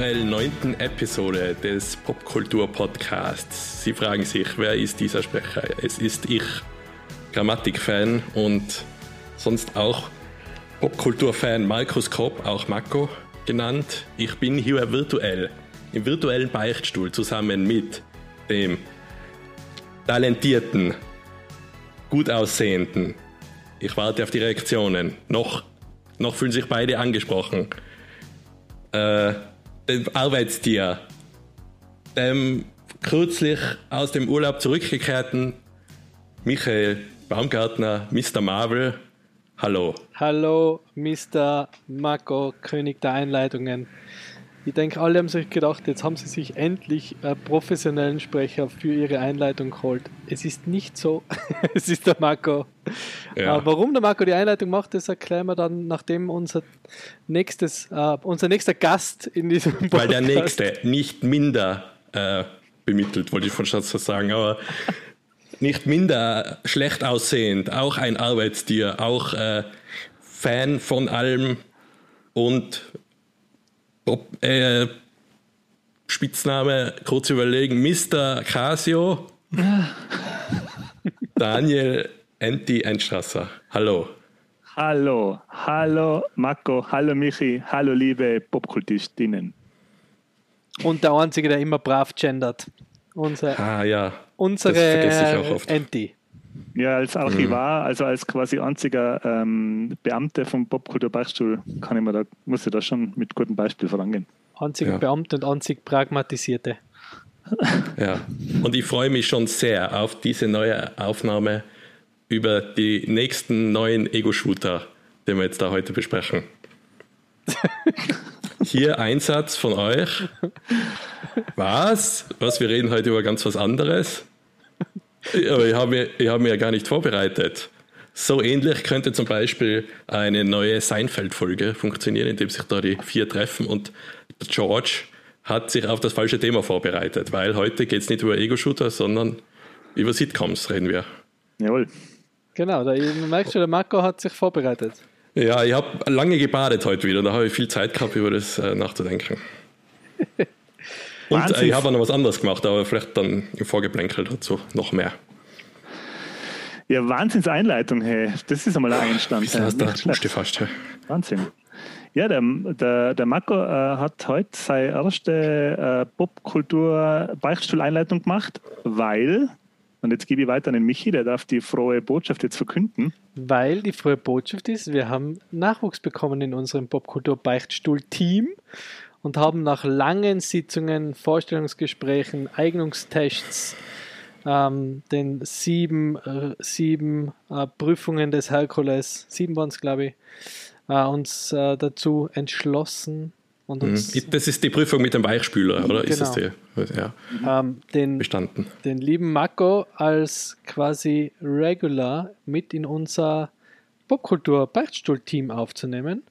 aktuell neunten Episode des Popkultur-Podcasts. Sie fragen sich, wer ist dieser Sprecher? Es ist ich, Grammatik-Fan und sonst auch Popkultur-Fan Markus Kopp, auch Mako genannt. Ich bin hier virtuell, im virtuellen Beichtstuhl zusammen mit dem talentierten, gut aussehenden. Ich warte auf die Reaktionen. Noch, noch fühlen sich beide angesprochen äh, dem Arbeitstier, dem kürzlich aus dem Urlaub zurückgekehrten Michael Baumgartner, Mr. Marvel. Hallo. Hallo, Mr. Marco, König der Einleitungen. Ich denke, alle haben sich gedacht, jetzt haben sie sich endlich einen professionellen Sprecher für ihre Einleitung geholt. Es ist nicht so. es ist der Marco. Ja. Äh, warum der Marco die Einleitung macht, das erklären wir dann, nachdem unser nächstes, äh, unser nächster Gast in diesem Podcast. Weil der nächste nicht minder äh, bemittelt, wollte ich von Schatz sagen, aber nicht minder schlecht aussehend, auch ein Arbeitstier, auch äh, Fan von allem und ob, äh, Spitzname, kurz überlegen, Mr. Casio, Daniel Enti Einstrasser. Hallo. Hallo, hallo Marco, hallo Michi, hallo liebe Popkultistinnen. Und der Einzige, der immer brav gendert. Unser, ah ja, unsere Enti. Ja, als Archivar, mhm. also als quasi einziger ähm, Beamter vom Popkultur-Beichtstuhl, kann ich mir da, muss ich da schon mit gutem Beispiel vorangehen. Einziger ja. Beamter und einzig Pragmatisierte. Ja, und ich freue mich schon sehr auf diese neue Aufnahme über die nächsten neuen Ego-Shooter, den wir jetzt da heute besprechen. Hier Einsatz von euch. Was? Was? Wir reden heute über ganz was anderes? Aber ich habe mir, hab mir ja gar nicht vorbereitet. So ähnlich könnte zum Beispiel eine neue Seinfeld-Folge funktionieren, indem sich da die vier treffen und George hat sich auf das falsche Thema vorbereitet, weil heute geht es nicht über Ego-Shooter, sondern über Sitcoms reden wir. Jawohl. Genau, da merkst du, der Marco hat sich vorbereitet. Ja, ich habe lange gebadet heute wieder, da habe ich viel Zeit gehabt, über das äh, Und äh, ich habe auch noch was anderes gemacht, aber vielleicht dann im Vorgeplänkel dazu noch mehr. Ja, Wahnsinns-Einleitung, hey. Das ist einmal ein Einstand. Wie hey. da fast, hey. Wahnsinn. Ja, der, der, der Marco äh, hat heute seine erste äh, Popkultur-Beichtstuhl-Einleitung gemacht, weil, und jetzt gebe ich weiter an den Michi, der darf die frohe Botschaft jetzt verkünden. Weil die frohe Botschaft ist, wir haben Nachwuchs bekommen in unserem Popkultur-Beichtstuhl-Team und haben nach langen Sitzungen, Vorstellungsgesprächen, Eignungstests, ähm, den sieben, äh, sieben äh, Prüfungen des Herkules, sieben waren es, glaube ich, äh, uns äh, dazu entschlossen. Und mhm. uns, das ist die Prüfung mit dem Weichspüler, oder? Genau. Ist das die? Ja. Ähm, den, Bestanden. Den lieben Mako als quasi Regular mit in unser Popkultur-Beichtstuhl-Team aufzunehmen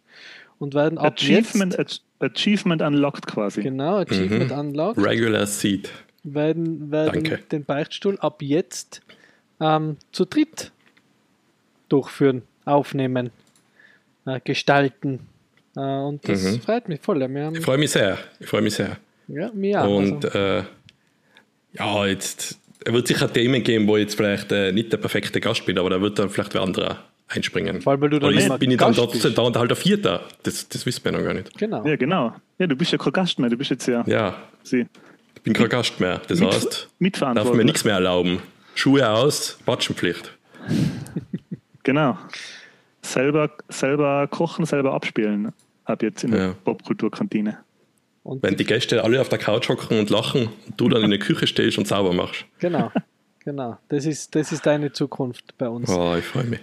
und werden ab Achievement, jetzt, Achievement unlocked quasi. Genau, Achievement mhm. unlocked. Regular Seat. Werden, werden den Beichtstuhl ab jetzt ähm, zu dritt durchführen, aufnehmen äh, gestalten. Äh, und das mhm. freut mich voll. ich freue mich sehr. Ich freue mich sehr. Ja, mir auch. Und also. äh, ja, jetzt er wird sicher Themen geben, wo jetzt vielleicht äh, nicht der perfekte Gast bin, aber da wird dann vielleicht wer anderer einspringen. Vor allem, weil du dann Oder bin ich dann dort, da und halt der Vierter. Das, das wissen wir noch gar nicht. Genau. Ja, genau. Ja, du bist ja kein Gast mehr, du bist jetzt ja. Ja. Sie. Ich bin kein Gast mehr. Das Mit, heißt, darf mir nichts mehr erlauben. Schuhe aus, Watschenpflicht. genau selber, selber kochen, selber abspielen. Ab jetzt in der ja. Popkulturkantine. Und Wenn die Gäste alle auf der Couch hocken und lachen und du dann in der Küche stehst und sauber machst. Genau, genau. Das ist, das ist deine Zukunft bei uns. Oh, ich freue mich.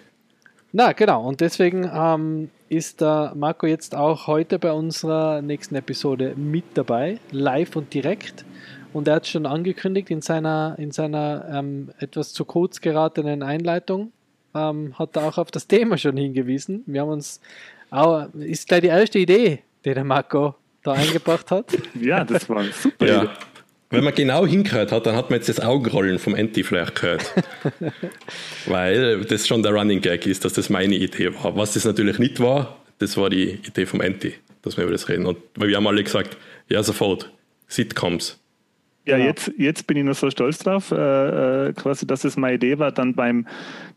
Na, genau. Und deswegen ähm, ist der Marco jetzt auch heute bei unserer nächsten Episode mit dabei, live und direkt. Und er hat schon angekündigt in seiner, in seiner ähm, etwas zu kurz geratenen Einleitung, ähm, hat da auch auf das Thema schon hingewiesen. Wir haben uns, auch, ist gleich die erste Idee, die der Marco da eingebracht hat. Ja, das war super. Ja. Wenn man genau hingehört hat, dann hat man jetzt das Augenrollen vom Enti vielleicht gehört. Weil das schon der Running Gag ist, dass das meine Idee war. Was das natürlich nicht war, das war die Idee vom Enti. dass wir über das reden. Und weil wir haben alle gesagt, ja, sofort, Sitcoms. Ja, jetzt, jetzt bin ich nur so stolz drauf, äh, äh, quasi, dass es meine Idee war, dann beim,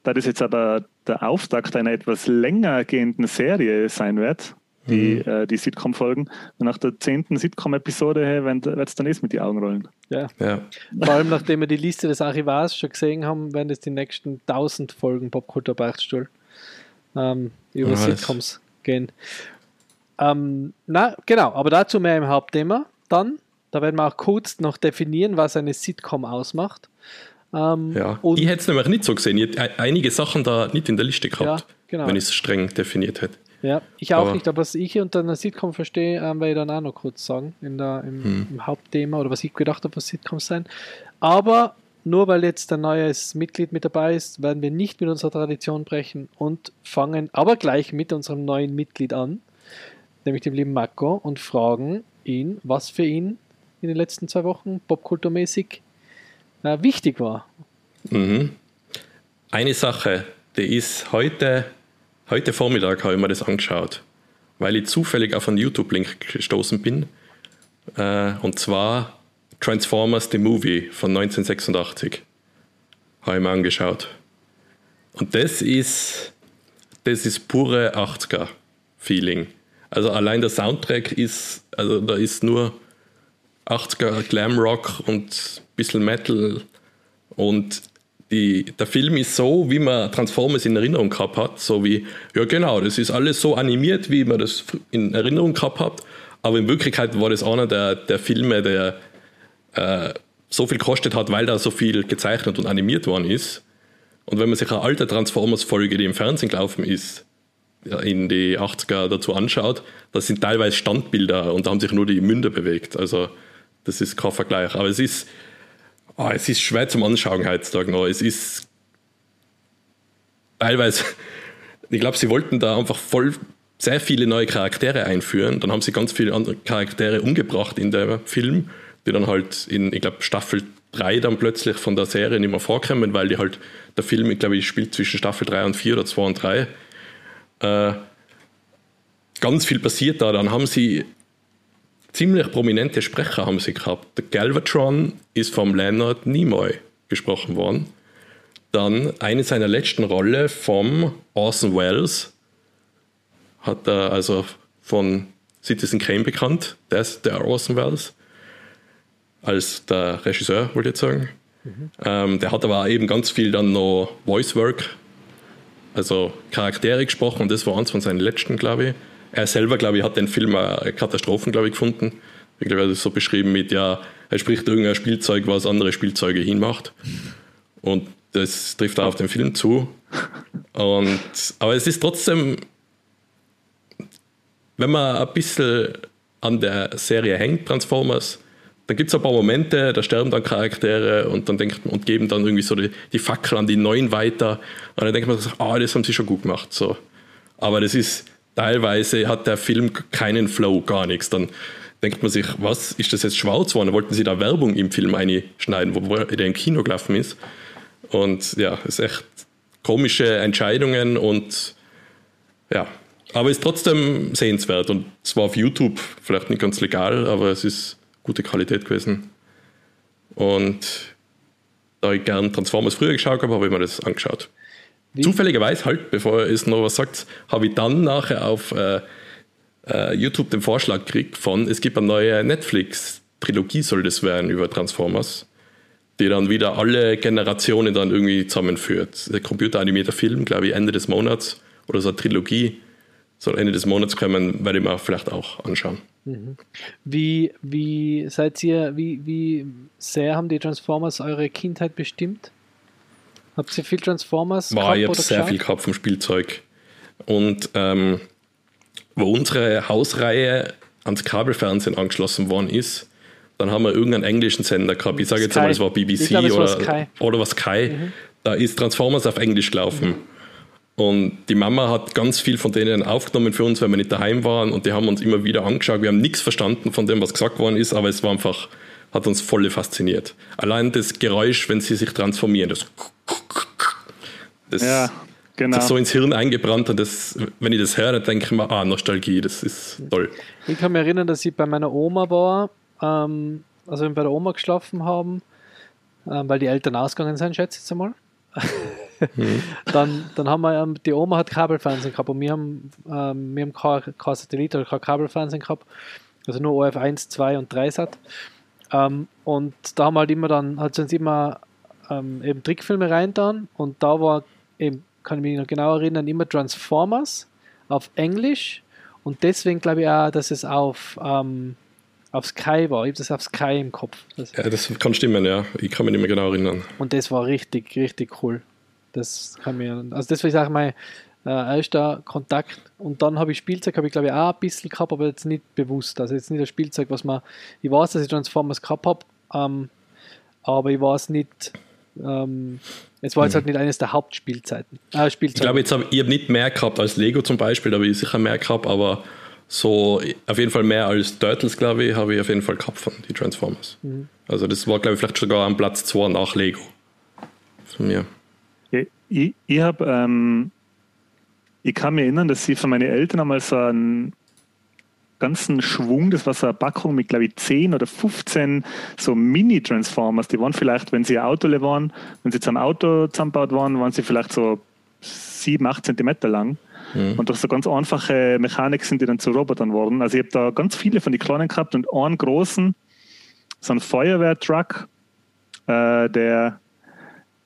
da das jetzt aber der Auftakt einer etwas länger gehenden Serie sein wird, die, mhm. äh, die Sitcom-Folgen. Nach der zehnten Sitcom-Episode wird es dann erst mit die Augen rollen. Ja. ja. Vor allem, nachdem wir die Liste des Archivars schon gesehen haben, werden es die nächsten 1000 Folgen Popkultur Beichtstuhl ähm, über. Sitcoms gehen. Ähm, na, genau, aber dazu mehr im Hauptthema. Dann, da werden wir auch kurz noch definieren, was eine Sitcom ausmacht. Ähm, ja, ich hätte es nämlich nicht so gesehen. Ich hätte einige Sachen da nicht in der Liste gehabt, ja, genau. wenn ich es streng definiert hätte. Ja, ich auch aber, nicht, aber was ich unter einer Sitcom verstehe, ähm, werde ich dann auch noch kurz sagen, in der, im, hm. im Hauptthema oder was ich gedacht habe, was Sitcoms sein. Aber nur weil jetzt ein neues Mitglied mit dabei ist, werden wir nicht mit unserer Tradition brechen und fangen aber gleich mit unserem neuen Mitglied an, nämlich dem lieben Marco, und fragen ihn, was für ihn in den letzten zwei Wochen popkulturmäßig äh, wichtig war. Mhm. Eine Sache, die ist heute Heute Vormittag habe ich mir das angeschaut, weil ich zufällig auf einen YouTube-Link gestoßen bin. Äh, und zwar Transformers The Movie von 1986. Habe ich mir angeschaut. Und das ist, das ist pure 80er-Feeling. Also allein der Soundtrack ist, also da ist nur 80er Glamrock und ein bisschen Metal und die, der Film ist so, wie man Transformers in Erinnerung gehabt hat, so wie, ja genau, das ist alles so animiert, wie man das in Erinnerung gehabt hat, aber in Wirklichkeit war das einer der, der Filme, der äh, so viel gekostet hat, weil da so viel gezeichnet und animiert worden ist. Und wenn man sich eine alte Transformers-Folge, die im Fernsehen gelaufen ist, in die 80er dazu anschaut, das sind teilweise Standbilder und da haben sich nur die Münder bewegt. Also das ist kein Vergleich. Aber es ist, Oh, es ist schwer zum Anschauen heutzutage noch. Es ist teilweise, ich glaube, sie wollten da einfach voll sehr viele neue Charaktere einführen. Dann haben sie ganz viele andere Charaktere umgebracht in dem Film, die dann halt in, ich glaube, Staffel 3 dann plötzlich von der Serie nicht mehr vorkommen, weil die halt, der Film, ich glaube, spielt zwischen Staffel 3 und 4 oder 2 und 3. Äh, ganz viel passiert da. Dann haben sie ziemlich prominente Sprecher haben sie gehabt. Der Galvatron ist vom Leonard Nimoy gesprochen worden. Dann eine seiner letzten Rolle vom Orson Welles hat er also von Citizen Kane bekannt. Ist der Orson Welles als der Regisseur, wollte ich jetzt sagen. Mhm. Ähm, der hat aber eben ganz viel dann noch Voice Work, also Charaktere gesprochen und das war eins von seinen letzten, glaube ich. Er selber, glaube ich, hat den Film Katastrophen, glaube ich, gefunden. Ich glaube, er hat es so beschrieben mit, ja, er spricht irgendein Spielzeug, was andere Spielzeuge hinmacht. Und das trifft auch auf den Film zu. Und, aber es ist trotzdem, wenn man ein bisschen an der Serie hängt, Transformers, dann gibt es ein paar Momente, da sterben dann Charaktere und dann denkt und geben dann irgendwie so die, die Fackel an die Neuen weiter. Und dann denkt man, ah, oh, das haben sie schon gut gemacht. So. Aber das ist, teilweise hat der Film keinen Flow, gar nichts. Dann denkt man sich, was ist das jetzt schwarz geworden? Wollten sie da Werbung im Film einschneiden, wo der im Kino gelaufen ist? Und ja, es ist echt komische Entscheidungen und ja, aber ist trotzdem sehenswert und zwar auf YouTube, vielleicht nicht ganz legal, aber es ist gute Qualität gewesen. Und da ich gern Transformers früher geschaut habe, habe ich mir das angeschaut. Wie? Zufälligerweise halt, bevor es noch was sagt, habe ich dann nachher auf äh, äh, YouTube den Vorschlag gekriegt von, es gibt eine neue Netflix-Trilogie, soll das werden, über Transformers, die dann wieder alle Generationen dann irgendwie zusammenführt. Der computeranimierter Film, glaube ich, Ende des Monats oder so eine Trilogie soll Ende des Monats kommen, werde ich mir vielleicht auch anschauen. Mhm. Wie, wie seid ihr, wie, wie sehr haben die Transformers eure Kindheit bestimmt? Habt ihr viel Transformers War, Ich habe sehr viel gehabt vom Spielzeug. Und ähm, wo unsere Hausreihe ans Kabelfernsehen angeschlossen worden ist, dann haben wir irgendeinen englischen Sender gehabt. Ich sage jetzt mal, es war BBC glaub, oder, Sky. oder was Sky. Mhm. Da ist Transformers auf Englisch gelaufen. Mhm. Und die Mama hat ganz viel von denen aufgenommen für uns, wenn wir nicht daheim waren. Und die haben uns immer wieder angeschaut. Wir haben nichts verstanden von dem, was gesagt worden ist, aber es war einfach hat uns voll fasziniert. Allein das Geräusch, wenn sie sich transformieren, das, das ja, Genau. sich so ins Hirn eingebrannt und das, wenn ich das höre, denke ich mir, ah, Nostalgie, das ist toll. Ich kann mich erinnern, dass ich bei meiner Oma war, ähm, also wir bei der Oma geschlafen haben, ähm, weil die Eltern ausgegangen sind, schätze ich jetzt einmal. dann, dann haben wir, ähm, die Oma hat Kabelfernsehen gehabt und wir haben, ähm, wir haben kein, kein Satellit oder kein Kabelfernsehen gehabt, also nur OF 1, 2 und 3 Sat. Ähm, und da haben wir halt immer dann, hat sie uns immer ähm, eben Trickfilme reintan und da war eben, kann ich mich noch genau erinnern, immer Transformers auf Englisch und deswegen glaube ich auch, dass es auf, ähm, auf Sky war. Ich habe das auf Sky im Kopf. Das, Ja, das kann stimmen, ja. Ich kann mich nicht mehr genau erinnern. und das war richtig, richtig cool. Das kann mir, also das war ich sage mein äh, erster Kontakt. Und dann habe ich Spielzeug, habe ich glaube ich auch ein bisschen gehabt, aber jetzt nicht bewusst. Also jetzt nicht das Spielzeug, was man, ich weiß, dass ich Transformers gehabt habe, ähm, aber ich weiß nicht, ähm, es war jetzt halt nicht eines der Hauptspielzeiten. Äh, Ich glaube, jetzt habe ich habe nicht mehr gehabt als Lego zum Beispiel, da habe ich sicher mehr gehabt, aber so auf jeden Fall mehr als Turtles, glaube ich, habe ich auf jeden Fall gehabt von die Transformers. Also das war, glaube ich, vielleicht sogar am Platz 2 nach Lego. Von mir. Ich, ich, ich habe, ähm, ich kann mich erinnern, dass sie von meinen Eltern einmal so einen ganzen Schwung, das war so eine Packung mit, glaube ich, 10 oder 15 so Mini-Transformers. Die waren vielleicht, wenn sie ein Auto waren, wenn sie zum Auto zusammengebaut waren, waren sie vielleicht so 7, 8 Zentimeter lang. Und durch so ganz einfache Mechanik sind die dann zu Robotern geworden. Also ich habe da ganz viele von den kleinen gehabt und einen großen, so einen Feuerwehrtruck, äh, der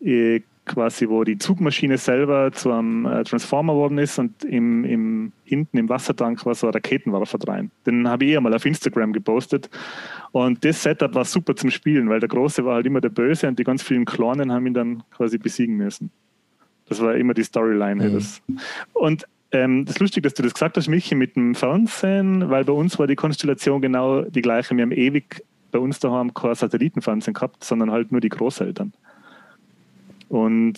äh, quasi, wo die Zugmaschine selber zu einem äh, Transformer geworden ist und im, im, hinten im Wassertank war so ein Raketenwerfer rein. Den habe ich eh mal auf Instagram gepostet. Und das Setup war super zum Spielen, weil der Große war halt immer der Böse und die ganz vielen Kleinen haben ihn dann quasi besiegen müssen. Das war immer die Storyline. Mhm. Das. Und ähm, das ist lustig, dass du das gesagt hast, Michi, mit dem Fernsehen, weil bei uns war die Konstellation genau die gleiche. Wir haben ewig bei uns daheim kein Satellitenfernsehen gehabt, sondern halt nur die Großeltern. Und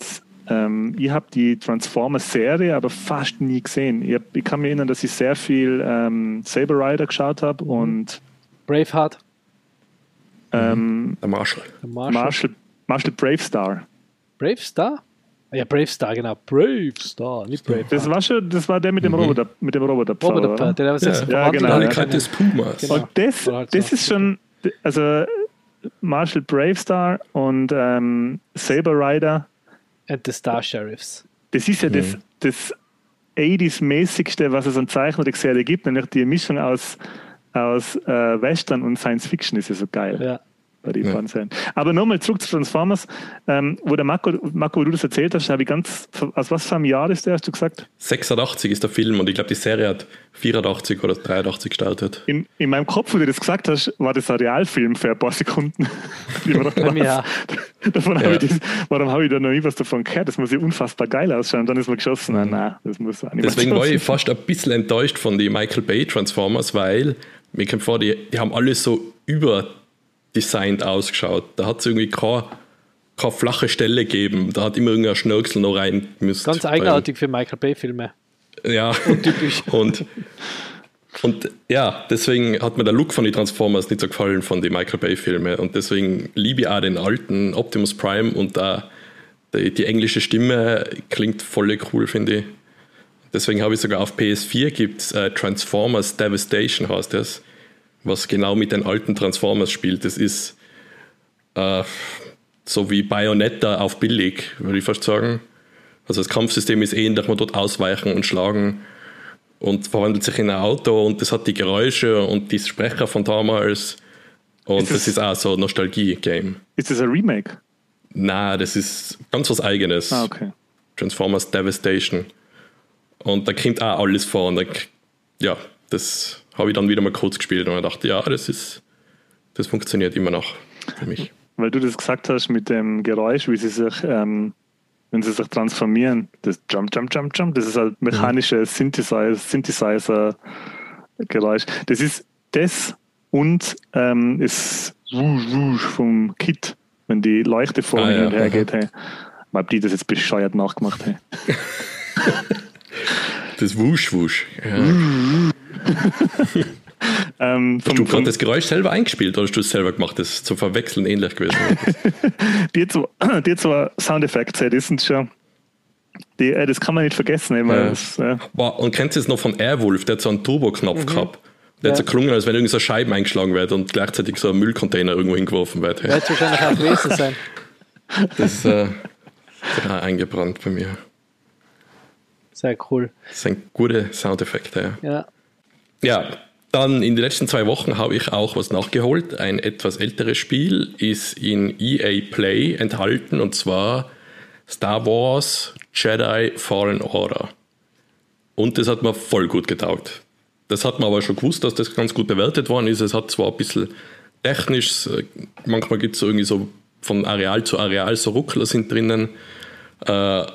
ähm, ich habe die Transformers-Serie aber fast nie gesehen. Ich, hab, ich kann mich erinnern, dass ich sehr viel ähm, Saber Rider geschaut habe und Braveheart, ähm, Der Marshall. der Marshall. Marshall, Marshall Bravestar. Bravestar? Ah Ja, Bravestar, genau. Bravestar, nicht Braveheart. Das war schon, das war der mit dem Mhm. Roboter, mit dem Roboter. Roboter, der was Ja. Ja, genau, ja. Rivalität des Pumas. Genau. Und das, halt das so. ist schon, also Marshall Bravestar und ähm, Saber Rider, And the Star Sheriffs. das ist ja das, das 80s-mäßigste, was es an Zeichentrickserie gibt, nämlich die Mischung aus, aus äh, Western und Science Fiction ist ja so geil. Ja. Bei den Ja. Serien. Aber nochmal zurück zu Transformers, ähm, wo der Marco, Marco, wo du das erzählt hast, habe ich ganz, aus was für einem Jahr ist der, hast du gesagt? 86 ist der Film und ich glaube, die Serie hat 84 oder 83 gestartet. In, in meinem Kopf, wo du das gesagt hast, war das ein Realfilm für ein paar Sekunden. Was? davon habe Ja. ich das, warum habe ich da noch nie was davon gehört? Das muss ja unfassbar geil ausschauen. Und dann ist mir geschossen, nein, nein, das muss Animation Deswegen war ich fast ein bisschen enttäuscht von den Michael Bay Transformers, weil mir kommt vor, die, die haben alle so überdesignt ausgeschaut. Da hat es irgendwie keine, keine flache Stelle gegeben. Da hat immer irgendein Schnörkel noch rein müsst. Ganz eigenartig für Michael Bay-Filme. Ja. Untypisch. Und, und ja, deswegen hat mir der Look von den Transformers nicht so gefallen von den Michael Bay-Filmen. Und deswegen liebe ich auch den alten Optimus Prime und da die, die englische Stimme klingt voll cool, finde ich. Deswegen habe ich sogar auf PS4 gibt äh, Transformers Devastation heißt das, was genau mit den alten Transformers spielt. Das ist äh, so wie Bayonetta auf billig, würde ich fast sagen. Also das Kampfsystem ist ähnlich, man dort ausweichen und schlagen und verwandelt sich in ein Auto und das hat die Geräusche und die Sprecher von damals. Und Ist das es- ist auch so ein Nostalgie-Game. Ist das ein Remake? Na, das ist ganz was Eigenes. Ah, okay. Transformers Devastation. Und da kommt auch alles vor. Und da, ja, das habe ich dann wieder mal kurz gespielt und ich dachte, ja, das ist, das funktioniert immer noch für mich. Weil du das gesagt hast mit dem Geräusch, wie sie sich, ähm, wenn sie sich transformieren, das Jump, Jump, Jump, Jump, das ist halt mechanische Synthesizer, Synthesizer-Geräusch. Das ist das und ähm, ist Wusch, Wusch vom Kit, wenn die Leuchte vor Ah, hin ja, und her geht. Hey. Weil die das jetzt bescheuert nachgemacht hey. Das Wusch, Wusch. Ja. ähm, Hast du gerade das Geräusch selber eingespielt oder hast du es selber gemacht? Das ist zum Verwechseln ähnlich gewesen. die, zwei, die zwei Soundeffekte, die sind schon Die, äh, das kann man nicht vergessen. Immer. Ja. Das, ja. Wow, Und kennt ihr es noch von Airwolf? Der hat so einen Turbo-Knopf gehabt. Der hat so Ja. gelungen, als wenn irgendwie so Scheiben eingeschlagen wird und gleichzeitig so ein Müllcontainer irgendwo hingeworfen wird. Wird wahrscheinlich auch gewesen sein. Das ist äh, total eingebrannt bei mir. Sehr cool. Das sind gute Soundeffekte. Ja. Ja. Ja, dann in den letzten zwei Wochen habe ich auch was nachgeholt. Ein etwas älteres Spiel ist in EA Play enthalten und zwar Star Wars Jedi Fallen Order. Und das hat mir voll gut getaugt. Das hat man aber schon gewusst, dass das ganz gut bewertet worden ist. Es hat zwar ein bisschen technisch, äh, manchmal gibt es so irgendwie so von Areal zu Areal so Ruckler sind drinnen. Äh,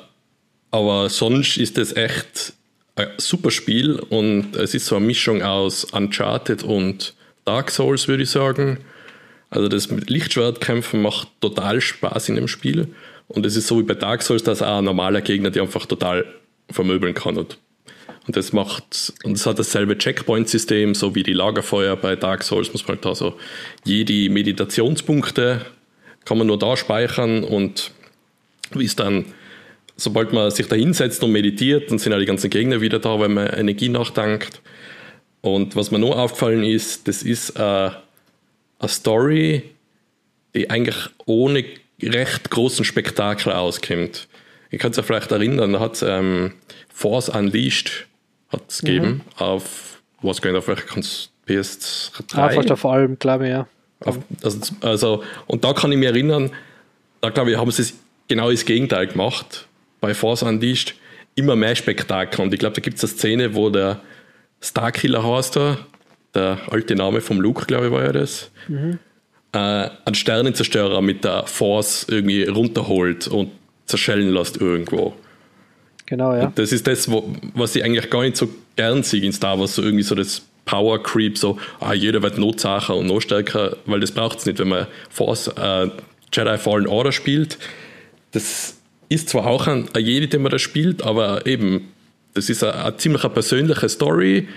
aber sonst ist es echt ein super Spiel und es ist so eine Mischung aus Uncharted und Dark Souls, würde ich sagen. Also das mit Lichtschwertkämpfen macht total Spaß in dem Spiel. Und es ist so wie bei Dark Souls, dass auch ein normaler Gegner die einfach total vermöbeln kann. Und, und das macht, und es hat dasselbe Checkpoint-System, so wie die Lagerfeuer bei Dark Souls, muss man halt da so jede Meditationspunkte kann man nur da speichern und wie es dann sobald man sich da hinsetzt und meditiert, dann sind ja die ganzen Gegner wieder da, wenn man Energie nachdenkt. Und was mir noch aufgefallen ist, das ist äh, eine Story, die eigentlich ohne recht großen Spektakel auskommt. Ich kann es ja vielleicht erinnern, da hat es ähm, Force Unleashed hat's gegeben auf, was geht auf welcher Konst- PS3? Einfach vor allem, glaube ich, ja. Auf, also, also, und da kann ich mich erinnern, da glaube ich, haben sie es genau das Gegenteil gemacht. Bei Force Unleashed immer mehr Spektakel. Und ich glaube, da gibt es eine Szene, wo der Starkiller heißt er, der alte Name vom Luke, glaube ich, war ja das, äh, einen Sternenzerstörer mit der Force irgendwie runterholt und zerschellen lässt irgendwo. Genau, ja. Das ist das, wo, was ich eigentlich gar nicht so gern sehe in Star Wars, so irgendwie so das Power Creep, so, ah, jeder wird Notsacher und noch stärker, weil das braucht es nicht, wenn man Force äh, Jedi Fallen Order spielt. Das ist zwar auch ein, ein Jedi, den man da spielt, aber eben, das ist eine, eine ziemlich eine persönliche Story.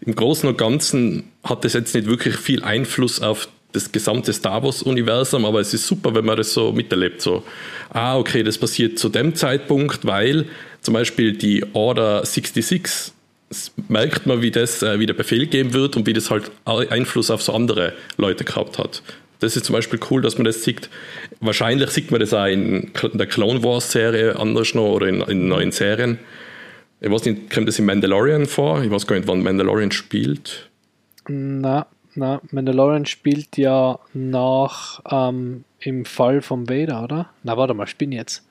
Im Großen und Ganzen hat das jetzt nicht wirklich viel Einfluss auf das gesamte Star Wars-Universum, aber es ist super, wenn man das so miterlebt. So, ah, okay, das passiert zu dem Zeitpunkt, weil zum Beispiel die Order 66 das merkt man, wie das, äh, wie Befehl geben wird und wie das halt Einfluss auf so andere Leute gehabt hat. Das ist zum Beispiel cool, dass man das sieht. Wahrscheinlich sieht man das auch in der Clone Wars Serie anders noch oder in, in neuen Serien. Ich weiß nicht, kommt das in Mandalorian vor? Ich weiß gar nicht, wann Mandalorian spielt. Na, na, Mandalorian spielt ja nach ähm, im Fall vom Vader, oder? Na, warte mal, ich bin jetzt.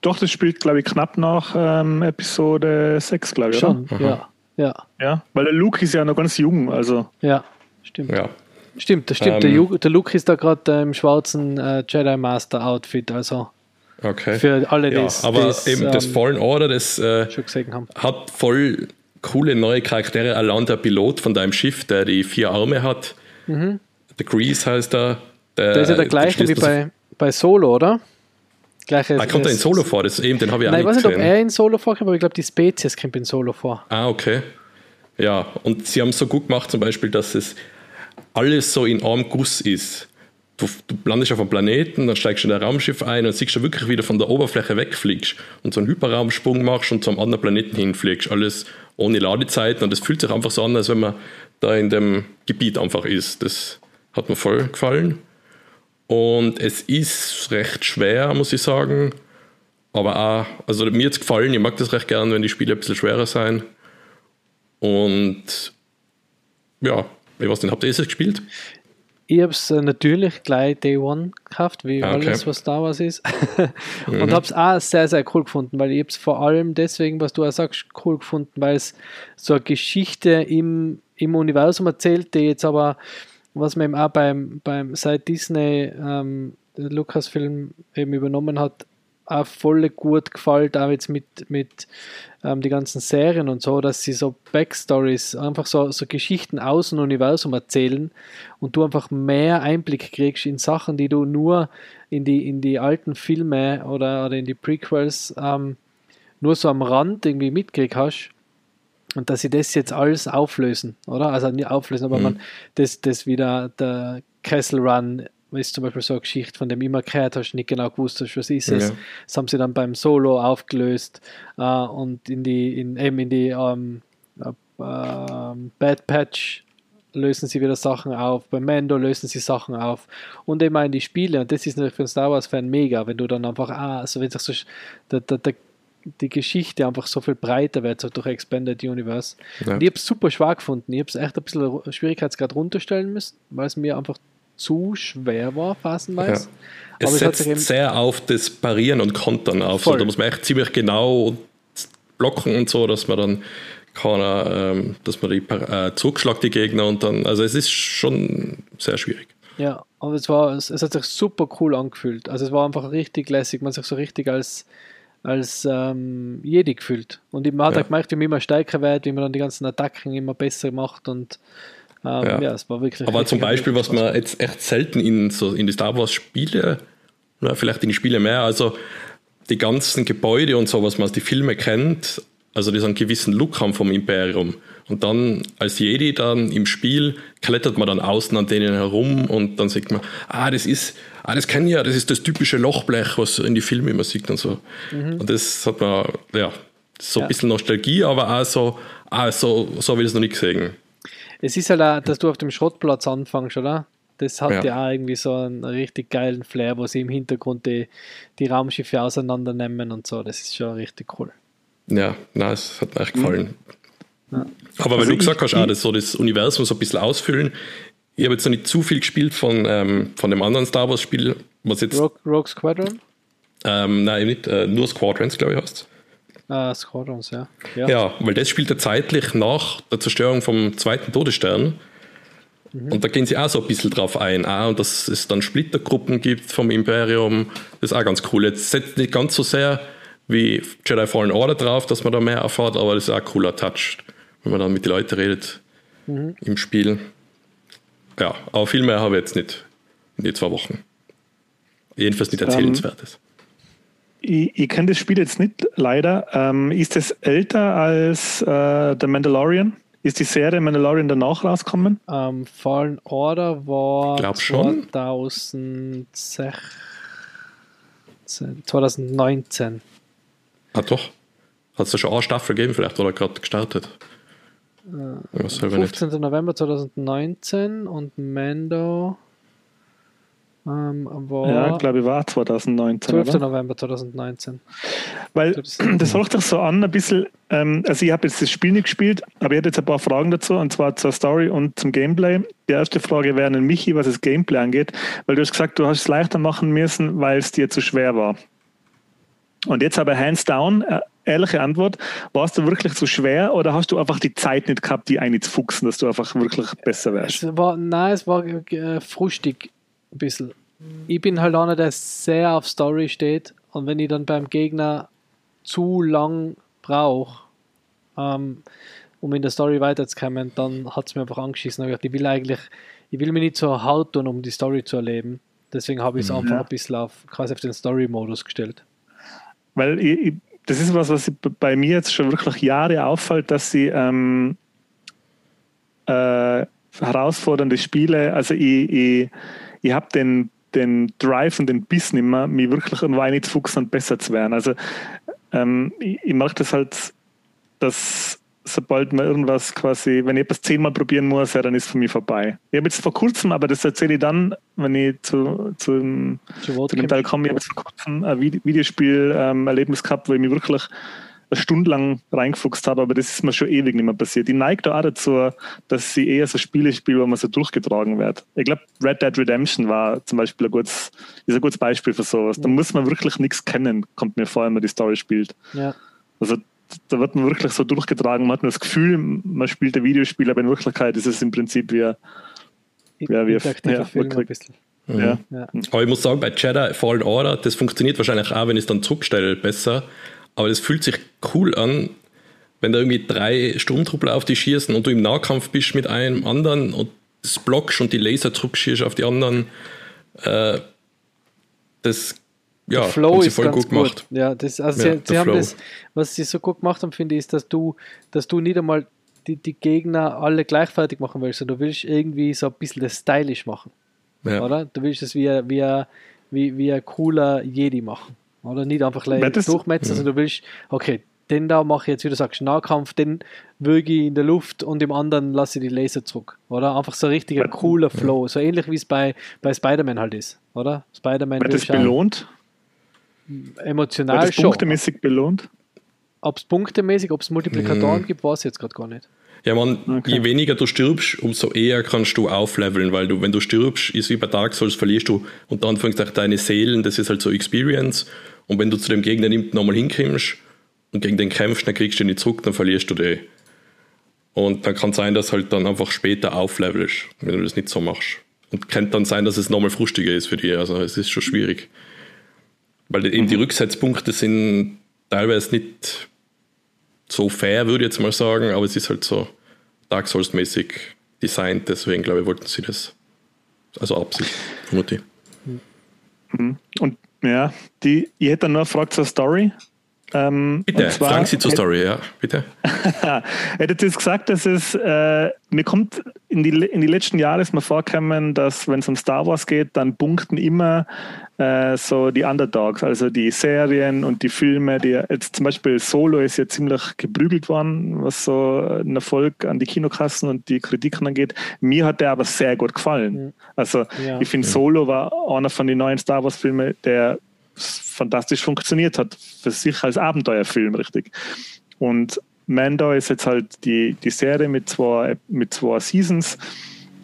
Doch, das spielt, glaube ich, knapp nach ähm, Episode 6, glaube ich, Schon, Aha. ja. Ja, oder? Ja, weil der Luke ist ja noch ganz jung, also ja, stimmt. Ja. Stimmt, das stimmt. der, Ähm, Ju- der Luke ist da gerade äh, im schwarzen äh, Jedi Master Outfit, also Okay. für alle, die ja, es aber das, eben das ähm, Fallen Order, das äh, hat voll coole neue Charaktere. Allein der Pilot von deinem Schiff, der die vier Arme hat. Der Grease heißt er. Der, Mhm. Der ist ja der gleiche wie das- bei, bei Solo, oder? Gleiche, Ah, kommt er in Solo vor? Das, eben, den habe ich auch Nein, ich nicht weiß nicht, ob gesehen. er in Solo vorkommt, aber ich glaube, die Spezies kommt in Solo vor. Ah, okay. Ja, und sie haben es so gut gemacht, zum Beispiel, dass es alles so in einem Guss ist. Du, du landest auf einem Planeten, dann steigst du in ein Raumschiff ein und siehst du wirklich wieder von der Oberfläche wegfliegst und so einen Hyperraumsprung machst und zum anderen Planeten hinfliegst. Alles ohne Ladezeiten und es fühlt sich einfach so an, als wenn man da in dem Gebiet einfach ist. Das hat mir voll gefallen. Und es ist recht schwer, muss ich sagen. Aber auch, also mir hat es gefallen, ich mag das recht gern, wenn die Spiele ein bisschen schwerer sein. Und ja, ich weiß nicht, habt ihr es gespielt? Ich habe es äh, natürlich gleich Day One gekauft, wie Ah, okay. alles, was Star Wars ist. und habe es auch sehr, sehr cool gefunden, weil ich habe es vor allem deswegen, was du auch sagst, cool gefunden, weil es so eine Geschichte im, im Universum erzählt, die jetzt aber, was man eben auch beim, beim seit Disney ähm, Lucasfilm eben übernommen hat, auch voll gut gefällt, auch jetzt mit, mit ähm, die ganzen Serien und so, dass sie so Backstories, einfach so, so Geschichten aus dem Universum erzählen und du einfach mehr Einblick kriegst in Sachen, die du nur in die, in die alten Filme oder, oder in die Prequels ähm, nur so am Rand irgendwie mitgekriegt hast. Und dass sie das jetzt alles auflösen, oder? Also nicht auflösen, aber Mhm. man, das, das wieder der Kessel Run ist zum Beispiel so eine Geschichte, von dem immer gehört hast, nicht genau gewusst hast, was ist es. Ja. Das haben sie dann beim Solo aufgelöst äh, und in die, in, eben in die ähm, äh, Bad Patch lösen sie wieder Sachen auf, bei Mando lösen sie Sachen auf und immer in die Spiele und das ist natürlich für einen Star Wars Fan mega, wenn du dann einfach, ah, also wenn sich so der, der, der, die Geschichte einfach so viel breiter wird, so durch Expanded Universe. Ja. Und ich habe es super schwer gefunden. Ich habe es echt ein bisschen Schwierigkeitsgrad runterstellen müssen, weil es mir einfach zu schwer war, phasenweise. Ja. Es setzt es sehr auf das Parieren und Kontern auf. So, da muss man echt ziemlich genau blocken und so, dass man dann kann, ähm, dass man die äh, zurückschlagt, die Gegner und dann, also es ist schon sehr schwierig. Ja, aber es war, es, es hat sich super cool angefühlt. Also es war einfach richtig lässig, man sich so richtig als als ähm, Jedi gefühlt. Und man hat ja. gemerkt, wie man immer stärker wird, wie man dann die ganzen Attacken immer besser macht und ähm, ja. ja. es war wirklich. Aber zum Beispiel, was man jetzt echt selten in, so in die Star Wars Spiele, vielleicht in die Spiele mehr, also die ganzen Gebäude und so, was man aus den Filmen kennt, also die so einen gewissen Look haben vom Imperium. Und dann als Jedi dann im Spiel klettert man dann außen an denen herum und dann sagt man, ah, das ist, ah, das kenne ich ja, das ist das typische Lochblech, was in die Filme immer sieht und so. Mhm. Und das hat man, ja, so ja. ein bisschen Nostalgie, aber auch so, ah, so, so habe ich das noch nicht gesehen. Es ist halt auch, dass du auf dem Schrottplatz anfängst, oder? Das hat ja. ja auch irgendwie so einen richtig geilen Flair, wo sie im Hintergrund die, die Raumschiffe auseinandernehmen und so. Das ist schon richtig cool. Ja, nein, es hat mir echt gefallen. Ja. Aber also wenn du gesagt hast, auch das, so das Universum so ein bisschen ausfüllen, ich habe jetzt noch nicht zu viel gespielt von, ähm, von dem anderen Star Wars Spiel, was jetzt. Rogue, Rogue Squadron? Ähm, nein, nicht, äh, nur Squadrons, glaube ich, heißt Ah, Squadrons, ja. ja. Ja, weil das spielt ja zeitlich nach der Zerstörung vom zweiten Todesstern. Mhm. Und da gehen sie auch so ein bisschen drauf ein. Auch, und dass es dann Splittergruppen gibt vom Imperium, das ist auch ganz cool. Jetzt setzt nicht ganz so sehr wie Jedi Fallen Order drauf, dass man da mehr erfahrt, aber das ist auch ein cooler Touch, wenn man dann mit den Leuten redet mhm. im Spiel. Ja, aber viel mehr habe ich jetzt nicht in die zwei Wochen. Jedenfalls nicht erzählenswertes. Ähm, ich, ich kenne das Spiel jetzt nicht, leider. Ähm, ist es älter als äh, The Mandalorian? Ist die Serie Mandalorian danach rausgekommen? Ähm, Fallen Order war Glaub schon. 2016, 2019. Ah, doch. Hat es da schon eine Staffel gegeben, vielleicht, oder gerade gestartet? Äh, 15. Nicht. November 2019 und Mando ähm, war. Ja, glaube ich, war 2019. 12. Oder? November 2019. Weil das, hört sich so an, ein bisschen. Ähm, also, ich habe jetzt das Spiel nicht gespielt, aber ich hätte jetzt ein paar Fragen dazu, und zwar zur Story und zum Gameplay. Die erste Frage wäre an Michi, was das Gameplay angeht, weil du hast gesagt, du hast es leichter machen müssen, weil es dir zu schwer war. Und jetzt aber hands down, äh, ehrliche Antwort, war es dir wirklich zu schwer oder hast du einfach die Zeit nicht gehabt, die eine zu fuchsen, dass du einfach wirklich besser wärst? Es war, nein, es war äh, frustig ein bisschen. Ich bin halt einer, der sehr auf Story steht und wenn ich dann beim Gegner zu lang brauche, ähm, um in der Story weiterzukommen, dann hat es mir einfach angeschissen. Ich will eigentlich, ich will mich nicht so hart tun, um die Story zu erleben. Deswegen habe ich es mhm. einfach ein bisschen auf, quasi auf den Story-Modus gestellt. Weil ich, das ist was, was bei mir jetzt schon wirklich Jahre auffällt, dass sie ähm, äh, herausfordernde Spiele, also ich, ich, ich habe den, den Drive und den Biss nicht mehr, mich wirklich irgendwo einzufuchsen und besser zu werden. Also ähm, ich, ich mache das halt, dass sobald man irgendwas quasi, wenn ich etwas zehnmal probieren muss, ja, dann ist es für mich vorbei. Ich habe jetzt vor kurzem, aber das erzähle ich dann, wenn ich zu, zu, zu, zu dem Teil komme, ich habe jetzt vor kurzem ein Videospiel-Erlebnis ähm, gehabt, wo ich mich wirklich eine Stunde lang reingefuchst habe, aber das ist mir schon ewig nicht mehr passiert. Ich neige da auch dazu, dass sie eher so Spiele spiele, wo man so durchgetragen wird. Ich glaube, Red Dead Redemption war zum Beispiel ein gutes, ist ein gutes Beispiel für sowas. Da muss man wirklich nichts kennen, kommt mir vor, wenn man die Story spielt. Ja. Also da wird man wirklich so durchgetragen. Man hat nur das Gefühl, man spielt ein Videospiel, aber in Wirklichkeit ist es im Prinzip wie, ja, wie ja, Film ein bisschen. Mhm. Ja. Ja. Aber ich muss sagen, bei Jedi Fallen Order, das funktioniert wahrscheinlich auch, wenn ich es dann zurückstelle, besser. Aber das fühlt sich cool an, wenn da irgendwie drei Sturmtruppler auf dich schießen und du im Nahkampf bist mit einem anderen und das blockst und die Laser zurückschießt auf die anderen. Äh, das ja, der Flow ist voll ganz gut gemacht. Gut. Ja, das, also ja, sie, sie haben das, was sie so gut gemacht haben, finde ich, ist, dass du, dass du nicht einmal die, die Gegner alle gleichfertig machen willst, sondern du willst irgendwie so ein bisschen das stylisch machen. Ja. Oder? Du willst es wie, wie, wie, wie ein cooler Jedi machen. Oder nicht einfach durchmetzen, sondern du willst, okay, den da mache ich jetzt, wie du sagst, Nahkampf, den würge ich in der Luft und im anderen lasse ich die Laser zurück. Oder? Einfach so ein richtiger cooler Flow. So ähnlich wie es bei, bei Spider-Man halt ist. Oder? Spider-Man. Wird das belohnt? Emotional Wird das schon. punktemäßig belohnt? Ob es punktemäßig, ob es Multiplikatoren mhm. gibt, weiß ich jetzt gerade gar nicht. Ja, man, okay. je weniger du stirbst, umso eher kannst du aufleveln, weil du, wenn du stirbst, ist wie bei Dark Souls, verlierst du unter Anführungszeichen deine Seelen, das ist halt so Experience. Und wenn du zu dem Gegner nochmal hinkommst und gegen den kämpfst, dann kriegst du ihn nicht zurück, dann verlierst du den. Und dann kann sein, dass halt dann einfach später auflevelst, wenn du das nicht so machst. Und könnte dann sein, dass es nochmal frustiger ist für dich. Also es ist schon schwierig. Weil eben mhm. die Rücksetzpunkte sind teilweise nicht so fair, würde ich jetzt mal sagen, aber es ist halt so Dark Souls-mäßig designt, deswegen glaube ich, wollten sie das. Also Absicht, vermute ich. Mhm. Und ja, die, ich hätte nur eine Frage zur Story. Ähm, bitte, zwar, fragen Sie zur Story, ja, bitte. Hättet ihr jetzt gesagt, dass es, äh, mir kommt in die, in die letzten Jahre ist mir vorgekommen, dass wenn es um Star Wars geht, dann punkten immer äh, so die Underdogs, also die Serien und die Filme, die jetzt zum Beispiel Solo ist ja ziemlich geprügelt worden, was so ein Erfolg an die Kinokassen und die Kritiken angeht. Mir hat der aber sehr gut gefallen. Also ja. ich finde, Solo war einer von den neuen Star Wars Filmen, der fantastisch funktioniert hat, für sich als Abenteuerfilm, richtig. Und Mando ist jetzt halt die, die Serie mit zwei, mit zwei Seasons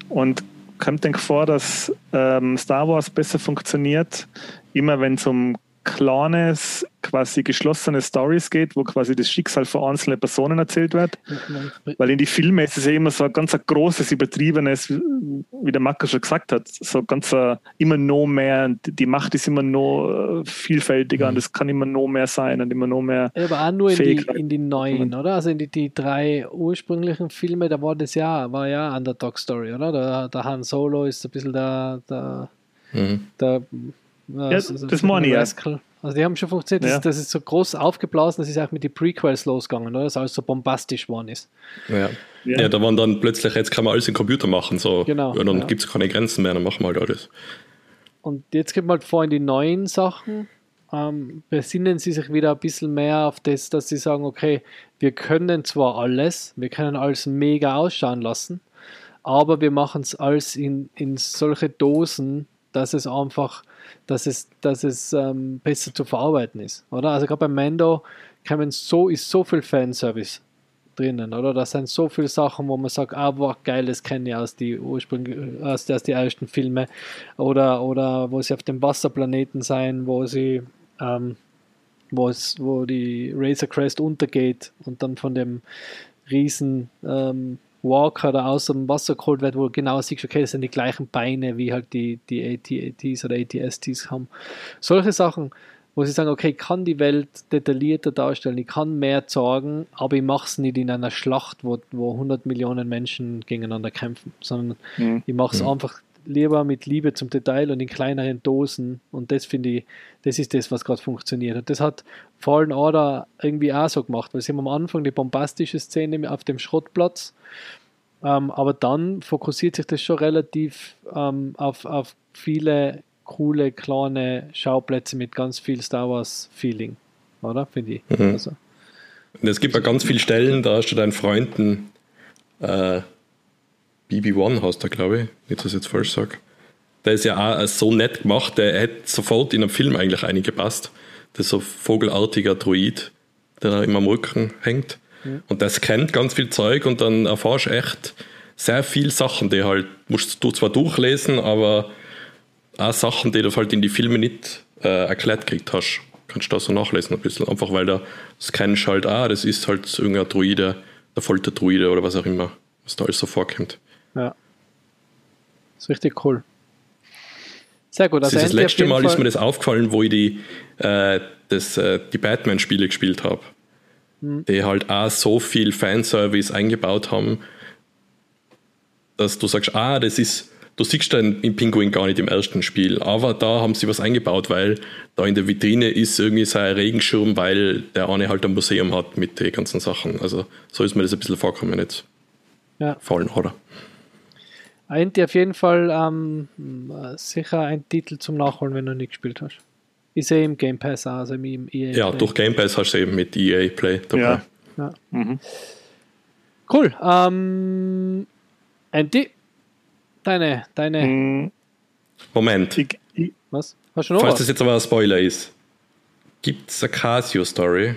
und kommt denk vor, dass ähm, Star Wars besser funktioniert, immer wenn es um kleines, quasi geschlossene Stories geht, wo quasi das Schicksal von einzelnen Personen erzählt wird. Weil in die Filme ist es ja immer so ein ganz großes, übertriebenes, wie der Macker schon gesagt hat, so ganz immer noch mehr, die Macht ist immer noch äh, vielfältiger mhm. und es kann immer noch mehr sein und immer noch mehr. Aber auch nur in die, in die, neuen, oder? Also in die, die drei ursprünglichen Filme, da war das ja, war ja Underdog Story, oder? Der, der Han Solo ist ein bisschen der, der, mhm. der ja, das, das meine ich ja. Also die haben schon funktioniert, das, ja. das, ist so groß aufgeblasen, das ist auch mit den Prequels losgegangen, oder? dass alles so bombastisch geworden ist. Ja. ja. ja, da waren dann plötzlich, jetzt kann man alles im Computer machen, so. Genau. Ja, dann ja. gibt es keine Grenzen mehr, dann machen wir halt alles. Und jetzt kommt man halt vor in die neuen Sachen, ähm, besinnen sie sich wieder ein bisschen mehr auf das, dass sie sagen, okay, wir können zwar alles, wir können alles mega ausschauen lassen, aber wir machen es alles in, in solche Dosen, dass es einfach dass es, dass es ähm, besser zu verarbeiten ist, oder? Also gerade bei Mando kann so, ist so viel Fanservice drinnen, oder? Da sind so viele Sachen, wo man sagt, ah, boah, geil, das kenne ich aus die ursprünglichen, aus, aus die ersten Filme, oder, oder wo sie auf dem Wasserplaneten sein, wo sie, ähm, wo es, wo die Razor Crest untergeht und dann von dem riesen ähm, Walker da aus dem Wasser geholt wird, wo du genau siehst, okay, das sind die gleichen Beine, wie halt die, die AT-ATs oder ATSTs haben. Solche Sachen, wo sie sagen, okay, ich kann die Welt detaillierter darstellen, ich kann mehr sagen, aber ich mache es nicht in einer Schlacht, wo, wo 100 Millionen Menschen gegeneinander kämpfen, sondern mhm. ich mache es mhm. einfach lieber mit Liebe zum Detail und in kleineren Dosen. Und das finde ich, das ist das, was gerade funktioniert. Und das hat Fallen Order irgendwie auch so gemacht, weil sie haben am Anfang die bombastische Szene auf dem Schrottplatz, ähm, aber dann fokussiert sich das schon relativ ähm, auf, auf viele coole, kleine Schauplätze mit ganz viel Star Wars-Feeling, oder? Finde ich. Mhm. Also. Es gibt ja ganz viele Stellen, da hast du deinen Freunden äh, BB-1 hast du, glaube ich, nicht, dass ich jetzt falsch sage. Der ist ja auch so nett gemacht, der hätte sofort in einem Film eigentlich eingepasst. Das ist so ein vogelartiger Droid, der immer am Rücken hängt. Ja. Und das kennt ganz viel Zeug und dann erfährst du echt sehr viele Sachen, die halt, musst du zwar durchlesen, aber auch Sachen, die du halt in die Filme nicht äh, erklärt gekriegt hast. Kannst du da so nachlesen ein bisschen. Einfach weil da das kennst halt, ah, das ist halt irgendein Druide, der Folterdruide oder was auch immer, was da alles so vorkommt. Ja. Das ist richtig cool. Sehr gut. Also das, das letzte Mal Fall ist mir das aufgefallen, wo ich die, äh, das, äh, die Batman-Spiele gespielt habe. Mhm. Die halt auch so viel Fanservice eingebaut haben, dass du sagst, ah, das ist, du siehst den im Pinguin gar nicht im ersten Spiel, aber da haben sie was eingebaut, weil da in der Vitrine ist irgendwie sein Regenschirm, weil der eine halt ein Museum hat mit den ganzen Sachen. Also so ist mir das ein bisschen vorkommen jetzt. Ja. Fallen, oder? Enti auf jeden Fall ähm, sicher ein Titel zum Nachholen, wenn du nicht gespielt hast. Ich sehe im Game Pass auch, also im EA Ja, Play. durch Game Pass hast du eben mit EA Play dabei. Ja. Ja. Mhm. Cool. Ähm, Enti, deine, deine, Mm, Moment, Ich, ich, was? Hast du noch falls was? das jetzt aber ein Spoiler ist. Gibt es eine Casio-Story?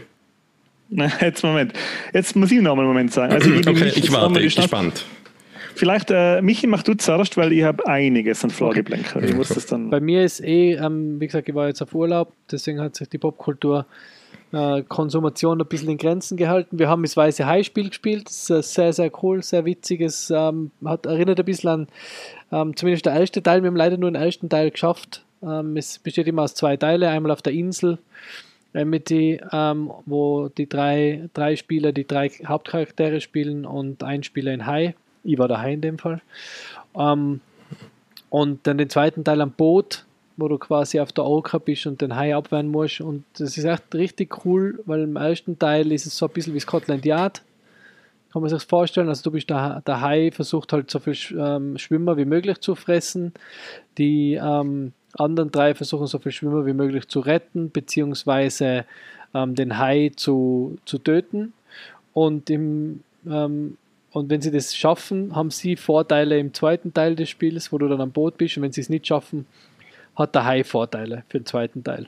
jetzt Moment. Jetzt muss ich noch mal einen Moment sagen. Also ich, Okay, ich warte, ich bin gespannt. Vielleicht, äh, Michi, mach du zuerst, weil ich habe einiges an Frageblanken. Ich muss das dann. Bei mir ist eh, ähm, wie gesagt, ich war jetzt auf Urlaub, deswegen hat sich die Popkultur äh, Konsumation ein bisschen in Grenzen gehalten. Wir haben das Weiße Hai-Spiel gespielt, das ist äh, sehr, sehr cool, sehr witziges, ähm, hat erinnert ein bisschen an ähm, zumindest der erste Teil. Wir haben leider nur den ersten Teil geschafft. Ähm, es besteht immer aus zwei Teile, einmal auf der Insel Amity, ähm, wo die drei, drei Spieler die drei Hauptcharaktere spielen und ein Spieler in Hai. Ich war der Hai in dem Fall. Ähm, und dann den zweiten Teil am Boot, wo du quasi auf der Orca bist und den Hai abwehren musst. Und das ist echt richtig cool, weil im ersten Teil ist es so ein bisschen wie Scotland Yard. Kann man sich das vorstellen? Also du bist der, der Hai, versucht halt so viel ähm, Schwimmer wie möglich zu fressen. Die ähm, anderen drei versuchen so viel Schwimmer wie möglich zu retten, beziehungsweise ähm, den Hai zu, zu töten. Und, im, ähm, und wenn sie das schaffen, haben sie Vorteile im zweiten Teil des Spiels, wo du dann am Boot bist. Und wenn sie es nicht schaffen, hat der Hai Vorteile für den zweiten Teil.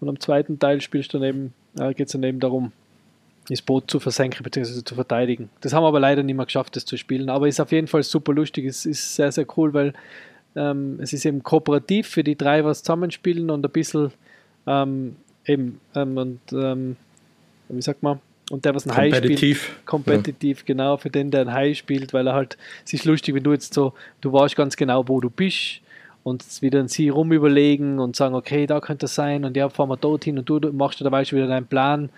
Und am zweiten Teil spielst du dann eben, äh, geht es dann eben darum, das Boot zu versenken bzw. zu verteidigen. Das haben wir aber leider nicht mehr geschafft, das zu spielen. Aber ist auf jeden Fall super lustig. Es ist sehr, sehr cool, weil ähm, es ist eben kooperativ für die drei, was zusammenspielen und ein bisschen ähm, eben ähm, und ähm, wie sagt man, und der, was ein Hai spielt, Kompetitiv. kompetitiv, genau, für den, der ein Hai spielt, weil er halt, es ist lustig, wenn du jetzt so, du weißt ganz genau, wo du bist und wieder an sie rumüberlegen und sagen, okay, da könnte es sein und ja, fahren wir dorthin und du, du machst dabei schon wieder deinen Plan,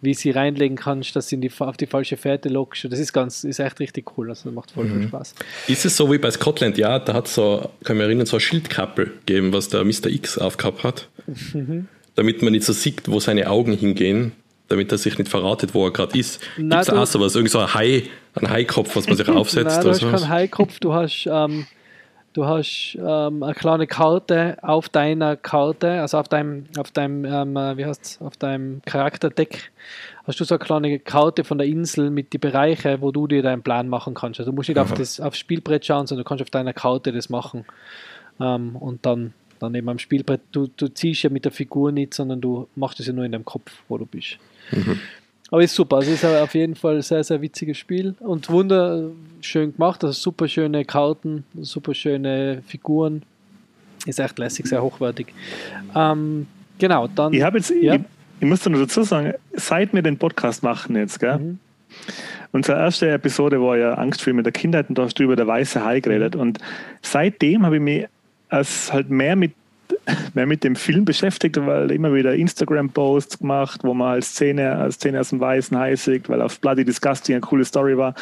wie sie reinlegen kannst, dass du in die, auf die falsche Fährte lockst. Und Das ist ganz, ist echt richtig cool, also macht voll viel Spaß. Ist es so wie bei Scotland Yard, da hat so, kann ich mich erinnern, so ein Schildkappel gegeben, was der Mr. X aufgehabt hat, Mhm. damit man nicht so sieht, wo seine Augen hingehen, damit er sich nicht verratet, wo er gerade ist. Gibt es du- auch sowas, irgendwie so ein Hai, ein Haikopf, was man sich aufsetzt Nein, du hast keinen Haikopf, du hast, ähm, du hast ähm, eine kleine Karte auf deiner Karte, also auf deinem, auf deinem, ähm, äh, wie heißt's, auf deinem Charakterdeck hast du so eine kleine Karte von der Insel mit die Bereiche, wo du dir deinen Plan machen kannst. Also du musst nicht auf das aufs Spielbrett schauen, sondern du kannst auf deiner Karte das machen. Ähm, und dann, dann eben am Spielbrett, du, du ziehst ja mit der Figur nicht, sondern du machst es ja nur in deinem Kopf, wo du bist. Aber ist super, also ist auf jeden Fall ein sehr, sehr witziges Spiel und wunderschön gemacht, also super schöne Karten, super schöne Figuren. Ist echt lässig, sehr hochwertig. Ähm, genau, dann. Ich habe jetzt, Ja. ich, ich muss noch dazu sagen, seit wir den Podcast machen jetzt, gell? Mhm. Unsere erste Episode war ja Angstfilme der Kindheit und da hast du über der weiße Hai geredet. Und seitdem habe ich mich als halt mehr mit, mehr mit dem Film beschäftigt, weil immer wieder Instagram-Posts gemacht, wo man als Szene, als Szene aus dem weißen Hai sieht, weil auf Bloody Disgusting eine coole Story war.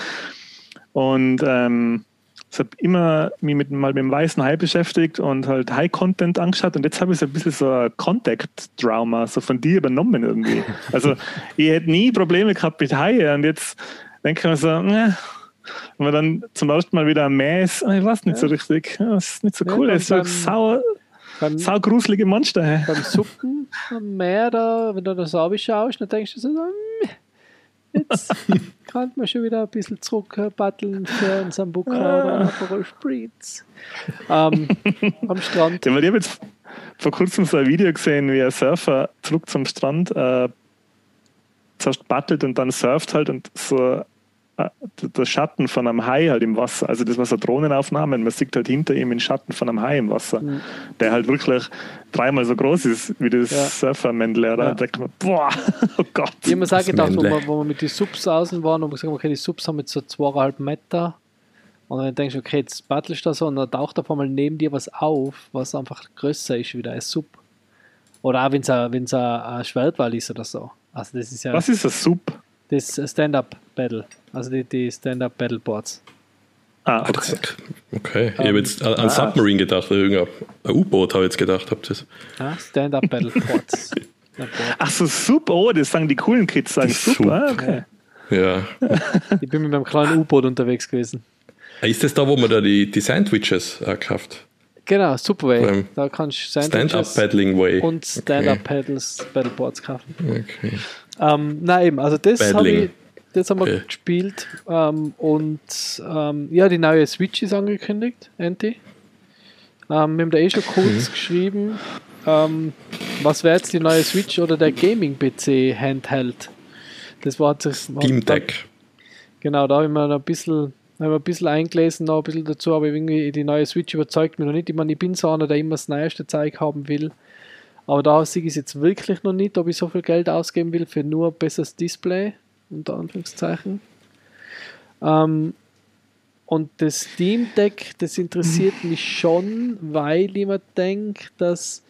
Und ähm, ich habe immer mich mit, mal mit dem weißen Hai beschäftigt und halt High-Content angeschaut und jetzt habe ich so ein bisschen so ein Contact-Drama so von dir übernommen irgendwie. Also ich hätte nie Probleme gehabt mit Haie und jetzt denke ich mir so, ne, wenn man dann zum ersten Mal wieder ein Meer ist, ich weiß nicht so richtig, ja, das ist nicht so Ja, cool, das ist so beim- sau, beim, sau gruselige Monster. hä? beim Suppen am Meer, da, wenn du da so schaust, dann denkst du so, hm, jetzt kann man schon wieder ein bisschen zurückbatteln für einen Sambuca oder einen Spritz. Ähm, am Strand. Ja, weil ich habe jetzt vor kurzem so ein Video gesehen, wie ein Surfer zurück zum Strand äh, zuerst battelt und dann surft halt und so der Schatten von einem Hai halt im Wasser. Also das war so Drohnenaufnahmen, man sieht halt hinter ihm den Schatten von einem Hai im Wasser, Mhm. der halt wirklich dreimal so groß ist wie das Ja. Surfermännle. Ja. Da denkt man, boah, oh Gott. Ich habe mir auch Das gedacht, wo wir, wo wir mit den Subs außen waren und wir gesagt haben, okay, die Subs haben jetzt so zweieinhalb Meter. Und dann denkst du, okay, jetzt battlest du da so und dann taucht auf einmal neben dir was auf, was einfach größer ist wie ein Sub. Oder auch wenn es ein, wenn's ein, ein Schwertwall ist oder so. Also das ist ja Was ist das Sub? Das Stand-Up-Battle. Also die, die Stand-Up-Battle-Boards. Ah, Ah, okay. Okay, ich habe jetzt an an ah. Submarine gedacht, oder irgendein ein U-Boot habe ich jetzt gedacht. Ja, Stand-Up-Battle-Boards. Ja, Board. Ach so, Sub, oh, das sagen die coolen Kids, sagen Sub. Sub. Ah, okay. Ja, Ich bin mit meinem kleinen U-Boot unterwegs gewesen. Ist das da, wo man da die, die Sandwiches äh, kauft? Genau, Superway. Beim Da kannst du Stand-Up-Paddling Way. und Stand-Up-Paddles, Paddleboards kaufen. Okay. Ähm, nein, eben, also das habe ich, das haben wir Okay. gespielt ähm, und ähm, ja, die neue Switch ist angekündigt, Anti. Ähm, wir haben da eh schon Mhm. kurz geschrieben, ähm, was wäre jetzt die neue Switch oder der Gaming-PC Handheld? Das war sich Steam Deck. Genau, da habe ich mir ein bisschen, habe ein bisschen eingelesen, noch ein bisschen dazu, aber irgendwie die neue Switch überzeugt mich noch nicht. Ich meine, ich bin so einer, der immer das neueste Zeug haben will. Aber da sehe ich es jetzt wirklich noch nicht, ob ich so viel Geld ausgeben will für nur ein besseres Display, unter Anführungszeichen. Ähm, und das Steam Deck, das interessiert mich schon, weil ich mir denke, dass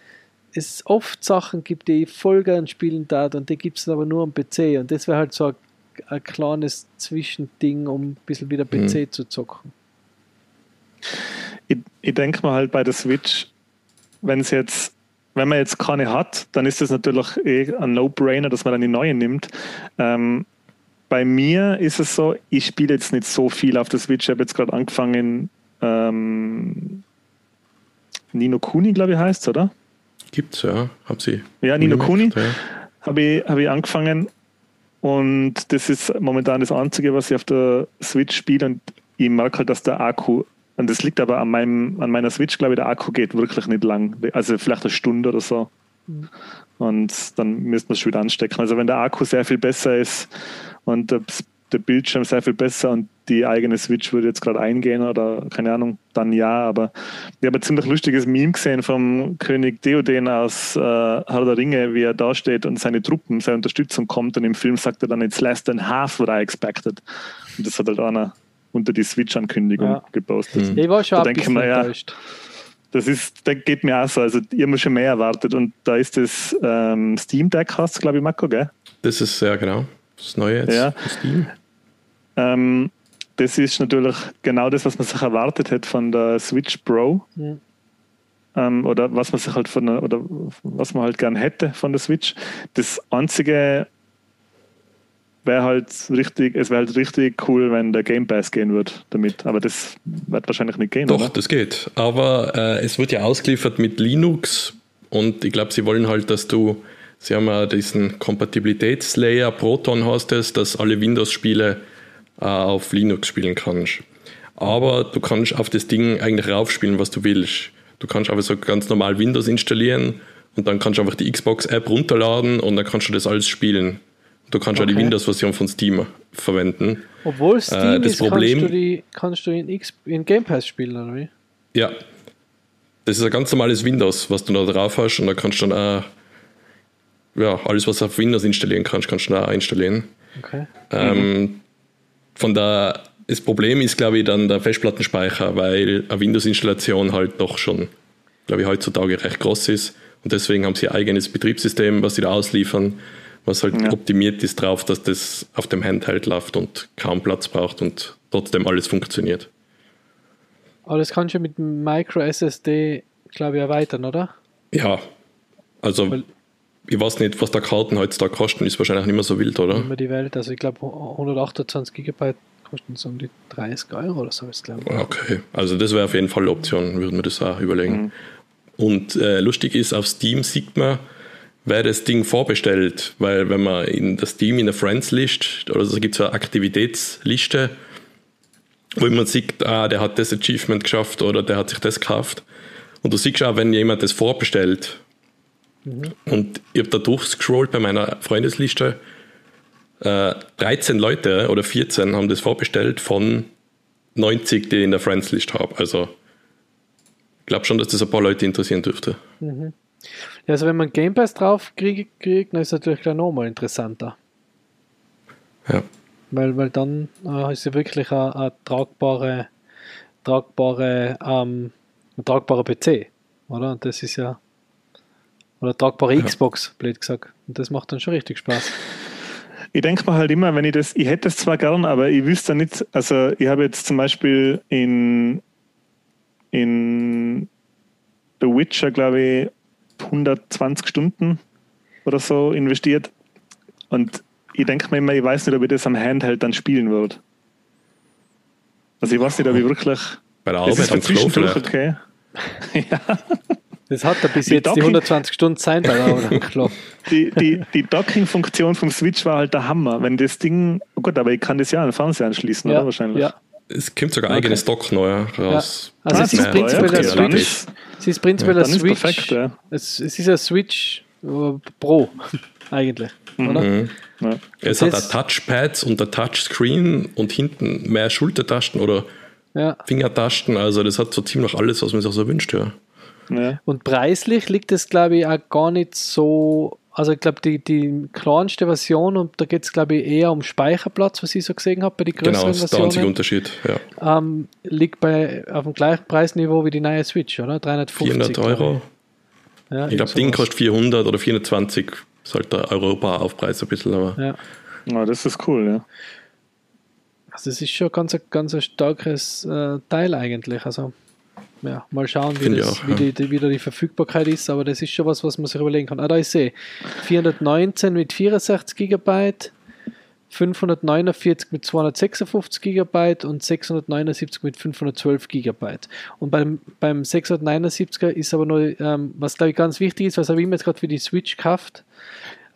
es oft Sachen gibt, die ich voll gern spielen darf und die gibt es aber nur am PC. Und das wäre halt so ein, ein kleines Zwischending, um ein bisschen wieder PC zu zocken. Ich, ich denke mal halt bei der Switch, wenn es jetzt, wenn man jetzt keine hat, dann ist das natürlich eh ein No-Brainer, dass man dann die neue nimmt. Ähm, bei mir ist es so, ich spiele jetzt nicht so viel auf der Switch. Ich habe jetzt gerade angefangen, ähm, Nino Kuni, glaube ich, heißt oder? Gibt's, ja. Haben sie. Ja, Nino Kuni. Ja. habe ich, hab ich angefangen und das ist momentan das Einzige, was ich auf der Switch spiele und ich merke halt, dass der Akku, und das liegt aber an, meinem, an meiner Switch, glaube ich, der Akku geht wirklich nicht lang, also vielleicht eine Stunde oder so. Und dann müsste man es schon wieder anstecken. Also wenn der Akku sehr viel besser ist und der, der Bildschirm sehr viel besser und die eigene Switch würde jetzt gerade eingehen oder keine Ahnung, dann ja. Aber ich habe ein ziemlich lustiges Meme gesehen vom König Theoden aus äh, Herr der Ringe, wie er da steht und seine Truppen, seine Unterstützung kommt und im Film sagt er dann, it's less than half what I expected. Und das hat halt einer unter die Switch-Ankündigung Ja. gepostet. Mhm. Ich war schon Da ein denke mir, ja. enttäuscht. Das ist, da geht mir auch so. Also, ich habe schon mehr erwartet. Und da ist das ähm, Steam Deck, hast du, glaube ich, Marco, gell? Das ist ja genau. Das Neue jetzt. Ja. Steam. Ähm, das ist natürlich genau das, was man sich erwartet hat von der Switch Pro. Mhm. Ähm, oder was man sich halt von der, oder was man halt gern hätte von der Switch. Das einzige wäre halt richtig, es wäre halt richtig cool, wenn der Game Pass gehen wird damit. Aber das wird wahrscheinlich nicht gehen, Doch, oder? das geht. Aber äh, es wird ja ausgeliefert mit Linux und ich glaube, sie wollen halt, dass du, sie haben ja diesen Kompatibilitätslayer, Proton heißt es, dass alle Windows-Spiele äh, auf Linux spielen kannst. Aber du kannst auf das Ding eigentlich raufspielen, was du willst. Du kannst einfach so ganz normal Windows installieren und dann kannst du einfach die Xbox-App runterladen und dann kannst du das alles spielen. Du kannst auch die Okay. Windows-Version von Steam verwenden. Obwohl Steam das ist, Problem- kannst du, die, kannst du in, X, in Game Pass spielen, oder wie? Ja. Das ist ein ganz normales Windows, was du da drauf hast und da kannst du dann auch, ja, alles, was du auf Windows installieren kannst, kannst du da auch installieren. Okay. Ähm, von der, das Problem ist, glaube ich, dann der Festplattenspeicher, weil eine Windows-Installation halt doch schon, glaube ich, heutzutage recht groß ist und deswegen haben sie ein eigenes Betriebssystem, was sie da ausliefern, was halt Ja. optimiert ist drauf, dass das auf dem Handheld läuft und kaum Platz braucht und trotzdem alles funktioniert. Aber das kannst du mit Micro SSD, glaube ich, erweitern, oder? Ja, also Weil- ich weiß nicht, was da Karten heutzutage kosten, ist wahrscheinlich nicht mehr so wild, oder? Immer die Welt. Also ich glaube 128 Gigabyte kosten so um die 30 Euro oder so, jetzt glaube ich. Okay, also das wäre auf jeden Fall eine Option, würden wir das auch überlegen. Und äh, lustig ist, auf Steam sieht man, wer das Ding vorbestellt, weil wenn man in der Steam in der Friends List oder so gibt es eine Aktivitätsliste, wo man sieht, ah, der hat das Achievement geschafft oder der hat sich das gekauft. Und du siehst auch, wenn jemand das vorbestellt. Und ich habe da durchgescrollt bei meiner Freundesliste. Äh, 13 Leute oder 14 haben das vorbestellt von 90, die ich in der Friends List habe. Also ich glaube schon, dass das ein paar Leute interessieren dürfte. Ja, also wenn man Game Pass drauf kriegt, kriegt dann ist es natürlich gleich nochmal interessanter. Ja. Weil, weil dann äh, ist ja wirklich ein, ein tragbare, tragbare, ähm, ein tragbarer PC, oder? Und das ist ja. Oder tragbare Xbox, blöd gesagt. Und das macht dann schon richtig Spaß. Ich denke mir halt immer, wenn ich das, ich hätte es zwar gern, aber ich wüsste nicht, also ich habe jetzt zum Beispiel in, in The Witcher, glaube ich, 120 Stunden oder so investiert. Und ich denke mir immer, ich weiß nicht, ob ich das am Handheld dann spielen würde. Also ich weiß nicht, ob ich wirklich. Bei der Das Arbeit ist am Klo zwischendurch vielleicht. okay. Das hat er bis Mit jetzt die Docking- 120 Stunden sein bei der Klo. Die, die, die Docking-Funktion vom Switch war halt der Hammer. Wenn das Ding. Oh Gott, aber ich kann das ja an den Fernseher anschließen, Ja, oder? Wahrscheinlich. ja. Es kommt sogar eigenes Dock neu raus. Also Ah, es ist prinzipiell ja, ein okay, dann Switch. ist- Es ist prinzipiell Ja, ein Switch. perfekt, ja. es, es ist ein Switch Pro eigentlich, oder? Mhm. Ja. Es hat ein Touchpads und ein Touchscreen und hinten mehr Schultertasten oder Ja. Fingertasten. Also das hat so ziemlich alles, was man sich so wünscht. Ja. Ja. Und preislich liegt es, glaube ich, auch gar nicht so. Also ich glaube, die, die kleinste Version, und da geht es, glaube ich, eher um Speicherplatz, was ich so gesehen habe bei den Genau, größeren das ist der einzige Versionen, Unterschied. Ja. ähm, liegt bei, auf dem gleichen Preisniveau wie die neue Switch, oder? 350 400 glaub Euro. ich. Ja, Ich glaube, Ding kostet 400 oder 420. Ist halt der Europa-Aufpreis ein bisschen, aber Ja. Ja, das ist cool, ja. Also es ist schon ganz, ein- ganz ein starkes äh, Teil eigentlich. Also ja, mal schauen, wie, das, auch, wie, ja. die, die, wie da die Verfügbarkeit ist, aber das ist schon was, was man sich überlegen kann. Ah, da ist sie. 419 mit 64 GB, 549 mit 256 GB und 679 mit 512 GB. Und beim, beim 679er ist aber nur, ähm, was glaube ich ganz wichtig ist, was habe ich mir jetzt gerade für die Switch gekauft,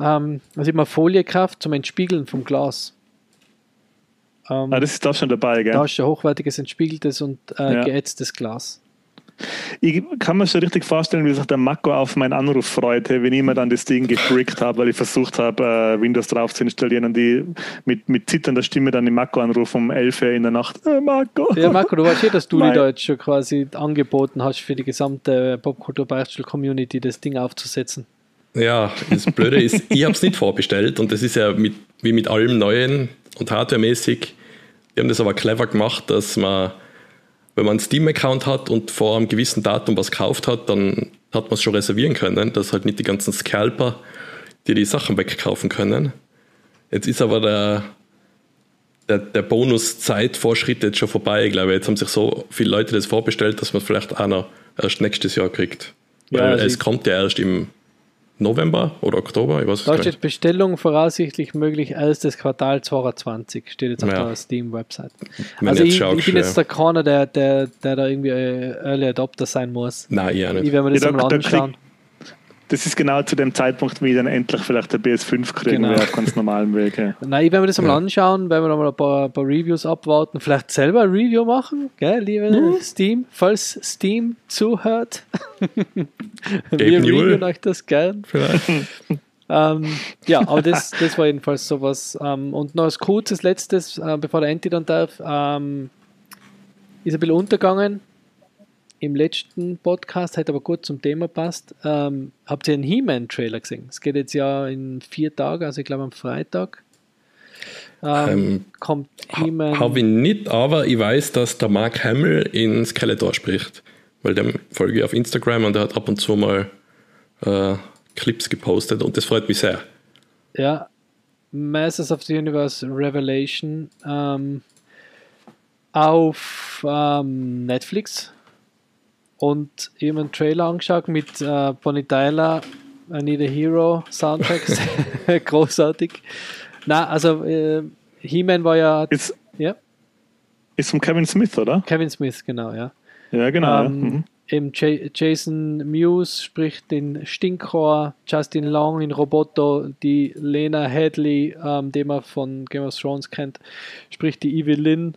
ähm, also immer Folie gekauft zum Entspiegeln vom Glas. Ähm, Ah, das ist da schon dabei, gell? da ist schon hochwertiges, entspiegeltes und äh, Ja. geätztes Glas. Ich kann mir schon richtig vorstellen, wie sich der Mako auf meinen Anruf freute, wenn ich mir dann das Ding gebrickt habe, weil ich versucht habe, äh, Windows drauf zu installieren und die mit, mit zitternder Stimme dann den Mako anrufe um 11 Uhr in der Nacht. Äh, Mako! Ja, Marco, du weißt ja, dass du dir Nein. da jetzt schon quasi angeboten hast, für die gesamte Popkultur-Beichtstuhl-Community das Ding aufzusetzen. Ja, das Blöde ist, ich habe es nicht vorbestellt und das ist ja mit, wie mit allem Neuen und hardwaremäßig. Die haben das aber clever gemacht, dass man, wenn man einen Steam-Account hat und vor einem gewissen Datum was gekauft hat, dann hat man es schon reservieren können, dass halt nicht die ganzen Scalper dir die Sachen wegkaufen können. Jetzt ist aber der, der, der Bonus-Zeitvorschritt jetzt schon vorbei, ich glaube. Jetzt haben sich so viele Leute das vorbestellt, dass man es vielleicht auch noch erst nächstes Jahr kriegt. Ja, Weil also es ich- kommt ja erst im November oder Oktober, ich weiß es Da gar steht nicht. Bestellung voraussichtlich möglich erstes Quartal 2020, steht jetzt auf Ja. der Steam-Website. Also ich, ich bin jetzt da keiner, der, der, der da irgendwie Early Adopter sein muss. Nein, ich auch Ich nicht. werde mir das Ja, da- einmal da anschauen. Das ist genau zu dem Zeitpunkt, wie ich dann endlich vielleicht der PS5 kriegen Genau. auf ganz normalen Weg. Ja. Nein, ich werde mir das einmal Ja. anschauen, werden wir noch mal ein paar, ein paar Reviews abwarten, vielleicht selber ein Review machen, gell, liebe Mhm. Steam, falls Steam zuhört. wir reviewen euch das gern. Ähm, ja, aber das, das war jedenfalls sowas. Ähm, und noch als kurzes letztes, äh, bevor der Enti dann darf, ähm, ist ein bisschen untergegangen im letzten Podcast, hat aber gut zum Thema passt. Ähm, habt ihr einen He-Man-Trailer gesehen? Es geht jetzt ja in vier Tagen, also ich glaube am Freitag. Ähm, Ähm, kommt He-Man. Habe ich nicht, aber ich weiß, dass der Mark Hamill in Skeletor spricht. Weil dem folge ich auf Instagram und er hat ab und zu mal äh, Clips gepostet und das freut mich sehr. Ja, Masters of the Universe Revelation ähm, auf ähm, Netflix und eben einen Trailer angeschaut mit äh, Bonnie Tyler, I Need a Hero Soundtracks. Großartig. Na, also äh, He-Man war ja, Ist, ja, ist von Kevin Smith, oder? Kevin Smith, genau, ja. Ja, genau. Ähm, ja. Mhm. Eben Ja- Jason Mewes spricht den Stinkor, Justin Long in Roboto, die Lena Headley, ähm, den man von Game of Thrones kennt, spricht die Evelyn,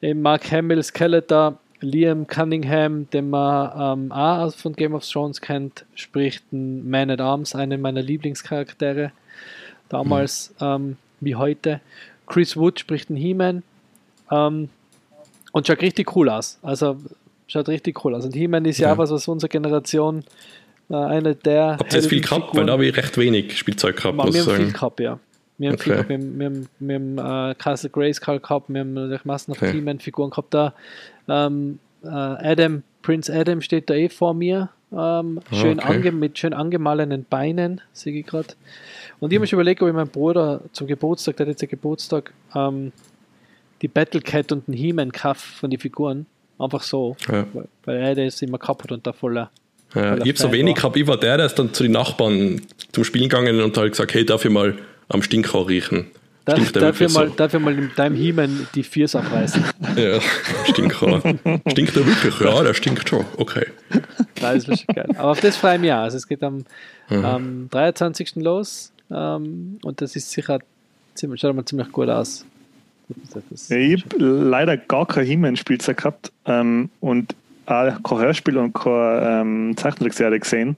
eben Mark Hamill Skeletor, Liam Cunningham, den man ähm, auch von Game of Thrones kennt, spricht den Man at Arms, einen meiner Lieblingscharaktere, damals ähm, wie heute. Chris Wood spricht den He-Man. Ähm, und schaut richtig cool aus. Also schaut richtig cool aus. Und He-Man ist ja, Ja. was, was unsere Generation äh, eine der. Habt ihr jetzt viel gehabt? Weil da habe ich recht wenig Spielzeug gehabt, wir muss ich haben viel sagen. gehabt, ja. Wir haben, Okay. viel, wir wir wir haben äh, Castle Grayskull gehabt, wir haben natürlich massenhaft Okay. He-Man-Figuren gehabt. Da ähm, äh, Adam, Prince Adam steht da eh vor mir. Ähm, schön Ah, okay. ange, mit schön angemalenen Beinen, sehe ich gerade. Und ich habe mir schon überlegt, ob ich meinem Bruder zum Geburtstag, der hat jetzt ja Geburtstag, ähm, die Battle Cat und den He-Man kaufe von den Figuren. Einfach so. Ja. Weil, weil er der ist immer kaputt und da voller. Ja, ich habe so wenig war. gehabt. Ich war der, der ist dann zu den Nachbarn zum Spielen gegangen und halt gesagt, hey, darf ich mal am Stinkrohr riechen? Der dafür, wirklich mal, so? dafür mal in deinem He-Man die Füße abreißen. Ja, stinkt er. Stinkt er wirklich? Ja, der stinkt schon. Okay. Nein, das ist schon geil. Aber auf das freue ich mich auch. Also es geht am, Mhm. am 23. los ähm, und das ist sicher ziemlich, schaut mal ziemlich gut aus. Ja, ich habe leider gar kein He-Man-Spielzeug gehabt ähm, und auch kein Hörspiel und keine ähm, Zeichentrickserie gesehen.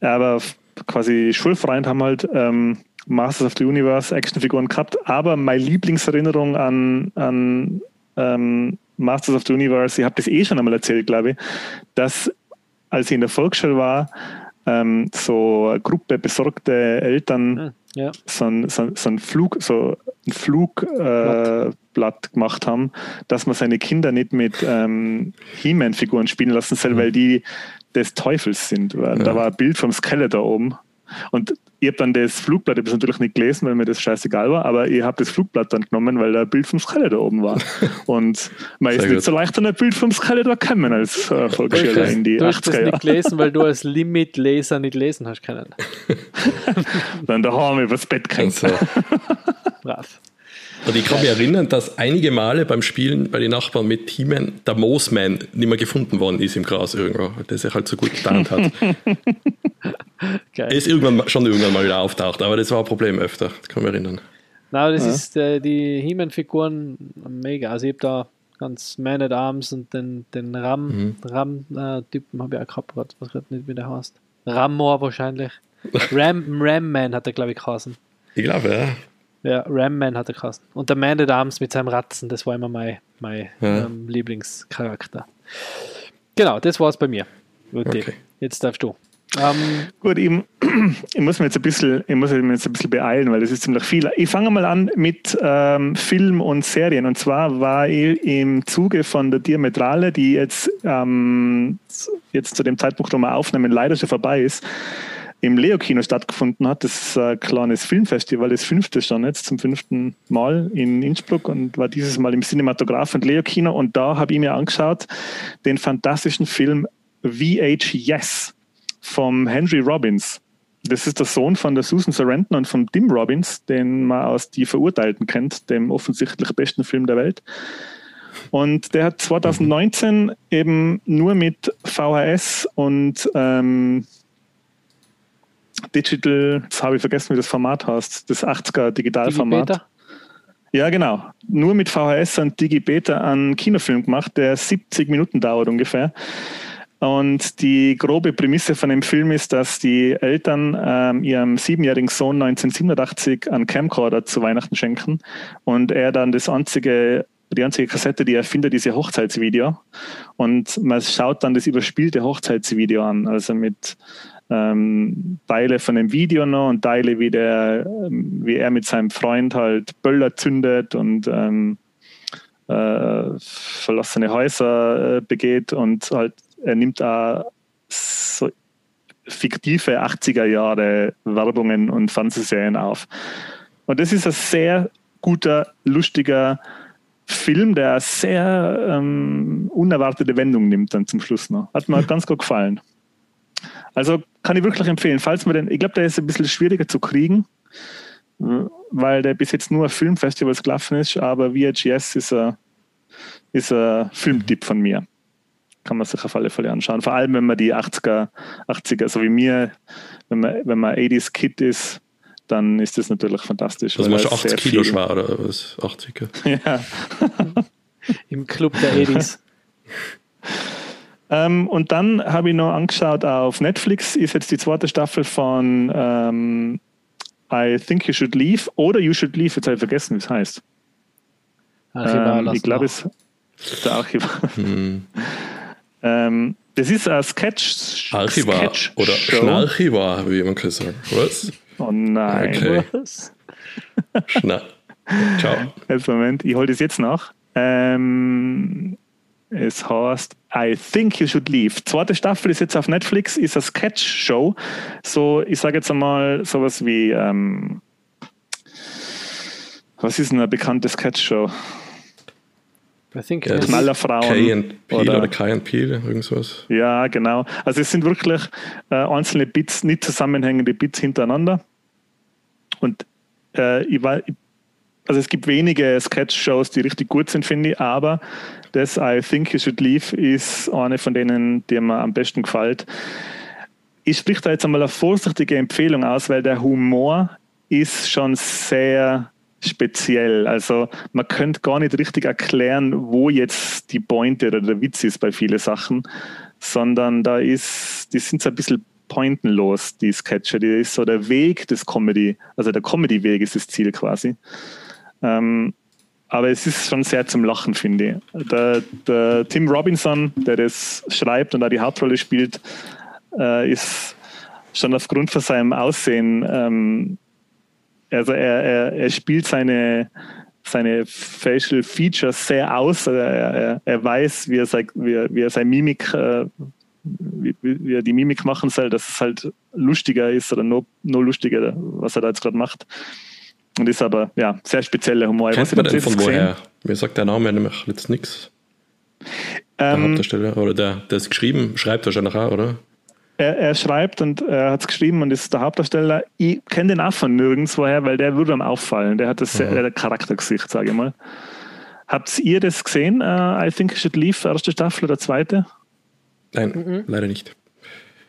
Aber quasi Schulfreunde haben halt ähm, Masters of the Universe Actionfiguren gehabt. Aber meine Lieblingserinnerung an, an ähm, Masters of the Universe, ich habe das eh schon einmal erzählt, glaube ich, dass als ich in der Volksschule war, ähm, so eine Gruppe besorgte Eltern Hm, ja, so ein, so, so ein Flug, so ein Flugblatt äh, gemacht haben, dass man seine Kinder nicht mit ähm, He-Man-Figuren spielen lassen soll, weil die des Teufels sind. Weil Da war ein Bild vom Skeletor oben. Und ich habe dann das Flugblatt, ich habe es natürlich nicht gelesen, weil mir das scheißegal war, aber ich habe das Flugblatt dann genommen, weil da ein Bild vom Skeletor oben war. Und man ist Sehr nicht gut. so leicht an ein Bild vom Skeletor kommen als äh, Volksschüler in die du hast das 80er nicht Jahre. gelesen, weil du als Limit-Leser nicht lesen hast können. Dann daheim übers Bett gehängt. Also, Brav. Und ich kann mich erinnern, dass einige Male beim Spielen bei den Nachbarn mit He-Man der Moosman nicht mehr gefunden worden ist im Gras irgendwo, der sich halt so gut getarnt hat. Er Geil. ist irgendwann schon irgendwann mal wieder auftaucht, aber das war ein Problem öfter, das kann ich mich erinnern. Na, das ist äh, die He-Man-Figuren mega. Also ich habe da ganz Man at Arms und den, den Ram, Mhm. Ram-Typen habe ich auch gehabt, grad, was gerade nicht, wie der heißt. Rammor wahrscheinlich. Ram, Ram-Man hat er, glaube ich, geheißen. Ich glaube, ja. Ja, Ram-Man hat er geheißen. Und der Man at Arms mit seinem Ratzen, das war immer mein, mein Ja. ähm, Lieblingscharakter. Genau, das war's bei mir. Okay. jetzt darfst du. Ähm, Gut, ich, ich muss mich jetzt ein bisschen, ich muss mich jetzt ein bisschen beeilen, weil das ist ziemlich viel. Ich fange mal an mit ähm, Film und Serien. Und zwar war ich im Zuge von der Diametrale, die jetzt, ähm, jetzt zu dem Zeitpunkt, wo wir aufnehmen, leider schon vorbei ist, im Leo-Kino stattgefunden hat. Das ist ein kleines Filmfestival, das fünfte schon jetzt, zum fünften Mal in Innsbruck und war dieses Mal im Cinematograph und Leo-Kino. Und da habe ich mir angeschaut den fantastischen Film VH Yes vom Henry Robbins. Das ist der Sohn von der Susan Sarandon und von Tim Robbins, den man aus Die Verurteilten kennt, dem offensichtlich besten Film der Welt. Und der hat 2019 eben nur mit VHS und ähm, Digital, jetzt habe ich vergessen, wie das Format heißt, das 80er Digitalformat. Digibeta? Ja, genau. Nur mit VHS und Digibeta einen Kinofilm gemacht, der 70 Minuten dauert ungefähr. Und die grobe Prämisse von dem Film ist, dass die Eltern ähm, ihrem siebenjährigen Sohn 1987 einen Camcorder zu Weihnachten schenken und er dann das einzige, die einzige Kassette, die er findet, ist ihr Hochzeitsvideo. Und man schaut dann das überspielte Hochzeitsvideo an, also mit ähm, Teile von dem Video noch und Teile, wie, der, ähm, wie er mit seinem Freund halt Böller zündet und ähm, äh, verlassene Häuser äh, begeht und halt er nimmt auch so fiktive 80er Jahre Werbungen und Fernsehserien auf. Und das ist ein sehr guter, lustiger Film, der sehr ähm, unerwartete Wendung nimmt dann zum Schluss noch. Hat mir ganz gut gefallen. Also kann ich wirklich empfehlen, falls man den, ich glaube, der ist ein bisschen schwieriger zu kriegen, weil der bis jetzt nur auf Filmfestivals gelaufen ist, aber VHS ist ein, ist ein Filmtipp von mir. Kann man sich auf alle Fälle anschauen. Vor allem, wenn man die 80er, 80er, so wie mir, wenn man, wenn man 80s Kid ist, dann ist das natürlich fantastisch. Also weil man schon es 80 sehr Kilo schwer oder was? 80er. Ja. Im Club der Edis. Ähm, und dann habe ich noch angeschaut auf Netflix, ist jetzt die zweite Staffel von ähm, I Think You Should Leave oder You Should Leave, jetzt habe ich vergessen, wie es heißt. Archivar Ähm, ich glaube, es der Archivar. Hm. ähm, das ist ein Sketch. Archivar Sketch oder. Schnarchivar, wie man kann sagen. Was? Oh nein. Okay. Was? Schna Ciao. Jetzt Moment, ich hole das jetzt nach. Ähm, es heißt I Think You Should Leave. Zweite Staffel ist jetzt auf Netflix, ist eine Sketch-Show. So, ich sage jetzt einmal sowas wie, ähm, was ist denn eine bekannte Sketch-Show? I think Ja, it is. Knallerfrauen. Kay and Peel oder- oder, Kai and Peel, irgendwas. Ja, genau. Also es sind wirklich äh, einzelne Bits, nicht zusammenhängende Bits hintereinander. Und äh, ich, war, also es gibt wenige Sketch-Shows, die richtig gut sind, finde ich, aber das I Think You Should Leave ist eine von denen, die mir am besten gefällt. Ich spreche da jetzt einmal eine vorsichtige Empfehlung aus, weil der Humor ist schon sehr speziell. Also man könnte gar nicht richtig erklären, wo jetzt die Pointe oder der Witz ist bei vielen Sachen, sondern da ist, die sind so ein bisschen pointenlos, die Sketche. Die ist so der Weg des Comedy, also der Comedy-Weg ist das Ziel quasi. Ähm, aber es ist schon sehr zum Lachen, finde ich. Der, der, Tim Robinson, der das schreibt und da die Hauptrolle spielt, äh, ist schon aufgrund von seinem Aussehen, ähm, also er, er, er spielt seine, seine Facial Features sehr aus. Also er, er, er weiß, wie er, sein, wie wie er seine Mimik, äh, wie, wie, er die Mimik machen soll, dass es halt lustiger ist oder nur, nur lustiger, was er da jetzt gerade macht. Und ist aber, ja, sehr spezieller Humor. Kennt man denn von woher? Mir sagt der Name nämlich jetzt nichts. Der ähm, Hauptdarsteller, oder der, der ist geschrieben, schreibt wahrscheinlich auch, oder? Er, er schreibt und er hat es geschrieben und ist der Hauptdarsteller. Ich kenne den auch von nirgendwoher, weil der würde ihm auffallen. Der hat das sehr, der Charaktergesicht, sage ich mal. Habt ihr das gesehen? Uh, I Think I Should Leave, erste Staffel oder zweite? Nein, mhm. leider nicht.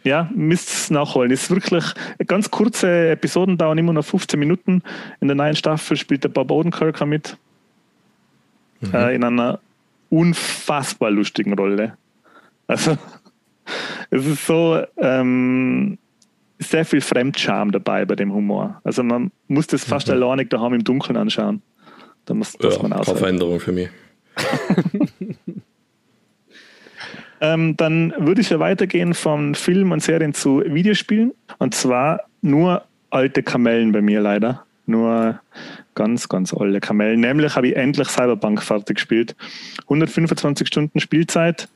Ja, müsst es nachholen. Es ist wirklich ganz kurze Episoden, dauern immer noch 15 Minuten. In der neuen Staffel spielt der Bob Odenkirk mit. Mhm. Äh, in einer unfassbar lustigen Rolle. Also, es ist so ähm, sehr viel Fremdscham dabei bei dem Humor. Also, man muss das fast mhm. alleinig daheim im Dunkeln anschauen. Da muss ja, man Veränderung für mich. Ähm, dann würde ich ja weitergehen von Film und Serien zu Videospielen. Und zwar nur alte Kamellen bei mir leider. Nur ganz, ganz alte Kamellen. Nämlich habe ich endlich Cyberpunk fertig gespielt. 125 Stunden Spielzeit.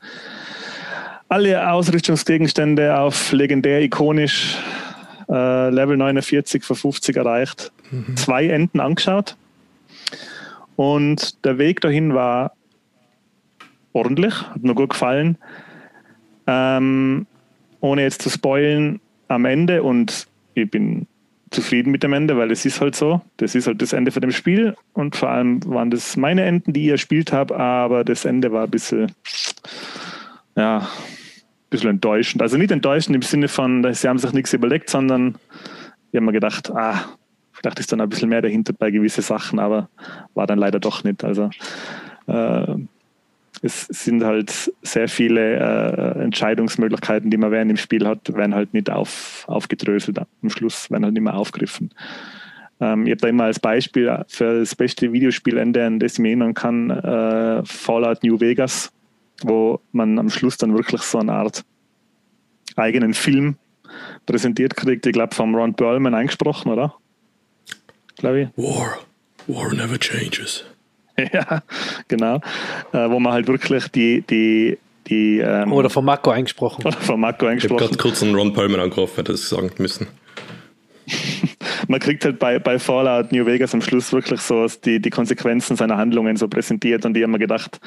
Alle Ausrüstungsgegenstände auf legendär ikonisch. Äh, Level 49 für 50 erreicht. Mhm. Zwei Enden angeschaut. Und der Weg dahin war ordentlich, hat mir gut gefallen. Ähm, ohne jetzt zu spoilen, am Ende und ich bin zufrieden mit dem Ende, weil es ist halt so. Das ist halt das Ende von dem Spiel und vor allem waren das meine Enden, die ich erspielt habe, aber das Ende war ein bisschen, ja, ein bisschen enttäuschend. Also nicht enttäuschend im Sinne von, sie haben sich nichts überlegt, sondern ich habe mir gedacht, ah, vielleicht ist dann ein bisschen mehr dahinter bei gewissen Sachen, aber war dann leider doch nicht. Also äh, es sind halt sehr viele äh, Entscheidungsmöglichkeiten, die man während dem Spiel hat, werden halt nicht auf, aufgedröselt. Am Schluss werden halt nicht mehr aufgegriffen. Ähm, ich habe da immer als Beispiel für das beste Videospielende, an das ich mich erinnern kann, äh, Fallout New Vegas, wo man am Schluss dann wirklich so eine Art eigenen Film präsentiert kriegt. Ich glaube, vom Ron Perlman eingesprochen, oder? Glaube ich. War. War never changes. ja, genau. Äh, wo man halt wirklich die, die, die ähm, Oder von Marco eingesprochen. Oder von Marco eingesprochen. Ich habe gerade kurz einen Ron Perlman angerufen, hätte das sagen müssen. man kriegt halt bei, bei Fallout New Vegas am Schluss wirklich so die, die Konsequenzen seiner Handlungen so präsentiert und die haben mir gedacht,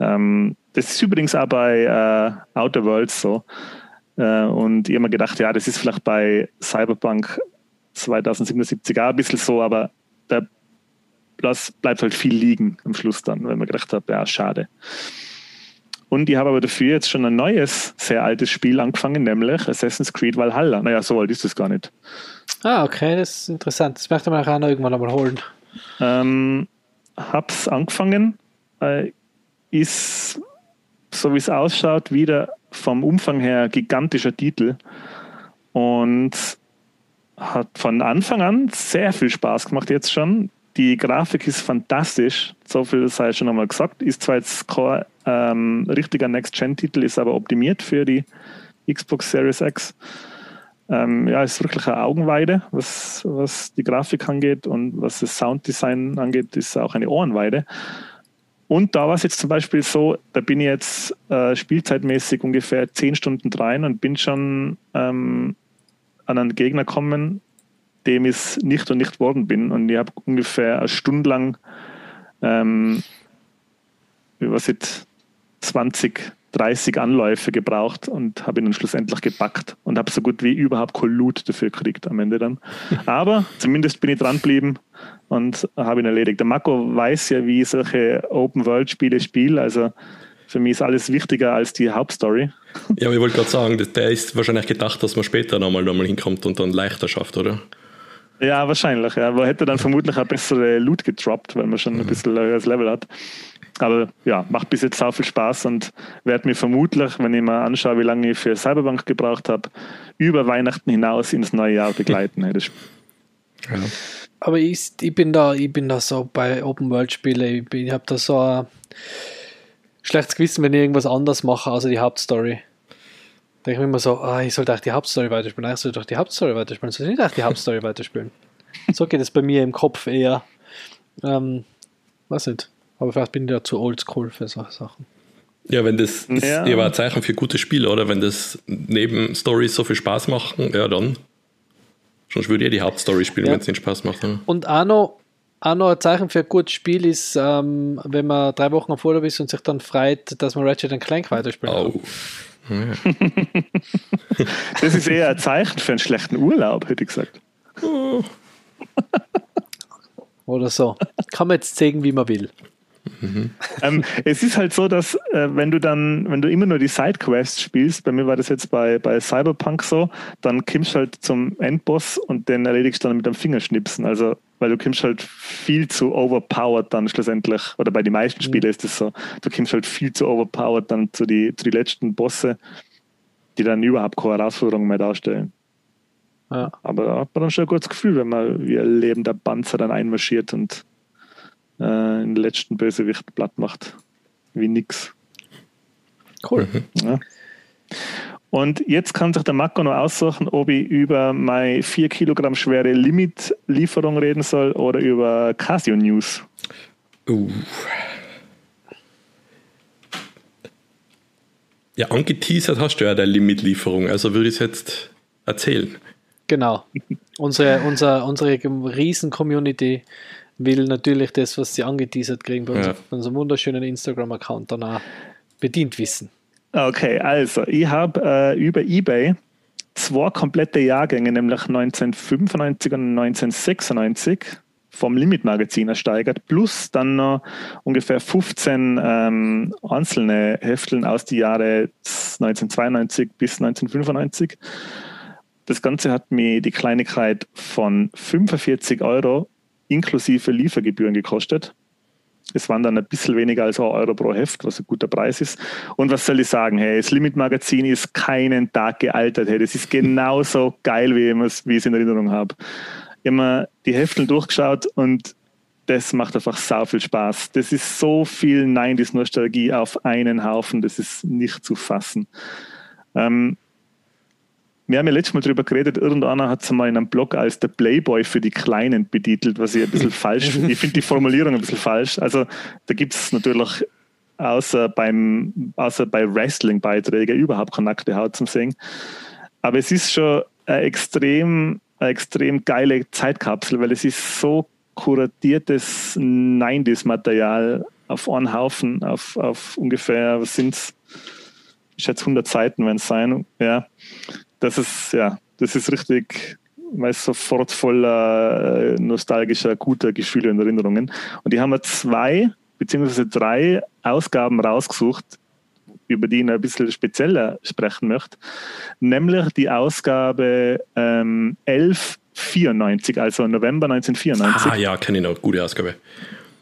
ähm, das ist übrigens auch bei äh, Outer Worlds so. Äh, und ich habe mir gedacht, ja, das ist vielleicht bei Cyberpunk 2077 auch ein bisschen so, aber der das bleibt halt viel liegen am Schluss dann, weil man gedacht hat, ja, schade. Und ich habe aber dafür jetzt schon ein neues, sehr altes Spiel angefangen, nämlich Assassin's Creed Valhalla. Naja, so alt ist es gar nicht. Ah, okay, das ist interessant. Das möchte man auch noch irgendwann einmal holen. Ähm, hab's angefangen. Äh, ist, so wie es ausschaut, wieder vom Umfang her gigantischer Titel. Und hat von Anfang an sehr viel Spaß gemacht jetzt schon. Die Grafik ist fantastisch, so viel sei schon einmal gesagt. Ist zwar jetzt kein ähm, richtiger Next-Gen-Titel, ist aber optimiert für die Xbox Series X. Ähm, ja, ist wirklich eine Augenweide, was, was die Grafik angeht und was das Sounddesign angeht, ist auch eine Ohrenweide. Und da war es jetzt zum Beispiel so, da bin ich jetzt äh, spielzeitmäßig ungefähr 10 Stunden rein und bin schon ähm, an einen Gegner gekommen, dem ich nicht und nicht worden bin. Und ich habe ungefähr eine Stunde lang ähm, über 20 30 Anläufe gebraucht und habe ihn dann schlussendlich gepackt und habe so gut wie überhaupt kein Loot dafür gekriegt am Ende dann. Aber zumindest bin ich dran geblieben und habe ihn erledigt. Der Marco weiß ja, wie ich solche Open-World-Spiele spiele, also für mich ist alles wichtiger als die Hauptstory. Ja, aber ich wollte gerade sagen, der ist wahrscheinlich gedacht, dass man später nochmal, nochmal hinkommt und dann leichter schafft, oder? Ja, wahrscheinlich. Ja. Man hätte dann vermutlich auch bessere Loot gedroppt, weil man schon ein mhm. bisschen höheres Level hat. Aber ja, macht bis jetzt auch viel Spaß und werde mir vermutlich, wenn ich mal anschaue, wie lange ich für Cyberbank gebraucht habe, über Weihnachten hinaus ins neue Jahr begleiten. ja. Aber ich, ich, bin da, ich bin da so bei Open World Spielen, ich, ich habe da so ein schlechtes Gewissen, wenn ich irgendwas anders mache, außer die Hauptstory. Denke ich mir immer so, ah, ich sollte auch die Hauptstory weiterspielen. Eigentlich sollte ich doch die Hauptstory weiterspielen. Ich sollte nicht auch die Hauptstory weiterspielen. So geht es bei mir im Kopf eher. Ähm, weiß nicht. Aber vielleicht bin ich ja zu oldschool für solche Sachen. Ja, wenn das, das ja. ja ein Zeichen für gute Spiele, oder? Wenn das neben Stories so viel Spaß machen, ja dann. Sonst würde ich die Hauptstory spielen, ja. wenn es nicht Spaß macht. Ne? Und auch noch, auch noch ein Zeichen für ein gutes Spiel ist, ähm, wenn man drei Wochen auf Urlaub ist und sich dann freut, dass man Ratchet Clank weiterspielt. Oh. Ja. das ist eher ein Zeichen für einen schlechten Urlaub, hätte ich gesagt. Oder so. Kann man jetzt zeigen, wie man will. Mhm. ähm, es ist halt so, dass äh, wenn du dann, wenn du immer nur die Sidequests spielst, bei mir war das jetzt bei, bei Cyberpunk so, dann kommst du halt zum Endboss und den erledigst du dann mit dem Fingerschnipsen. Also, weil du kommst halt viel zu overpowered dann schlussendlich, oder bei den meisten Spielen mhm. ist das so, du kommst halt viel zu overpowered dann zu die, zu die letzten Bosse, die dann überhaupt keine Herausforderung mehr darstellen. Ja. Aber da hat man dann schon ein gutes Gefühl, wenn man wie ein lebender Panzer dann einmarschiert und äh, den letzten Bösewicht platt macht. Wie nix. Cool. Ja. Und jetzt kann sich der Mako noch aussuchen, ob ich über meine 4 Kilogramm schwere Limit-Lieferung reden soll oder über Casio News. Uh. Ja, angeteasert hast du ja deine Limit-Lieferung, also würde ich es jetzt erzählen. Genau. Unsere, unser, unsere Riesen-Community will natürlich das, was sie angeteasert kriegen bei ja. unserem wunderschönen Instagram-Account danach bedient wissen. Okay, also ich habe äh, über eBay zwei komplette Jahrgänge, nämlich 1995 und 1996 vom Limit-Magazin ersteigert, plus dann noch ungefähr 15 ähm, einzelne Hefteln aus den Jahren 1992 bis 1995. Das Ganze hat mir die Kleinigkeit von 45 Euro inklusive Liefergebühren gekostet. Es waren dann ein bisschen weniger als ein Euro pro Heft, was ein guter Preis ist. Und was soll ich sagen? Hey, das Limit-Magazin ist keinen Tag gealtert. Hey, das ist genauso geil, wie ich es in Erinnerung habe. Ich habe mir die Hefteln durchgeschaut und das macht einfach sau viel Spaß. Das ist so viel 90s-Nostalgie auf einen Haufen, das ist nicht zu fassen. Ähm, wir haben ja letztes Mal darüber geredet, irgendeiner hat es mal in einem Blog als der Playboy für die Kleinen betitelt, was ich ein bisschen falsch finde. Ich finde die Formulierung ein bisschen falsch. Also da gibt es natürlich außer, beim, außer bei Wrestling-Beiträgen überhaupt keine nackte Haut zum Sehen. Aber es ist schon eine extrem, eine extrem geile Zeitkapsel, weil es ist so kuratiertes 90s-Material auf einen Haufen, auf, auf ungefähr, was sind es? Ich schätze 100 Seiten, wenn es sein. Ja das ist, ja, das ist richtig, man sofort voller äh, nostalgischer, guter Gefühle und Erinnerungen. Und die haben wir zwei beziehungsweise drei Ausgaben rausgesucht, über die ich ein bisschen spezieller sprechen möchte, nämlich die Ausgabe ähm, 1194, also November 1994. Ah ja, kenne ich noch, gute Ausgabe.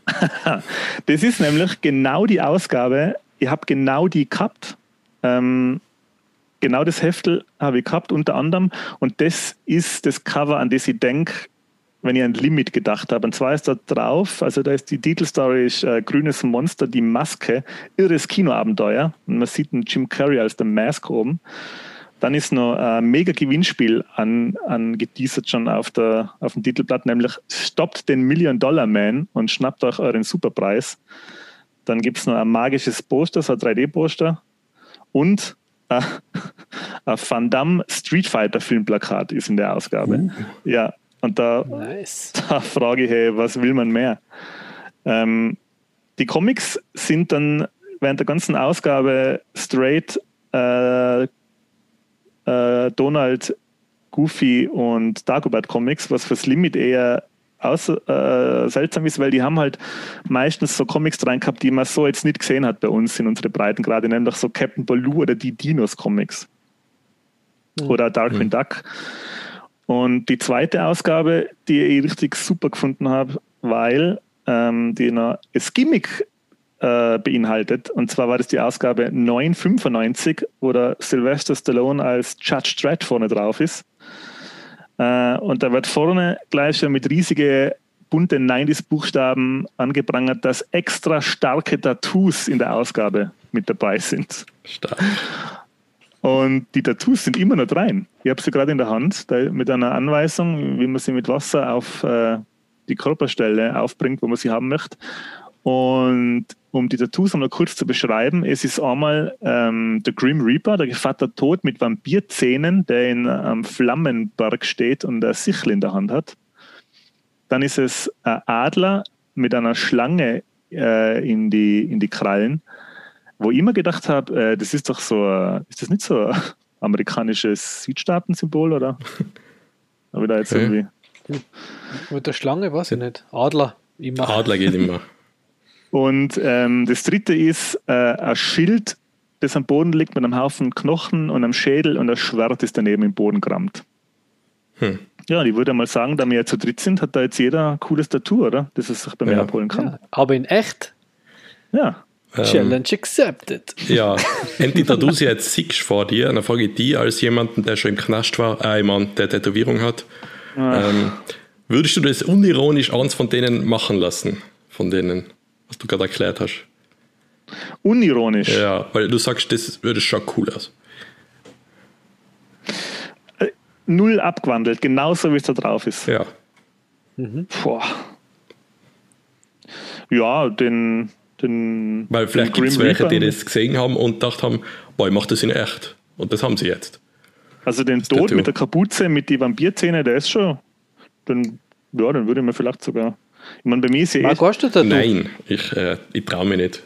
das ist nämlich genau die Ausgabe, ich habe genau die gehabt. Ähm, genau das Heftel habe ich gehabt, unter anderem. Und das ist das Cover, an das ich denke, wenn ich an Limit gedacht habe. Und zwar ist da drauf, also da ist die Titelstory ist, äh, Grünes Monster, die Maske, irres Kinoabenteuer. Und man sieht einen Jim Carrey als der Mask oben. Dann ist noch ein mega Gewinnspiel an, angeteasert schon auf, der, auf dem Titelblatt, nämlich stoppt den Million Dollar Man und schnappt euch euren Superpreis. Dann gibt es noch ein magisches Poster, so ein 3D-Poster. Und äh, ein Van Damme Street Fighter Filmplakat ist in der Ausgabe. Uh. Ja, und da, nice. da frage ich, hey, was will man mehr? Ähm, die Comics sind dann während der ganzen Ausgabe straight äh, äh, Donald, Goofy und Dagobert Comics, was fürs Limit eher aus, äh, seltsam ist, weil die haben halt meistens so Comics rein gehabt, die man so jetzt nicht gesehen hat bei uns in unsere Breiten, gerade nämlich so Captain Baloo oder die Dinos Comics. Mhm. Oder Darkwing mhm. Duck. Und die zweite Ausgabe, die ich richtig super gefunden habe, weil ähm, die noch das Gimmick äh, beinhaltet. Und zwar war das die Ausgabe 995, wo der Sylvester Stallone als Judge Dredd vorne drauf ist. Äh, und da wird vorne gleich schon mit riesigen bunten 90s-Buchstaben angeprangert, dass extra starke Tattoos in der Ausgabe mit dabei sind. Stark. Und die Tattoos sind immer noch rein. Ich habe sie gerade in der Hand mit einer Anweisung, wie man sie mit Wasser auf äh, die Körperstelle aufbringt, wo man sie haben möchte. Und um die Tattoos einmal kurz zu beschreiben, es ist einmal ähm, der Grim Reaper, der Gevatter Tod mit Vampirzähnen, der in einem Flammenberg steht und eine Sichel in der Hand hat. Dann ist es ein Adler mit einer Schlange äh, in, die, in die Krallen, wo ich immer gedacht habe, äh, das ist doch so, äh, ist das nicht so ein amerikanisches Südstaaten-Symbol, oder? Ich da jetzt okay. irgendwie. Mit der Schlange weiß ich nicht. Adler. Immer. Adler geht immer. Und ähm, das dritte ist äh, ein Schild, das am Boden liegt mit einem Haufen Knochen und einem Schädel und ein Schwert ist daneben im Boden gerammt. Hm. Ja, ich würde mal sagen, da wir ja zu dritt sind, hat da jetzt jeder ein cooles Tattoo, oder? Das er sich bei mir ja. abholen kann. Ja, aber in echt? Ja. Ähm, Challenge accepted. Ja, entweder du sie jetzt siehst vor dir, dann frage ich die als jemanden, der schon im Knast war, äh, jemand, der Tätowierung hat, ähm, würdest du das unironisch eins von denen machen lassen? Von denen? Was du gerade erklärt hast. Unironisch. Ja, weil du sagst, das würde schon cool aus. Äh, null abgewandelt, genauso wie es da drauf ist. Ja. Mhm. Boah. Ja, den, den. Weil vielleicht gibt es welche, die das gesehen haben und gedacht haben, boah, ich mach das in echt. Und das haben sie jetzt. Also den Tod mit der Kapuze, mit den Vampirzähne, der ist schon. Den, ja, den würde ich mir vielleicht sogar ich meine, bei mir ist ja Was kostet das? Nein, ich, äh, ich traue mich nicht.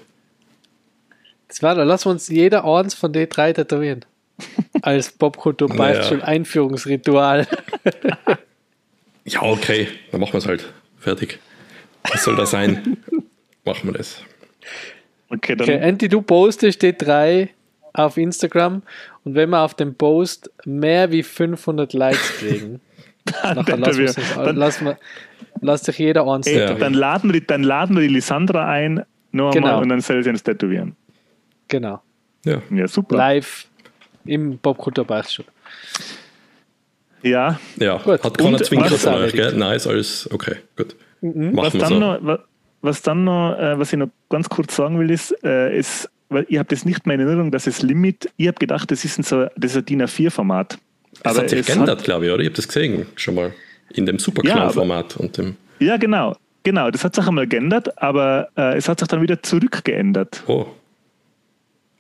Das war, dann lassen wir uns jeder eins von den drei tätowieren. Als Popkultur naja. Einführungsritual. ja, okay, dann machen wir es halt. Fertig. Was soll das sein? machen wir das. Okay, dann. Okay, Andy, du postest die drei auf Instagram und wenn wir auf dem Post mehr wie 500 Likes kriegen, Nachher lassen wir, dann, wir, lass sich jeder eins ey, dann, laden wir, dann laden wir die Lisandra ein, noch genau. einmal, und dann soll sie uns tätowieren. Genau. Ja. ja, super. Live im Popkulturbeichtstuhl. Ja. Ja, gut. hat keiner zwingend von euch, gell? Nice, alles okay, gut. Mhm. Was, dann so. noch, was dann noch, äh, was ich noch ganz kurz sagen will, ist, äh, ist weil ihr habt es nicht mehr in Erinnerung, dass es Limit, ich habe gedacht, das ist ein, so, das ist ein DIN A4-Format. Das hat sich geändert, glaube ich, oder? Ich habe das gesehen schon mal in dem Superknall-Format. Ja, ja, genau. Genau, das hat sich einmal geändert, aber äh, es hat sich dann wieder zurückgeändert. Oh.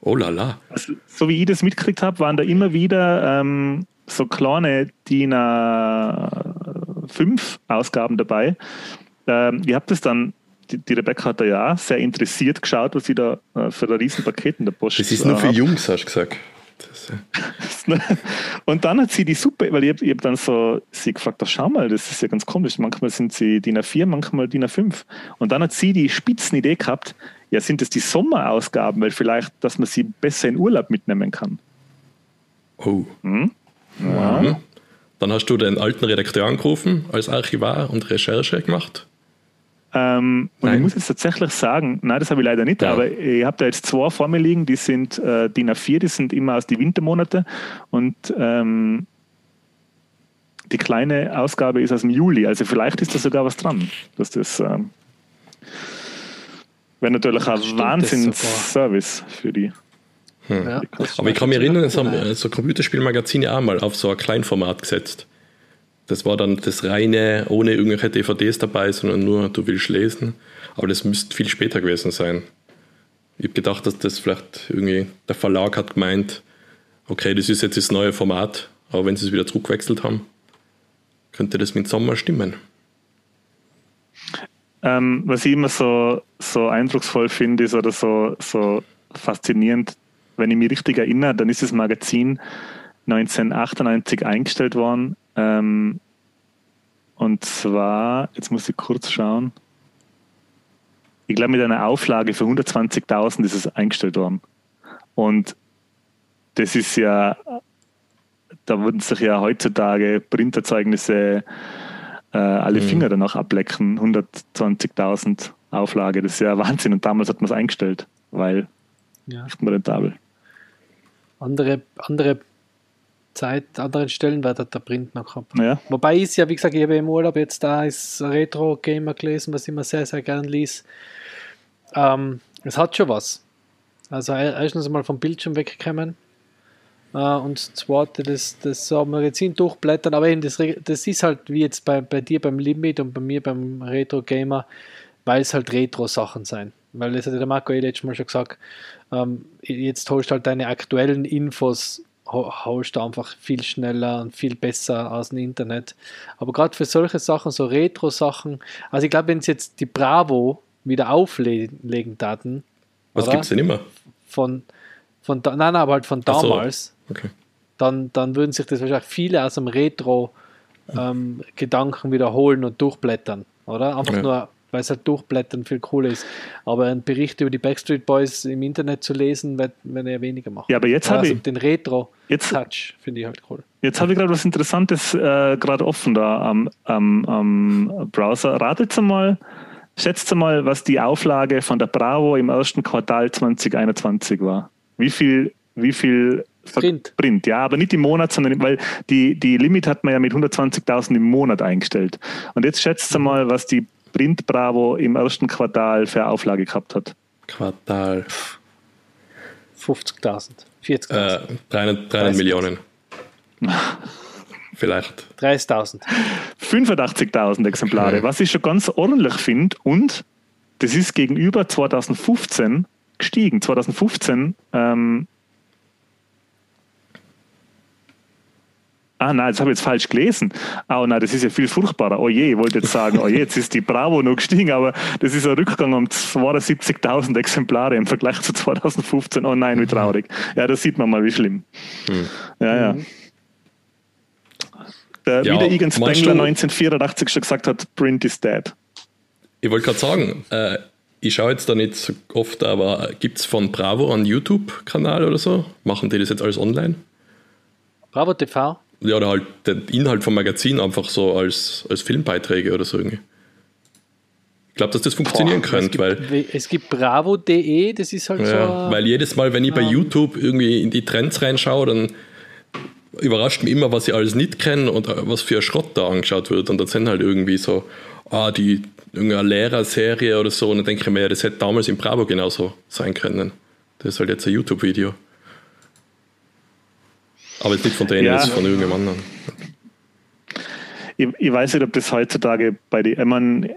Oh la la. Also, so wie ich das mitgekriegt habe, waren da immer wieder ähm, so kleine DIN A5 Ausgaben dabei. Ähm, ihr habt das dann, die, die, Rebecca hat da ja sehr interessiert geschaut, was sie da äh, für ein Riesenpaket in der Post Das ist nur für Jungs, hast du gesagt. und dann hat sie die Suppe, weil ich habe hab dann so sie gefragt, doch schau mal, das ist ja ganz komisch. Manchmal sind sie DIN A4, manchmal DIN A5. Und dann hat sie die Spitzenidee gehabt, ja, sind das die Sommerausgaben, weil vielleicht, dass man sie besser in Urlaub mitnehmen kann. Oh. Hm? Ja. Mhm. Dann hast du den alten Redakteur angerufen als Archivar und Recherche gemacht. Ähm, und ich muss jetzt tatsächlich sagen, nein, das habe ich leider nicht, ja. aber ich habe da jetzt zwei vor mir liegen, die sind äh, DIN A4, die sind immer aus den Wintermonate und ähm, die kleine Ausgabe ist aus dem Juli, also vielleicht ist da sogar was dran, dass das ähm, wäre natürlich ein Wahnsinns-Service für die. Hm. Ja. Aber ich kann mich erinnern, es haben so Computerspielmagazine auch mal auf so ein Kleinformat gesetzt. Das war dann das reine, ohne irgendwelche DVDs dabei, sondern nur, du willst lesen. Aber das müsste viel später gewesen sein. Ich habe gedacht, dass das vielleicht irgendwie, der Verlag hat gemeint, okay, das ist jetzt das neue Format, aber wenn sie es wieder zurückgewechselt haben, könnte das mit Sommer stimmen. Ähm, was ich immer so, so eindrucksvoll finde, ist oder so, so faszinierend. Wenn ich mich richtig erinnere, dann ist das Magazin 1998 eingestellt worden. Ähm, und zwar, jetzt muss ich kurz schauen, ich glaube mit einer Auflage für 120.000 ist es eingestellt worden. Und das ist ja, da würden sich ja heutzutage Printerzeugnisse äh, alle mhm. Finger danach ablecken. 120.000 Auflage, das ist ja Wahnsinn. Und damals hat man es eingestellt, weil ja. nicht mehr rentabel. Andere, andere Zeit, anderen Stellenwert hat der Print noch gehabt. Ja. Wobei ist ja, wie gesagt, ich habe im Urlaub jetzt da ist Retro-Gamer gelesen, was ich immer sehr, sehr gern lies. Ähm, es hat schon was. Also erstens mal vom Bildschirm weggekommen äh, und zweite das, das so Magazin durchblättern, aber eben das, das ist halt wie jetzt bei, bei dir beim Limit und bei mir beim Retro Gamer, weil es halt Retro-Sachen sein. Weil das hat der Marco eh letztes Mal schon gesagt, ähm, jetzt holst du halt deine aktuellen Infos haust du einfach viel schneller und viel besser aus dem Internet. Aber gerade für solche Sachen, so Retro-Sachen, also ich glaube, wenn es jetzt die Bravo wieder auflegen Daten. Was gibt es denn immer? Von, von nein, nein, aber halt von damals. So. Okay. Dann, dann würden sich das wahrscheinlich viele aus dem Retro-Gedanken ähm, wiederholen und durchblättern, oder? Einfach ja. nur, weil es halt durchblättern viel cooler ist. Aber einen Bericht über die Backstreet Boys im Internet zu lesen, wird man eher weniger machen. Ja, aber jetzt also habe ich den Retro-Touch finde ich halt cool. Jetzt habe ich gerade was Interessantes äh, gerade offen da am, am, am Browser. Ratet mal, Schätzt mal, was die Auflage von der Bravo im ersten Quartal 2021 war. Wie viel, wie viel Print. Print, ja, aber nicht im Monat, sondern weil die, die Limit hat man ja mit 120.000 im Monat eingestellt. Und jetzt schätzt mhm. mal, was die Print Bravo im ersten Quartal für Auflage gehabt hat. Quartal. 50.000, 40.000. Äh, 300, 300 Millionen. vielleicht. 30.000. 85.000 Exemplare, was ich schon ganz ordentlich finde. Und das ist gegenüber 2015 gestiegen. 2015 ähm, Ah, nein, das habe ich jetzt falsch gelesen. Oh nein, das ist ja viel furchtbarer. Oh je, ich wollte jetzt sagen, oh je, jetzt ist die Bravo noch gestiegen, aber das ist ein Rückgang um 72.000 Exemplare im Vergleich zu 2015. Oh nein, wie traurig. Ja, da sieht man mal, wie schlimm. Hm. Ja, ja. Mhm der ja, wieder Egan Spengler 1984 schon gesagt hat, Print is dead. Ich wollte gerade sagen, äh, ich schaue jetzt da nicht so oft, aber gibt es von Bravo einen YouTube-Kanal oder so? Machen die das jetzt alles online? Bravo TV? Ja, oder halt den Inhalt vom Magazin einfach so als, als Filmbeiträge oder so irgendwie. Ich glaube, dass das funktionieren Boah, könnte, weil. Es gibt bravo.de, das ist halt ja, so. Weil jedes Mal, wenn ich bei YouTube irgendwie in die Trends reinschaue, dann überrascht mich immer, was ich alles nicht kenne und äh, was für ein Schrott da angeschaut wird. Und dann sind halt irgendwie so, ah, die irgendeine Lehrerserie oder so. Und dann denke ich mir, ja, das hätte damals im Bravo genauso sein können. Das ist halt jetzt ein YouTube-Video. Aber jetzt nicht von denen, ja. ist von irgendeinem anderen. Ich, ich, weiß nicht, ob das heutzutage bei den, ich meine,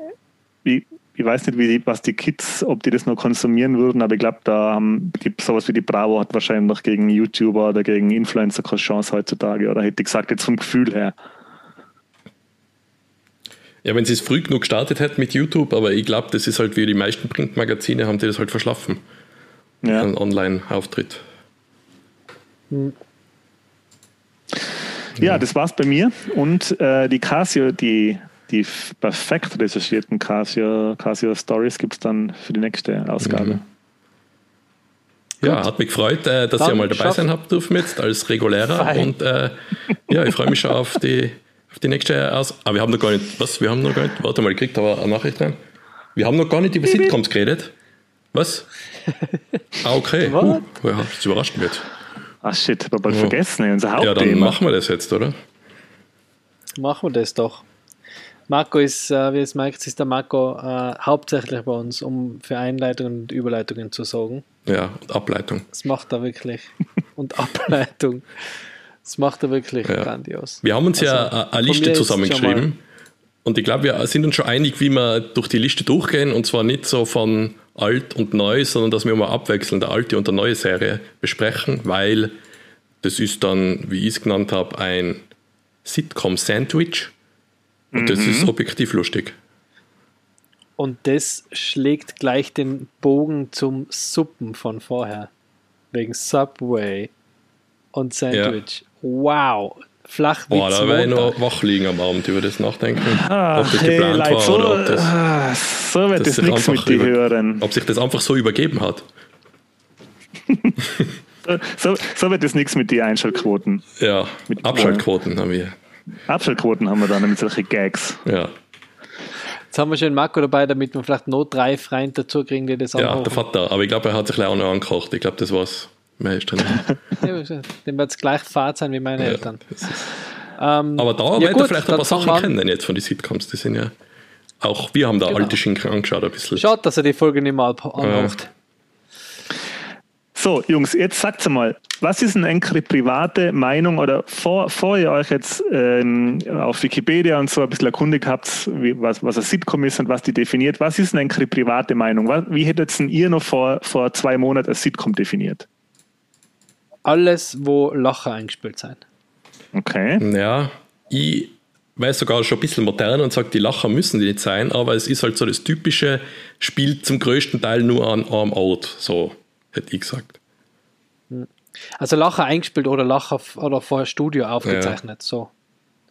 ich weiß nicht, wie die, was die Kids, ob die das noch konsumieren würden, aber ich glaube, da gibt es sowas wie die Bravo hat wahrscheinlich noch gegen YouTuber oder gegen Influencer keine Chance heutzutage, oder hätte ich gesagt, jetzt vom Gefühl her. Ja, wenn sie es früh genug gestartet hätten mit YouTube, aber ich glaube, das ist halt wie die meisten Printmagazine, haben die das halt verschlafen. Ja. Ein Online-Auftritt. Ja, das war's bei mir. Und äh, die Casio, die die perfekt recherchierten Casio, Casio Stories gibt es dann für die nächste Ausgabe. Mhm. Ja, hat mich gefreut, äh, dass dann ihr mal dabei sein habt dürfen jetzt als regulärer. Fein. Und äh, ja, ich freue mich schon auf die, auf die nächste Aus. Aber ah, wir haben noch gar nicht, was? Wir haben noch gar nicht, warte mal, ich kriegt aber eine Nachricht rein. Wir haben noch gar nicht über Sitcoms geredet. Was? Ah, okay. Uh, ja, das überrascht mich jetzt. Ach shit, hab ich bald ja. vergessen, unser Hauptthema. Ja, dann machen wir das jetzt, oder? Machen wir das doch. Marco ist, äh, wie es merkt, ist der Marco äh, hauptsächlich bei uns, um für Einleitungen und Überleitungen zu sorgen. Ja, und Ableitung. Das macht er wirklich. und Ableitung. Das macht er wirklich ja. grandios. Wir haben uns also, ja eine Liste zusammengeschrieben. Und ich glaube, wir sind uns schon einig, wie wir durch die Liste durchgehen. Und zwar nicht so von alt und neu, sondern dass wir mal abwechselnd der alte und der neue Serie besprechen, weil das ist dann, wie ich es genannt habe, ein Sitcom-Sandwich. Und mhm. das ist objektiv lustig. Und das schlägt gleich den Bogen zum Suppen von vorher. Wegen Subway und Sandwich. Wow. Flachwitz. Boah, da werde ich noch wach liegen am Abend über das nachdenken. Ah, ob das hey, geplant Leute, war so, oder ob, das, ah, so wird das nichts mit dir hören. ob sich das einfach so übergeben hat. So, so wird das nichts mit die Einschaltquoten. Ja, Mit- Abschaltquoten haben wir. Abschaltquoten haben wir dann mit solchen Gags. Ja, Jetzt haben wir schon Marco dabei, damit wir vielleicht noch drei Freunde dazu kriegen, die das ja anhören. der Vater. Aber ich glaube, er hat sich auch noch angekocht. Ich glaube, das war's. Mehr ist drin. Ja, Dem wird es gleich fad sein wie meine Ja, Eltern. das ist- Ähm, Aber da ja werdet ihr gut, vielleicht ein paar Sachen kennen jetzt von den Sitcoms. Die sind ja auch, wir haben da Genau. alte Schinken angeschaut ein bisschen. Schade, dass er die Folge nicht mal anmacht. So, Jungs, jetzt sagt mal, was ist denn eure private Meinung oder vor, vor ihr euch jetzt ähm, auf Wikipedia und so ein bisschen erkundigt habt, wie, was, was ein Sitcom ist und was die definiert, was ist denn eure private Meinung? Was, wie hättet denn ihr noch vor, vor zwei Monaten ein Sitcom definiert? Alles, wo Lacher eingespielt sind. Okay. Ja, ich weiß sogar schon ein bisschen modern und sage, die Lacher müssen die nicht sein, aber es ist halt so das typische, spielt zum größten Teil nur an einem Ort. So hätte ich gesagt. Also Lacher eingespielt oder Lacher oder vorher Studio aufgezeichnet. So.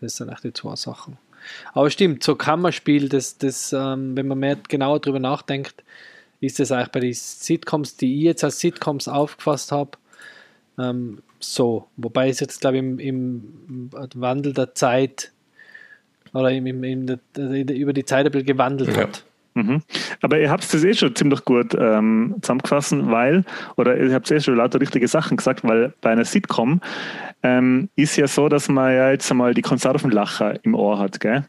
Das sind echt die zwei Sachen. Aber stimmt, so Kammerspiel, das, das, ähm, wenn man mehr genauer drüber nachdenkt, ist das eigentlich bei den Sitcoms, die ich jetzt als Sitcoms aufgefasst habe, ähm, so. Wobei es jetzt, glaube ich, im, im Wandel der Zeit oder im, im, im, der, über die Zeit ein bisschen gewandelt Ja. hat. Mhm. Aber ihr habt das eh schon ziemlich gut ähm, zusammengefasst, weil, oder ihr habt eh schon lauter richtige Sachen gesagt, weil bei einer Sitcom ähm, ist ja so, dass man ja jetzt einmal die Konservenlacher im Ohr hat, gell?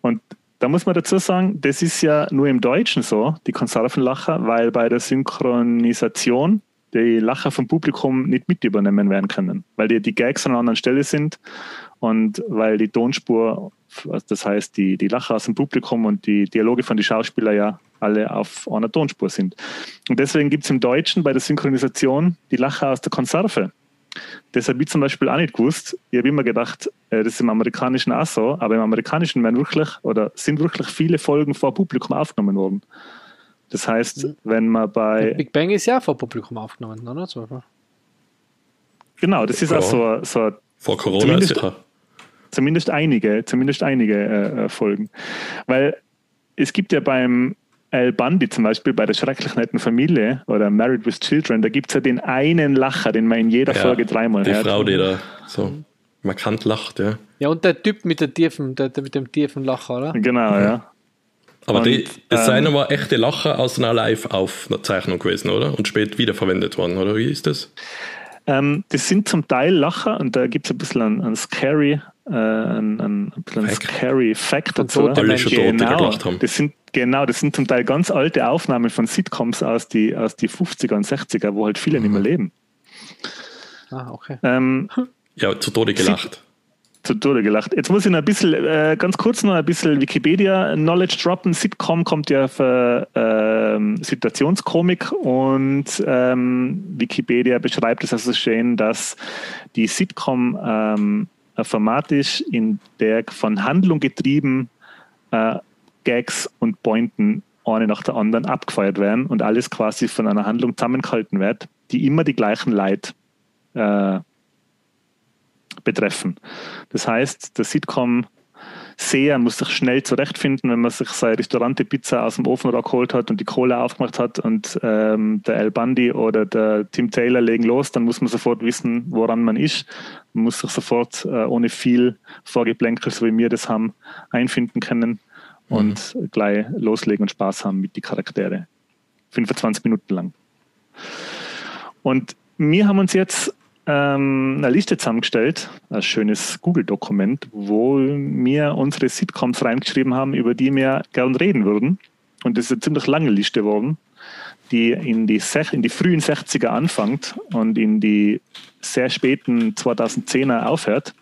Und da muss man dazu sagen, das ist ja nur im Deutschen so, die Konservenlacher, weil bei der Synchronisation die Lacher vom Publikum nicht mit übernehmen werden können, weil die, die Gags an einer anderen Stelle sind und weil die Tonspur, also das heißt die, die Lacher aus dem Publikum und die Dialoge von den Schauspielern ja alle auf einer Tonspur sind. Und deswegen gibt es im Deutschen bei der Synchronisation die Lacher aus der Konserve. Das habe ich zum Beispiel auch nicht gewusst. Ich habe immer gedacht, äh, das ist im Amerikanischen auch so, aber im Amerikanischen werden wirklich oder sind wirklich viele Folgen vor Publikum aufgenommen worden. Das heißt, wenn man bei Big Bang ist ja vor Publikum aufgenommen, oder? Zum Beispiel. genau, das ist Ja. auch so, so Vor Corona Zumindest- sicher. zumindest einige, zumindest einige äh, äh, Folgen. Weil es gibt ja beim Al Bundy zum Beispiel, bei der schrecklich netten Familie oder Married with Children, da gibt es ja den einen Lacher, den man in jeder Ja, Folge dreimal Die hört. Frau, die da so markant lacht, ja. Ja, und der Typ mit, der tiefen, der, der mit dem tiefen Lacher, oder? Genau, ja. Aber Und, die, das ähm, seien aber echte Lacher aus einer Live-Aufzeichnung gewesen, oder? Und spät wiederverwendet worden, oder wie ist das? Ähm, das sind zum Teil Lacher und da gibt es ein bisschen einen, einen scary, äh, einen, einen, ein bisschen einen Fact. scary Fact dazu. toten Alle schon Genau, gelacht haben. das sind, genau, das sind zum Teil ganz alte Aufnahmen von Sitcoms aus die, aus die 50er und 60er, wo halt viele Mhm. nicht mehr leben. Ah, okay. Ähm, Ja, zu Tode gelacht. Zu Tode gelacht. Jetzt muss ich noch ein bisschen, äh, ganz kurz noch ein bisschen Wikipedia-Knowledge droppen. Sitcom kommt ja für ähm, Situationskomik und ähm, Wikipedia beschreibt es also schön, dass die Sitcom ähm, ein Format ist, in der von Handlung getrieben äh, Gags und Pointen eine nach der anderen abgefeuert werden und alles quasi von einer Handlung zusammengehalten wird, die immer die gleichen Leute äh, betreffen. Das heißt, der Sitcom Seher muss sich schnell zurechtfinden, wenn man sich seine Restaurante-Pizza aus dem Ofen geholt hat und die Kohle aufgemacht hat und ähm, der Al Bundy oder der Tim Taylor legen los, dann muss man sofort wissen, woran man ist. Man muss sich sofort äh, ohne viel Vorgeplänkel, so wie wir das haben, einfinden können und gleich loslegen und Spaß haben mit den Charaktere. 25 Minuten lang. Und wir haben uns jetzt ähm, eine Liste zusammengestellt, ein schönes Google-Dokument, wo wir unsere Sitcoms reingeschrieben haben, über die wir gern reden würden. Und das ist eine ziemlich lange Liste geworden, die in die, in die frühen 60er anfängt und in die sehr späten 2010er aufhört.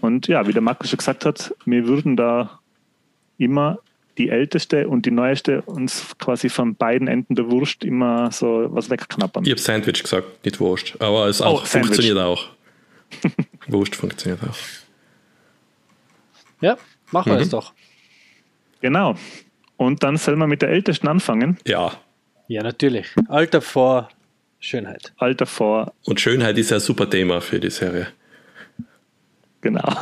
Und ja, wie der Markus schon gesagt hat, wir würden da immer die älteste und die neueste uns quasi von beiden Enden der Wurst immer so was wegknappern. Ich habe Sandwich gesagt, nicht Wurst. Aber es Oh, auch Sandwich. funktioniert auch. Wurst funktioniert auch. Ja, machen wir Mhm. das doch. Genau. Und dann soll man mit der Ältesten anfangen. Ja. Ja, natürlich. Alter vor Schönheit. Alter vor, Und Schönheit ist ja ein super Thema für die Serie. Genau.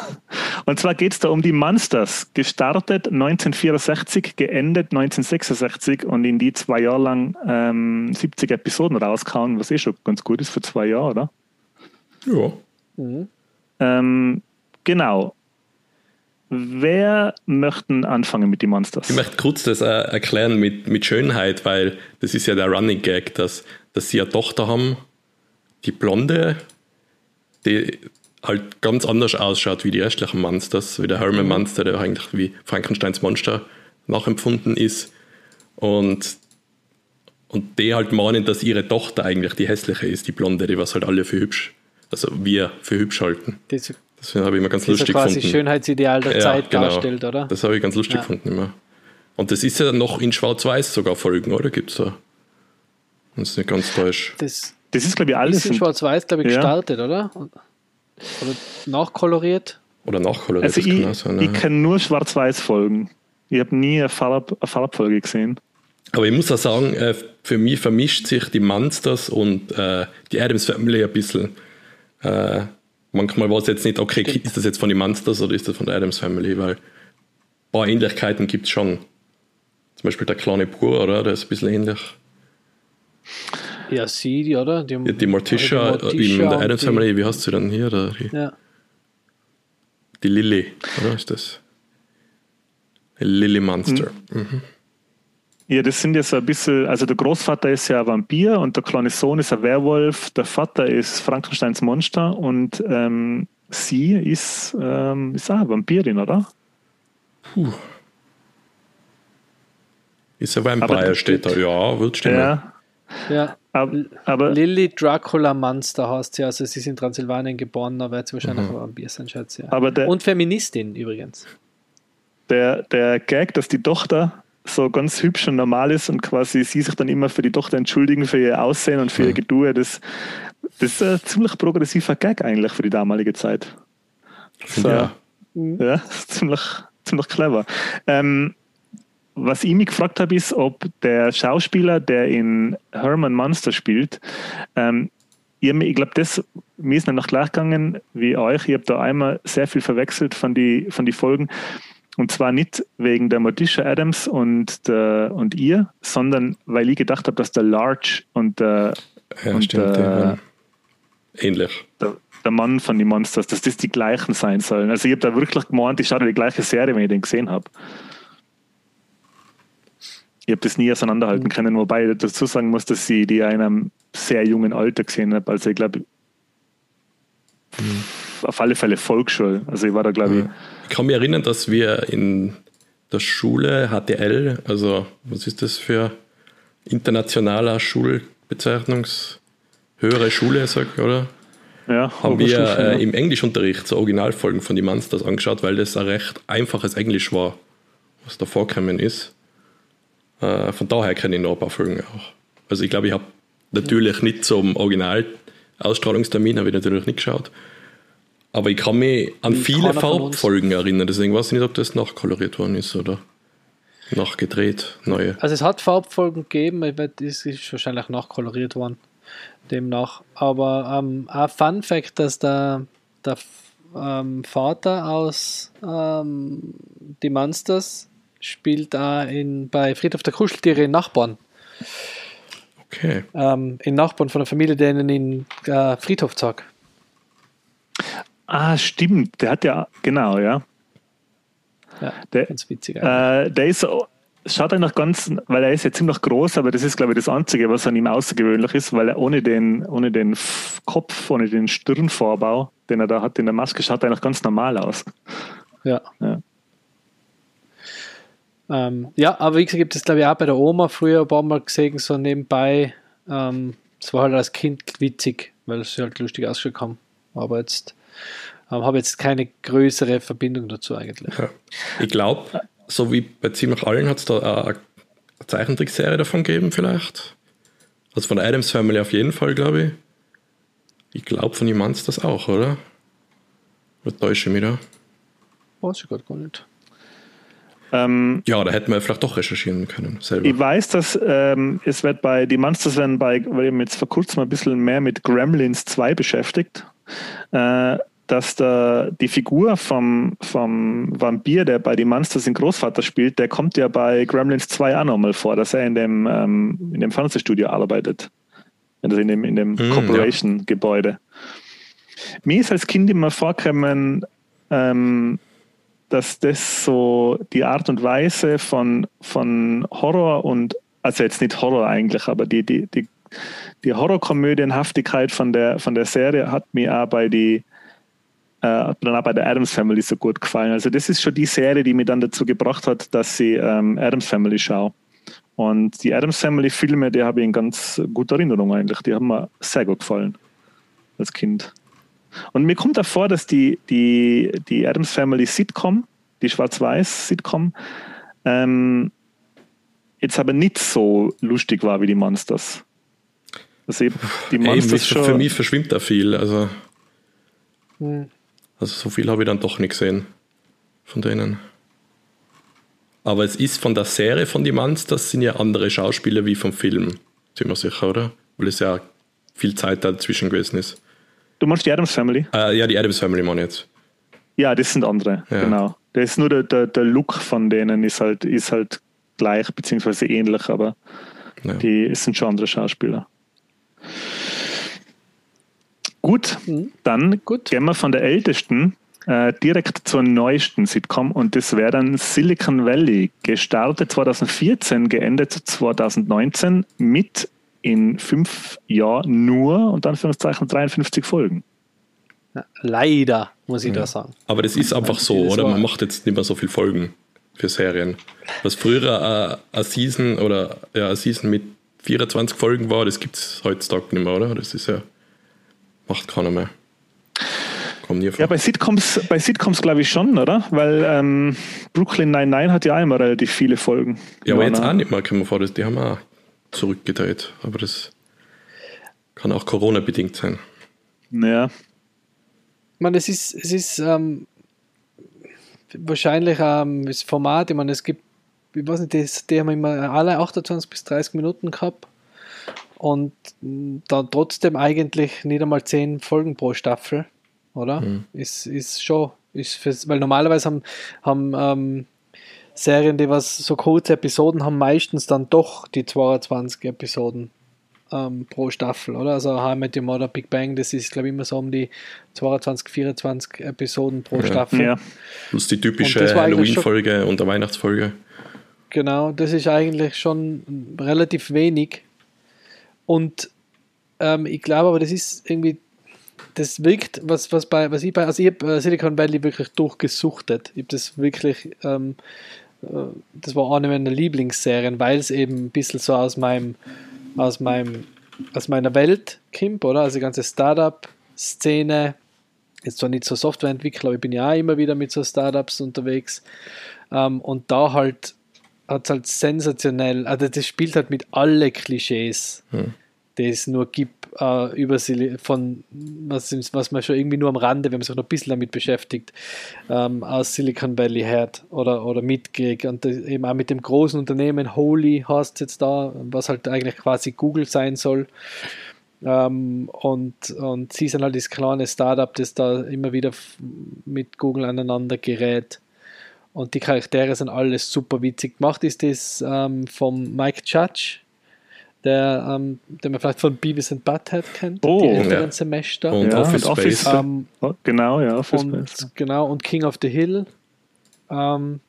Und zwar geht es da um die Monsters. Gestartet 1964, geendet 1966 und in die zwei Jahre lang ähm, 70 Episoden rausgehauen, was eh schon ganz gut ist für zwei Jahre, oder? Ja. Ähm, genau. Wer möchten anfangen mit den Monsters? Ich möchte kurz das äh, erklären mit, mit Schönheit, weil das ist ja der Running Gag, dass, dass sie eine Tochter haben, die Blonde, die halt ganz anders ausschaut wie die restlichen Monsters, wie der Herman Monster, der eigentlich wie Frankensteins Monster nachempfunden ist. Und, und die halt meinen, dass ihre Tochter eigentlich die hässliche ist, die Blonde, die was halt alle für hübsch, also wir für hübsch halten. Das, Das habe ich immer ganz das ist lustig quasi gefunden. Schönheitsideal der Ja, Zeit genau. darstellt, oder? Das habe ich ganz lustig Ja. gefunden immer. Und das ist ja noch in Schwarz-Weiß sogar Folgen, oder? Gibt es da? Das ist nicht ganz täusch. Das Das ist, glaube ich, alles. ist in Schwarz-Weiß, glaube ich, Ja. gestartet, oder? Oder nachkoloriert. Oder nachkoloriert, Also das kann ich, sein. ich kenne nur Schwarz-Weiß-Folgen. Ich habe nie eine, Farb, eine Farbfolge gesehen. Aber ich muss auch sagen, äh, für mich vermischt sich die Monsters und äh, die Adams Family ein bisschen. Äh, manchmal war es jetzt nicht, okay, ist das jetzt von den Monsters oder ist das von der Adams Family? Weil ein paar Ähnlichkeiten gibt es schon. Zum Beispiel der kleine Pur, oder? Der ist ein bisschen ähnlich. Ja, sie, die, oder? Die, Die, die Morticia, oder die äh, in der die- Family, wie heißt sie denn hier? Der, die, Ja. die Lilly, oder ist das? Lilly Monster. Mhm. Ja, das sind ja so ein bisschen, also der Großvater ist ja ein Vampir und der kleine Sohn ist ein Werwolf, der Vater ist Frankensteins Monster und ähm, sie ist, ähm, ist auch eine Vampirin, oder? Ist ein Vampire, steht da. Ja, wird stimmen. Ja. ja. Aber, aber Lily Dracula Monster heißt sie, also sie ist in Transsilvanien geboren, da wird sie wahrscheinlich Mhm. ein Vampir sein, schätze ich. Aber der- Und Feministin übrigens. der, der Gag, dass die Tochter so ganz hübsch und normal ist und quasi sie sich dann immer für die Tochter entschuldigen für ihr Aussehen und für ihr Geduld, das, das ist ein ziemlich progressiver Gag eigentlich für die damalige Zeit. So. ich auch. Ja, ziemlich, ziemlich clever. Ähm, was ich mich gefragt habe, ist, ob der Schauspieler, der in Herman Monster spielt, ähm, ich, ich glaube, das mir ist noch gleich gegangen wie euch. Ich habe da einmal sehr viel verwechselt von die, von die Folgen. Und zwar nicht wegen der Morticia Adams und, der, und ihr, sondern weil ich gedacht habe, dass der Large und der, Ja, und stimmt. die waren ähnlich. der, der Mann von den Monsters, dass das die gleichen sein sollen. Also ich habe da wirklich gemeint, ich schaue die gleiche Serie, wenn ich den gesehen habe. Ich habe das nie auseinanderhalten können, wobei ich dazu sagen muss, dass ich die in einem sehr jungen Alter gesehen habe. Also ich glaube, auf alle Fälle Volksschule. Also ich war da, glaube ich, Ich kann mich erinnern, dass wir in der Schule HTL, also was ist das für internationaler Schulbezeichnungs höhere Schule, sag ich, oder? ja, Haben wir äh, ja. im Englischunterricht so Originalfolgen von die Monsters angeschaut, weil das ein recht einfaches Englisch war, was da vorgekommen ist. Äh, von daher kenne ich noch ein paar Folgen auch. Also ich glaube, ich habe natürlich nicht zum Original-Ausstrahlungstermin, habe ich natürlich nicht geschaut. Aber ich kann mich an viele. Farbfolgen erinnern, deswegen weiß ich nicht, ob das nachkoloriert worden ist oder nachgedreht, neue. Also es hat Farbfolgen gegeben, weiß, das ist wahrscheinlich nachkoloriert worden, demnach. Aber ähm, ein Fun Fact, dass der, der ähm, Vater aus ähm, Die Monsters spielt auch in, bei Friedhof der Kuscheltiere in Nachbarn. Okay. Ähm, in Nachbarn von der Familie, denen in äh, Friedhof sagt. Ah, stimmt. Der hat ja, genau, ja. Ja, Der, ganz witzig. Äh, der ist, schaut eigentlich ganz, weil er ist ja ziemlich groß, aber das ist, glaube ich, das Einzige, was an ihm außergewöhnlich ist, weil er ohne den, ohne den Kopf, ohne den Stirnvorbau, den er da hat in der Maske, schaut er eigentlich ganz normal aus. Ja. Ja. Ähm, ja, aber wie gesagt, gibt es glaube ich auch bei der Oma früher ein paar Mal gesehen, so nebenbei. Ähm, es war halt als Kind witzig, weil sie halt lustig ausgeschaut haben. Aber jetzt ähm, habe jetzt keine größere Verbindung dazu eigentlich. Ja. Ich glaube, so wie bei ziemlich allen hat es da eine, Zeichentrickserie davon gegeben, vielleicht. Also von der Adams Family auf jeden Fall, glaube ich. Ich glaube, von den Monsters auch, oder? Oder täusche ich mich da? Weiß ich gerade gar nicht. Ähm, Ja, da hätten wir vielleicht doch recherchieren können selber. ich weiß, dass ähm, es wird bei, die Monsters werden bei, weil ich mich jetzt vor kurzem ein bisschen mehr mit Gremlins 2 beschäftigt, äh, dass da die Figur vom, vom Vampir, der bei die Monsters den Großvater spielt, der kommt ja bei Gremlins 2 auch nochmal vor, dass er in dem, ähm, in dem Fernsehstudio arbeitet. Also in dem, in dem Hm, Corporation-Gebäude. Mir ist als Kind immer vorgekommen, ähm, dass das so die Art und Weise von, von Horror und, also jetzt nicht Horror eigentlich, aber die, die, die, die Horrorkomödienhaftigkeit von der, von der Serie hat mir auch bei die äh, dann auch bei der Adams Family so gut gefallen. Also das ist schon die Serie, die mich dann dazu gebracht hat, dass ich ähm, Adams Family schaue. Und die Adams Family Filme, die habe ich in ganz guter Erinnerung eigentlich. Die haben mir sehr gut gefallen als Kind. Und mir kommt auch vor, dass die, die, die Adams Family Sitcom, die Schwarz-Weiß-Sitcom, ähm, jetzt aber nicht so lustig war wie die Monsters. Also die Ey, Monsters mich, schon. für mich verschwimmt da viel. Also, Hm. also so viel habe ich dann doch nicht gesehen von denen. Aber es ist von der Serie von die Monsters sind ja andere Schauspieler wie vom Film. Sind wir sicher, oder? Weil es ja viel Zeit dazwischen gewesen ist. Du meinst die Adams Family? Äh, ja, die Adams Family meine ich jetzt. Ja, das sind andere, Ja. genau. Das ist nur der, der, der Look von denen ist halt, ist halt gleich beziehungsweise ähnlich, aber Ja. die es sind schon andere Schauspieler. Gut, Mhm. dann Gut. gehen wir von der ältesten äh, direkt zur neuesten Sitcom und das wäre dann Silicon Valley, gestartet 2014, geendet 2019 mit in fünf Jahren nur und Anführungszeichen 53 Folgen. Ja, leider, muss ich da sagen. Aber das ist einfach so, oder? Man macht jetzt nicht mehr so viel Folgen für Serien. Was früher äh, eine Season oder ja, eine Season mit 24 Folgen war, das gibt es heutzutage nicht mehr, oder? Das ist ja. Macht keiner mehr. Kommt nie vor. Ja, bei Sitcoms, bei Sitcoms glaube ich schon, oder? Weil ähm, Brooklyn 99 hat ja einmal relativ viele Folgen. Ja, aber jetzt auch nicht mehr, kann man vor, das- die haben auch zurückgedreht. Aber das kann auch Corona-bedingt sein. Ja, Ich meine, es ist, es ist ähm, wahrscheinlich ähm, das Format, ich meine, es gibt, ich weiß nicht, das, die haben immer alle 28 bis 30 Minuten gehabt und dann trotzdem eigentlich nicht einmal 10 Folgen pro Staffel, oder? Ist, ist schon, ist fürs, weil normalerweise haben, haben ähm, Serien, die was so kurze Episoden haben, meistens dann doch die 22 Episoden ähm, pro Staffel, oder? Also How I Met Your Mother, Big Bang, das ist, glaube ich, immer so um die 22, 24 Episoden pro Staffel. ja. Plus die typische Und das war eigentlich schon- Halloween-Folge und der Weihnachtsfolge. Genau, das ist eigentlich schon relativ wenig. Und ähm, ich glaube aber, das ist irgendwie, das wirkt, was, was bei, was ich bei, also ich habe Silicon Valley wirklich durchgesuchtet. Ich habe das wirklich, ähm, äh, das war eine meiner Lieblingsserien, weil es eben ein bisschen so aus meinem, aus meinem, aus meiner Welt kommt, oder? Also die ganze Startup-Szene, jetzt zwar nicht so Softwareentwickler, aber ich bin ja auch immer wieder mit so Startups unterwegs. Ähm, und da halt hat es halt sensationell, also das spielt halt mit alle Klischees, die es nur gibt, äh, über von was, was man schon irgendwie nur am Rande, wenn man sich noch ein bisschen damit beschäftigt, ähm, aus Silicon Valley hört oder, oder mitkriegt. Und das, eben auch mit dem großen Unternehmen Holy heißt jetzt da, was halt eigentlich quasi Google sein soll. Ähm, und, und sie sind halt das kleine Startup, das da immer wieder mit Google aneinander gerät. Und die Charaktere sind alles super witzig gemacht. Ist das ähm, vom Mike Judge, der, ähm, den man vielleicht von Beavis and Butthead kennt, Oh, die älteren ja. Semester. Und Ja, Office und Office, Space. Ähm, Oh, genau, ja. Office und Space. genau, und King of the Hill ähm,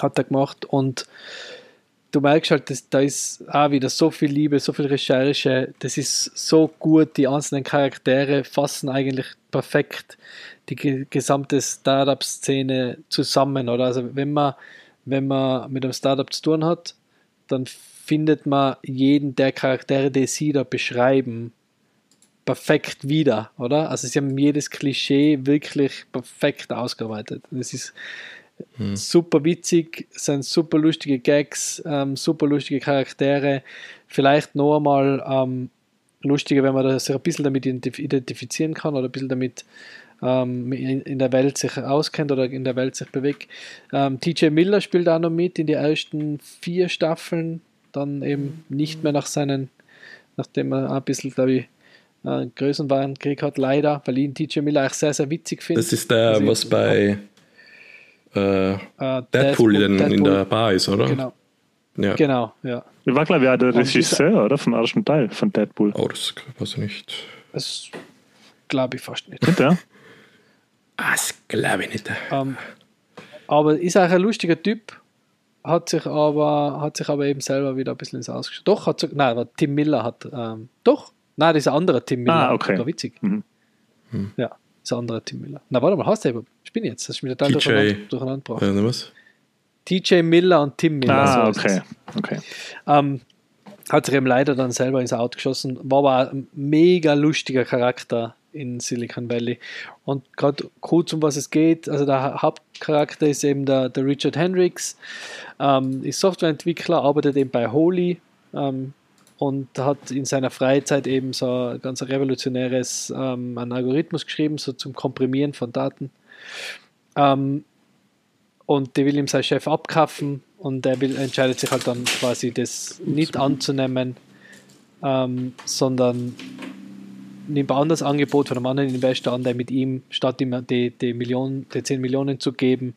hat er gemacht. Und du merkst halt, dass, da ist auch wieder so viel Liebe, so viel Recherche. Das ist so gut. Die einzelnen Charaktere fassen eigentlich perfekt die ge gesamte Startup-Szene zusammen. Oder? Also wenn man, wenn man mit einem Startup zu tun hat, dann findet man jeden der Charaktere, die sie da beschreiben, perfekt wieder, oder? Also sie haben jedes Klischee wirklich perfekt ausgearbeitet. Das ist super witzig, es sind super lustige Gags, ähm, super lustige Charaktere. Vielleicht noch einmal ähm, lustiger, wenn man sich ein bisschen damit identifizieren kann oder ein bisschen damit ähm, in der Welt sich auskennt oder in der Welt sich bewegt. Ähm, TJ Miller spielt auch noch mit in die ersten vier Staffeln, dann eben nicht mehr nach seinen, nachdem er ein bisschen, glaube ich, äh, Größenwahn gekriegt hat, leider, weil ich ihn TJ Miller eigentlich sehr, sehr witzig finde. Das ist der, also, was bei äh, uh, Deadpool, Deadpool, in, Deadpool, in der Bar ist, oder? Genau. Ja. Genau, ja. Ich war, glaube ich, auch der Regisseur, oder? Vom ersten Teil von Deadpool. Oh, das weiß ich nicht. Das glaube ich fast nicht. Nicht, ja? Das glaube ich nicht. Um, ähm, aber ist auch ein lustiger Typ, hat sich aber, hat sich aber eben selber wieder ein bisschen ins Ausgeschaut. Doch, hat nein, aber Tim Miller hat, ähm, doch, nein, das ist ein anderer Tim Miller. Ah, okay. War witzig. Mhm. Hm. Ja, das ist ein anderer Tim Miller. Na, warte mal, hast du eben, ich bin jetzt, das ist mir total durcheinander, durcheinander gebracht. Ja, was? TJ Miller und Tim Miller. Ah, so okay. okay. Ähm, hat sich eben leider dann selber ins Auto geschossen, war aber ein mega lustiger Charakter in Silicon Valley. Und gerade kurz um was es geht, also der Hauptcharakter ist eben der, der Richard Hendricks, ähm, ist Softwareentwickler, arbeitet eben bei Holy ähm, und hat in seiner Freizeit eben so ein ganz revolutionäres ähm, ein Algorithmus geschrieben, so zum Komprimieren von Daten. Ähm, und der will ihm sein Chef abkaufen und er will, entscheidet sich halt dann quasi das nicht anzunehmen, ähm, sondern nimmt ein anderes Angebot von einem anderen Investor an, der mit ihm, statt ihm die, die, Million, die 10 Millionen zu geben,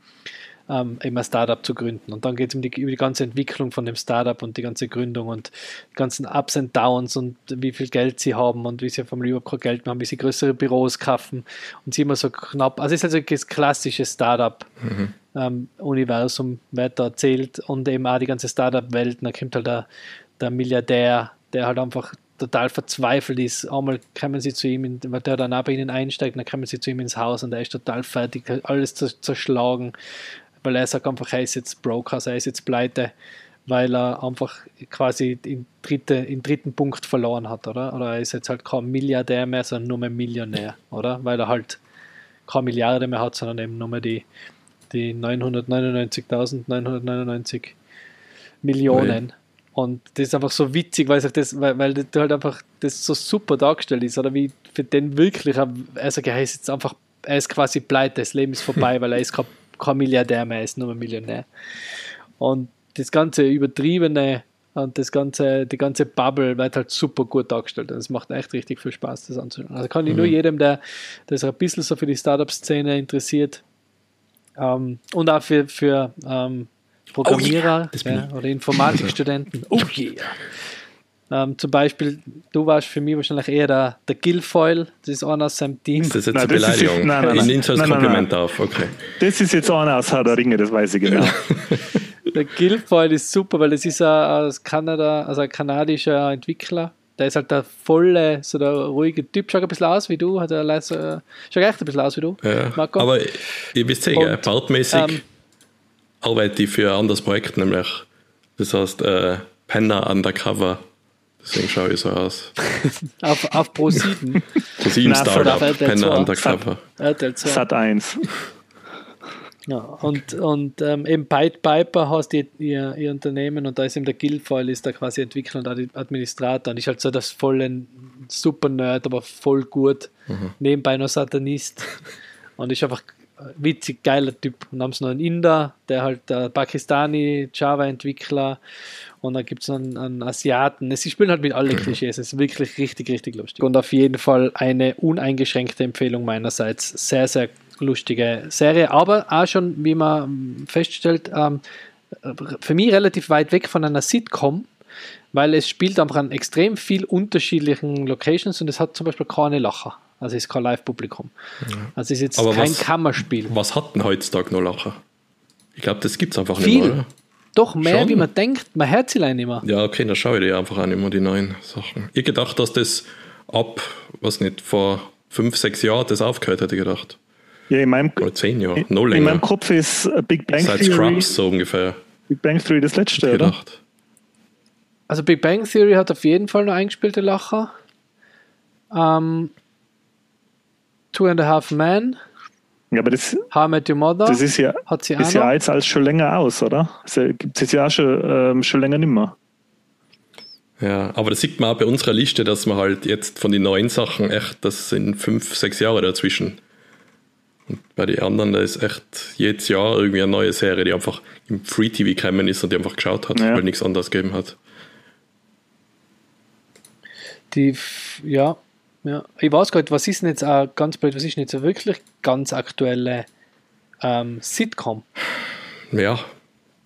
ähm, eben ein Startup zu gründen. Und dann geht es um die, über die ganze Entwicklung von dem Startup und die ganze Gründung und die ganzen Ups und Downs und wie viel Geld sie haben und wie sie vom überhaupt kein Geld mehr haben, wie sie größere Büros kaufen und sie immer so knapp. Also es ist also das klassische Startup-Universum, mhm. ähm, wird da erzählt und eben auch die ganze Startup-Welt. Da kommt halt der, der Milliardär, der halt einfach total verzweifelt ist. Einmal kommen sie zu ihm, in, weil der dann auch bei ihnen einsteigt, dann kommen sie zu ihm ins Haus und er ist total fertig, alles zerschlagen, weil er sagt einfach, er ist jetzt broke, also er ist jetzt pleite, weil er einfach quasi den dritte, den dritten Punkt verloren hat, oder? Oder er ist jetzt halt kein Milliardär mehr, sondern nur mehr Millionär, oder? Weil er halt keine Milliarde mehr hat, sondern eben nur mehr die, die 999.999 Millionen. Und das ist einfach so witzig, weil, das, weil, weil das halt einfach das so super dargestellt ist. Oder wie für den wirklich, also er ist jetzt einfach, er ist quasi pleite, das Leben ist vorbei, weil er ist kein, kein Milliardär mehr, er ist nur ein Millionär. Und das ganze Übertriebene und das ganze, die ganze Bubble wird halt super gut dargestellt. Und es macht echt richtig viel Spaß, das anzuschauen. Also kann ich mhm. nur jedem, der, der sich ein bisschen so für die Startup-Szene interessiert ähm, und auch für, für ähm, Programmierer oh yeah, ja, oder Informatikstudenten. Oh yeah. Ähm, zum Beispiel, du warst für mich wahrscheinlich eher der, der Guilfoyle, das ist einer aus seinem Team. Das ist jetzt nein, eine Beleidigung. Jetzt, nein, nein, ich nehme es als Kompliment auf, okay. Das ist jetzt einer aus Herr der Ringe, das weiß ich genau. der Guilfoyle ist super, weil das ist ein, aus Kanada, also ein kanadischer Entwickler. Der ist halt der volle, so der ruhige Typ, schaut ein bisschen aus wie du, hat er leise, schaut echt ein bisschen aus wie du, ja, Marco. Aber ihr wisst ja, bartmäßig ähm, arbeite ich für ein anderes Projekt, nämlich das heißt äh, Penner Undercover. Deswegen schaue ich so aus. auf, auf Pro 7. Pro 7 Startup, Penner Undercover. Sat 1. Ja, und, und ähm, eben Pied Piper hast ihr, ihr, ihr, Unternehmen und da ist eben der Guildfile, ist da quasi Entwickler und Administrator und ist halt so das volle super Nerd, aber voll gut. Mhm. Nebenbei noch Satanist und ist einfach witzig, geiler Typ. Und dann haben sie noch einen Inder, der halt der Pakistani Java-Entwickler und dann gibt es noch einen, einen, Asiaten. Sie spielen halt mit allen. Klischees. Es ist wirklich richtig, richtig lustig. Und auf jeden Fall eine uneingeschränkte Empfehlung meinerseits. Sehr, sehr lustige Serie, aber auch schon, wie man feststellt, ähm, für mich relativ weit weg von einer Sitcom, weil es spielt einfach an extrem viel unterschiedlichen Locations und es hat zum Beispiel keine Lacher. Also es ist kein Live-Publikum. Ja. Also es ist jetzt Aber kein was, Kammerspiel. Was hat denn heutzutage noch Lacher? Ich glaube, das gibt es einfach Viel. nicht mehr. Doch, mehr Schon? wie man denkt. Man hört sie nicht mehr. Ja, okay, dann schaue ich dir einfach an immer die neuen Sachen. Ich gedacht, dass das ab, was nicht, vor fünf, sechs Jahren das aufgehört hätte gedacht. Ja, in meinem, Oder zehn Jahre, noch länger. In meinem Kopf ist Big Bang Seit Theory. Scrubs so ungefähr. Big Bang Theory das letzte, oder? Gedacht. Also Big Bang Theory hat auf jeden Fall noch eingespielte Lacher. Ähm, Two and a Half Men. Ja, aber das, How I Met Your Mother. Das ist ja, hat sie ist ja jetzt als schon länger aus, oder? Das gibt es ja auch schon, ähm, schon länger nicht mehr. Ja, aber das sieht man auch bei unserer Liste, dass man halt jetzt von den neuen Sachen echt, das sind fünf, sechs Jahre dazwischen. Und bei den anderen, da ist echt jedes Jahr irgendwie eine neue Serie, die einfach im Free TV gekommen ist und die einfach geschaut hat, Ja. weil nichts anderes gegeben hat. Die, ja, ja. Ich weiß gar nicht, was ist denn jetzt auch ganz blöd, was ist denn jetzt eine wirklich ganz aktuelle ähm, Sitcom? Ja,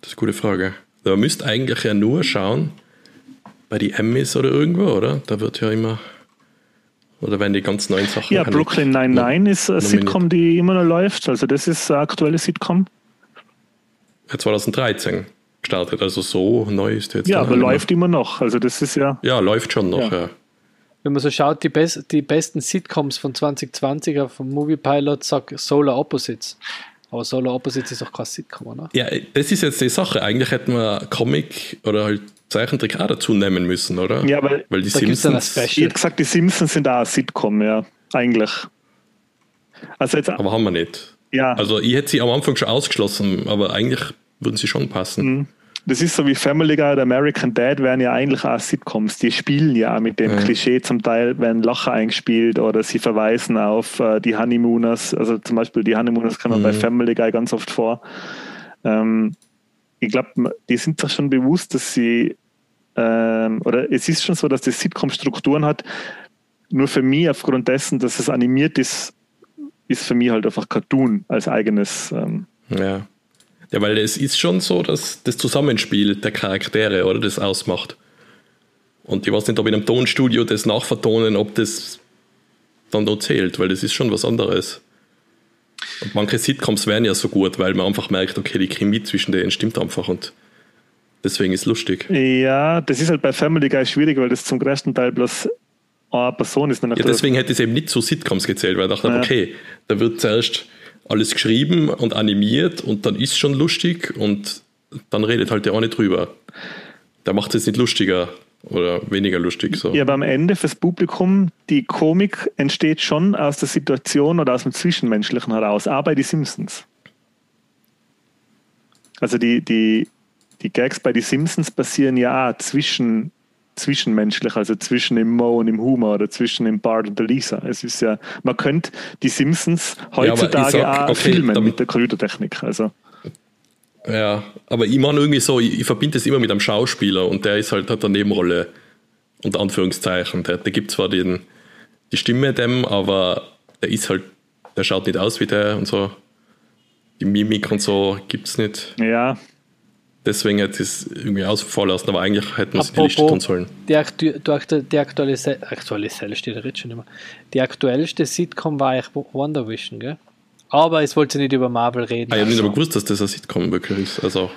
das ist eine gute Frage. Man müsste eigentlich ja nur schauen, bei die Emmys oder irgendwo, oder? Da wird ja immer, oder wenn die ganz neuen Sachen. Ja, Brooklyn 99 ist eine. Sitcom, die immer noch läuft. Also das ist eine aktuelle Sitcom. Ja, 2013 gestartet, also so neu ist die jetzt. Ja, aber läuft immer noch. Also das ist ja. Ja, läuft schon noch, Ja. ja. Wenn man so schaut, die, best, die besten Sitcoms von 2020er vom Movie Pilot sagt Solar Opposites. Aber Solar Opposites ist doch kein Sitcom, oder? Ja, das ist jetzt die Sache. Eigentlich hätten wir Comic oder halt Zeichentrick auch dazu nehmen müssen, oder? Ja, aber Weil die ein Simpsons. Ich hätte gesagt, die Simpsons sind auch eine Sitcom, ja. Eigentlich. Also jetzt, Aber haben wir nicht. ja. Also ich hätte sie am Anfang schon ausgeschlossen, aber eigentlich würden sie schon passen. Das ist so wie Family Guy oder American Dad wären ja eigentlich auch Sitcoms. Die spielen ja mit dem Ja. Klischee zum Teil, werden Lacher eingespielt oder sie verweisen auf äh, die Honeymooners. Also zum Beispiel die Honeymooners kommen Mhm. bei Family Guy ganz oft vor. Ähm, ich glaube, die sind sich schon bewusst, dass sie, ähm, oder es ist schon so, dass das Sitcom Strukturen hat. Nur für mich, aufgrund dessen, dass es animiert ist, ist für mich halt einfach Cartoon als eigenes. Ähm, Ja. Ja, weil es ist schon so, dass das Zusammenspiel der Charaktere, oder, das ausmacht. Und ich weiß nicht, ob in einem Tonstudio das nachvertonen, ob das dann noch zählt, weil das ist schon was anderes. Und manche Sitcoms wären ja so gut, weil man einfach merkt, okay, die Chemie zwischen denen stimmt einfach und deswegen ist es lustig. Ja, das ist halt bei Family Guy schwierig, weil das zum größten Teil bloß eine Person ist. Ja, deswegen hätte ich es eben nicht zu Sitcoms gezählt, weil ich dachte, Ja. okay, da wird zuerst alles geschrieben und animiert und dann ist schon lustig und dann redet halt der auch nicht drüber. Der macht es nicht lustiger oder weniger lustig. So. Ja, aber am Ende fürs Publikum, die Komik entsteht schon aus der Situation oder aus dem Zwischenmenschlichen heraus, auch bei die Simpsons. Also die, die, die Gags bei die Simpsons passieren ja auch zwischen, zwischenmenschlich, also zwischen dem Mo und dem Humor oder zwischen dem Bart und der Lisa. Es ist ja, man könnte die Simpsons heutzutage sag, auch okay, filmen dann- mit der Computertechnik. Also Ja, aber ich meine irgendwie so, ich, ich verbinde das immer mit einem Schauspieler und der ist halt hat eine Nebenrolle, unter Anführungszeichen. Der, der gibt zwar den, die Stimme dem, aber der ist halt, der schaut nicht aus wie der und so. Die Mimik und so gibt es nicht. ja, Deswegen hätte ich es irgendwie außen lassen, aber eigentlich hätten wir es die Liste tun sollen. die, aktu die, aktu die aktuelle, aktuelle steht schon immer. Die aktuellste Sitcom war eigentlich Wonder Vision, gell? Aber es wollte nicht über Marvel reden. Ah, ich habe nicht also. aber gewusst, dass das ein Sitcom wirklich ist. Also,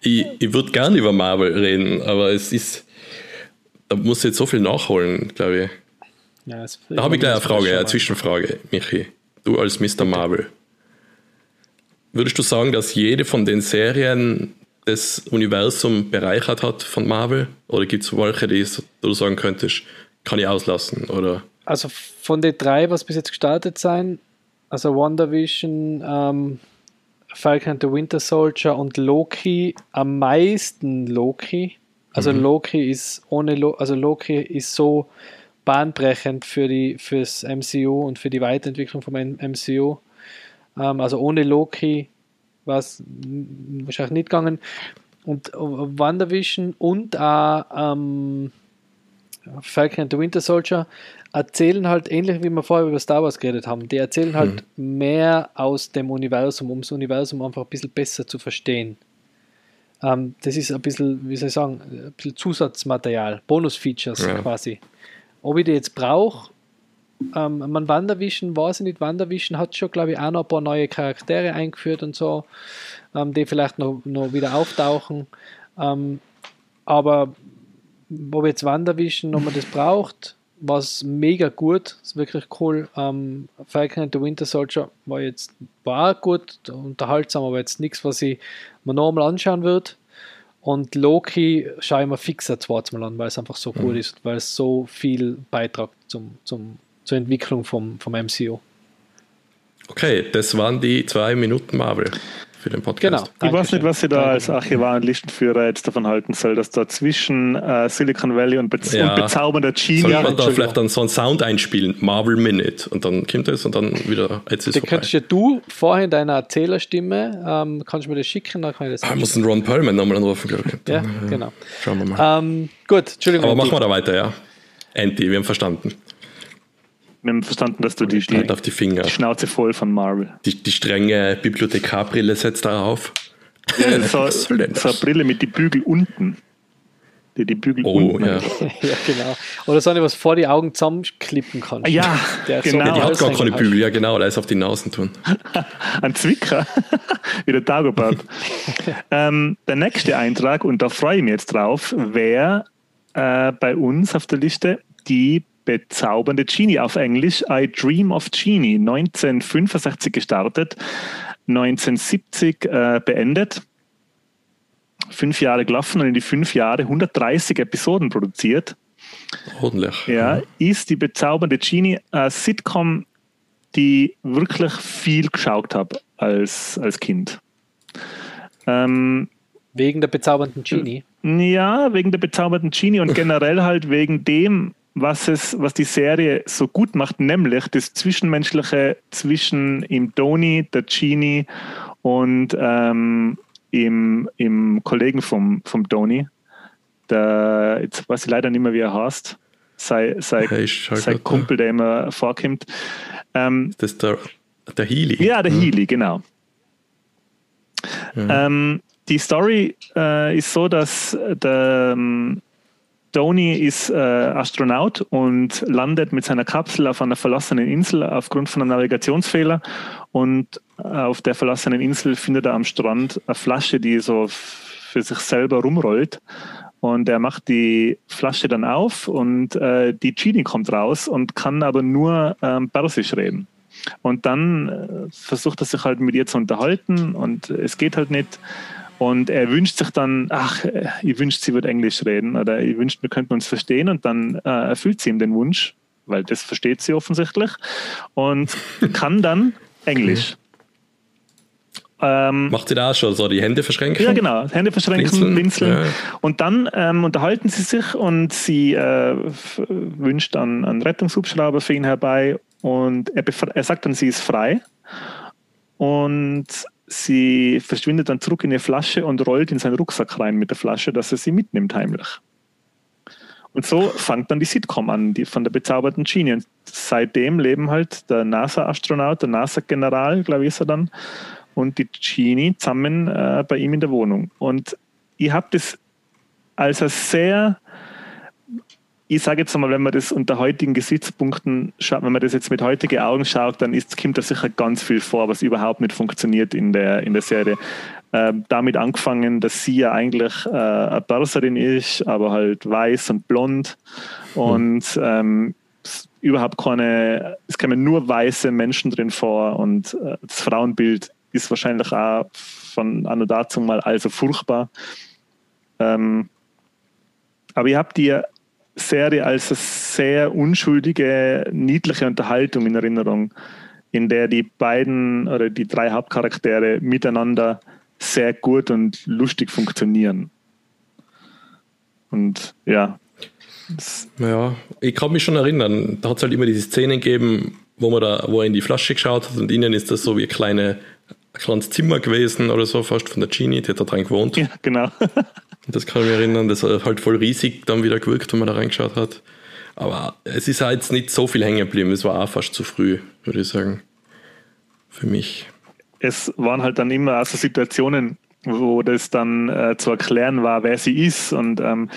ich, ich würde gerne über Marvel reden, aber es ist, da muss ich jetzt so viel nachholen, glaube ich. Ja, Da habe ich gleich eine Frage, eine. Zwischenfrage, Michi. Du als Mr. Marvel. Würdest du sagen, dass jede von den Serien das Universum bereichert hat von Marvel? Oder gibt es welche, die du sagen könntest, kann ich auslassen? Oder Also von den drei, was bis jetzt gestartet sein, also WandaVision, ähm, Falcon and the Winter Soldier und Loki, am meisten Loki. Also Loki ist ohne Lo also Loki ist so bahnbrechend für die fürs MCU und für die Weiterentwicklung vom MCU. Ähm, also ohne Loki mm, wahrscheinlich nicht gegangen. Und äh, WandaVision und auch ähm, Falcon and the Winter Soldier erzählen halt ähnlich wie wir vorher über Star Wars geredet haben. Die erzählen halt mehr aus dem Universum, um das Universum einfach ein bisschen besser zu verstehen. Ähm, das ist ein bisschen, wie soll ich sagen, ein bisschen Zusatzmaterial, Bonus-Features Ja. quasi. Ob ich die jetzt brauche, ähm, man WandaVision, weiß ich nicht, WandaVision hat schon, glaube ich, auch noch ein paar neue Charaktere eingeführt und so, ähm, die vielleicht noch, noch wieder auftauchen. Ähm, aber ob jetzt WandaVision, ob man das braucht, war es mega gut, ist wirklich cool. Ähm, Falcon and the Winter Soldier war jetzt war auch gut, unterhaltsam, aber jetzt nichts, was ich mir nochmal anschauen würde. Und Loki schaue ich mir fix ein zweites Mal an, weil es einfach so gut ist, weil es so viel beitragt zum, zum, zur Entwicklung vom, vom MCU. Okay, das waren die zwei Minuten Marvel. für den Podcast. Genau. Ich weiß nicht, was ich da als Archivar und Listenführer jetzt davon halten soll, dass da zwischen äh, Silicon Valley und, Bez Ja. und bezaubernder Genie. Soll man da vielleicht dann so einen Sound einspielen, Marvel Minute, und dann kommt das und dann wieder, jetzt ist Da könntest ja du vorher in deiner Erzählerstimme, ähm, kannst du mir das schicken, dann kann ich das Ah, ich muss den Ron Perlman nochmal anrufen, glaube ich. Ja, Dann, äh, genau. Schauen wir mal. Ähm, gut, Entschuldigung. Aber machen wir da weiter, ja. Anti, wir haben verstanden. Wir haben verstanden, dass du die, die, auf die Finger. die Schnauze voll von Marvel. Die, die strenge Bibliothekarbrille setzt darauf. Ja, so, so eine? Brille mit die Bügel unten. Die, die Bügel Oh, unten. ja. ja, genau. Oder so eine, was vor die Augen zusammenklippen kannst. Ah, ja, Der so genau. Ja, die hat gar keine Bügel, ja genau, da ist auf die Nasen tun. Ein Zwicker, wie der Dagobert. ähm, der nächste Eintrag, und da freue ich mich jetzt drauf, wäre äh, bei uns auf der Liste die bezaubernde Genie auf Englisch, I Dream of Genie, 1965 gestartet, 1970 äh, beendet, fünf Jahre gelaufen und in die fünf Jahre 130 Episoden produziert. Ordentlich. Ja, ist die bezaubernde Genie eine Sitcom, die wirklich viel geschaut habe als, als Kind. Ähm, Wegen der bezaubernden Genie. ja, wegen der bezaubernden Genie und generell halt wegen dem, was es, was die Serie so gut macht, nämlich das Zwischenmenschliche zwischen im Tony, der Genie und ähm, im, im Kollegen vom, vom Tony. Der, jetzt weiß ich leider nicht mehr, wie er heißt. Sei, sei, Hey, grad, Kumpel, der immer vorkommt. Ähm, Das ist der, der Healy. ja, der Healy, genau. Ähm, die Story äh, ist so, dass der ähm, Tony ist äh, Astronaut und landet mit seiner Kapsel auf einer verlassenen Insel aufgrund von einem Navigationsfehler. Und äh, auf der verlassenen Insel findet er am Strand eine Flasche, die so für sich selber rumrollt. Und er macht die Flasche dann auf und äh, die Genie kommt raus und kann aber nur ähm, Persisch reden. Und dann äh, versucht er sich halt mit ihr zu unterhalten und es geht halt nicht. Und er wünscht sich dann, ach, äh, ich wünschte, sie würde Englisch reden oder ich wünschte, wir könnten uns verstehen und dann äh, erfüllt sie ihm den Wunsch, weil das versteht sie offensichtlich und kann dann Englisch. Ähm, Macht sie da auch schon so die Hände verschränken? ja, genau. Hände verschränken, blinzeln. Ja. Und dann ähm, unterhalten sie sich und sie äh, wünscht dann einen Rettungshubschrauber für ihn herbei und er, er sagt dann, sie ist frei und sie verschwindet dann zurück in ihre Flasche und rollt in seinen Rucksack rein mit der Flasche, dass er sie mitnimmt heimlich. Und so fängt dann die Sitcom an, die von der bezauberten Genie. Und seitdem leben halt der NASA-Astronaut, der NASA-General, glaube ich, ist er dann, und die Genie zusammen äh, bei ihm in der Wohnung. Und ich habe das als ein sehr, ich sage jetzt mal, wenn man das unter heutigen Gesichtspunkten schaut, wenn man das jetzt mit heutigen Augen schaut, dann ist, kommt da sicher ganz viel vor, was überhaupt nicht funktioniert in der, in der Serie. Ähm, damit angefangen, dass sie ja eigentlich äh, eine Perserin ist, aber halt weiß und blond und ähm, es überhaupt keine, es kommen nur weiße Menschen drin vor und äh, das Frauenbild ist wahrscheinlich auch von anno dazu mal also furchtbar. Ähm, aber ich habe die Serie als eine sehr unschuldige, niedliche Unterhaltung in Erinnerung, in der die beiden oder die drei Hauptcharaktere miteinander sehr gut und lustig funktionieren. Und ja, Ja, ich kann mich schon erinnern, da hat es halt immer diese Szenen gegeben, wo man da, wo er in die Flasche geschaut hat und innen ist das so wie ein, kleine, ein kleines Zimmer gewesen oder so, fast von der Genie, die hat da dran gewohnt. ja, genau. Das kann ich mich erinnern, das hat halt voll riesig dann wieder gewirkt, wenn man da reingeschaut hat. Aber es ist auch jetzt nicht so viel hängen geblieben, es war auch fast zu früh, würde ich sagen. Für mich. es waren halt dann immer also Situationen, wo das dann äh, zu erklären war, wer sie ist. Und ähm,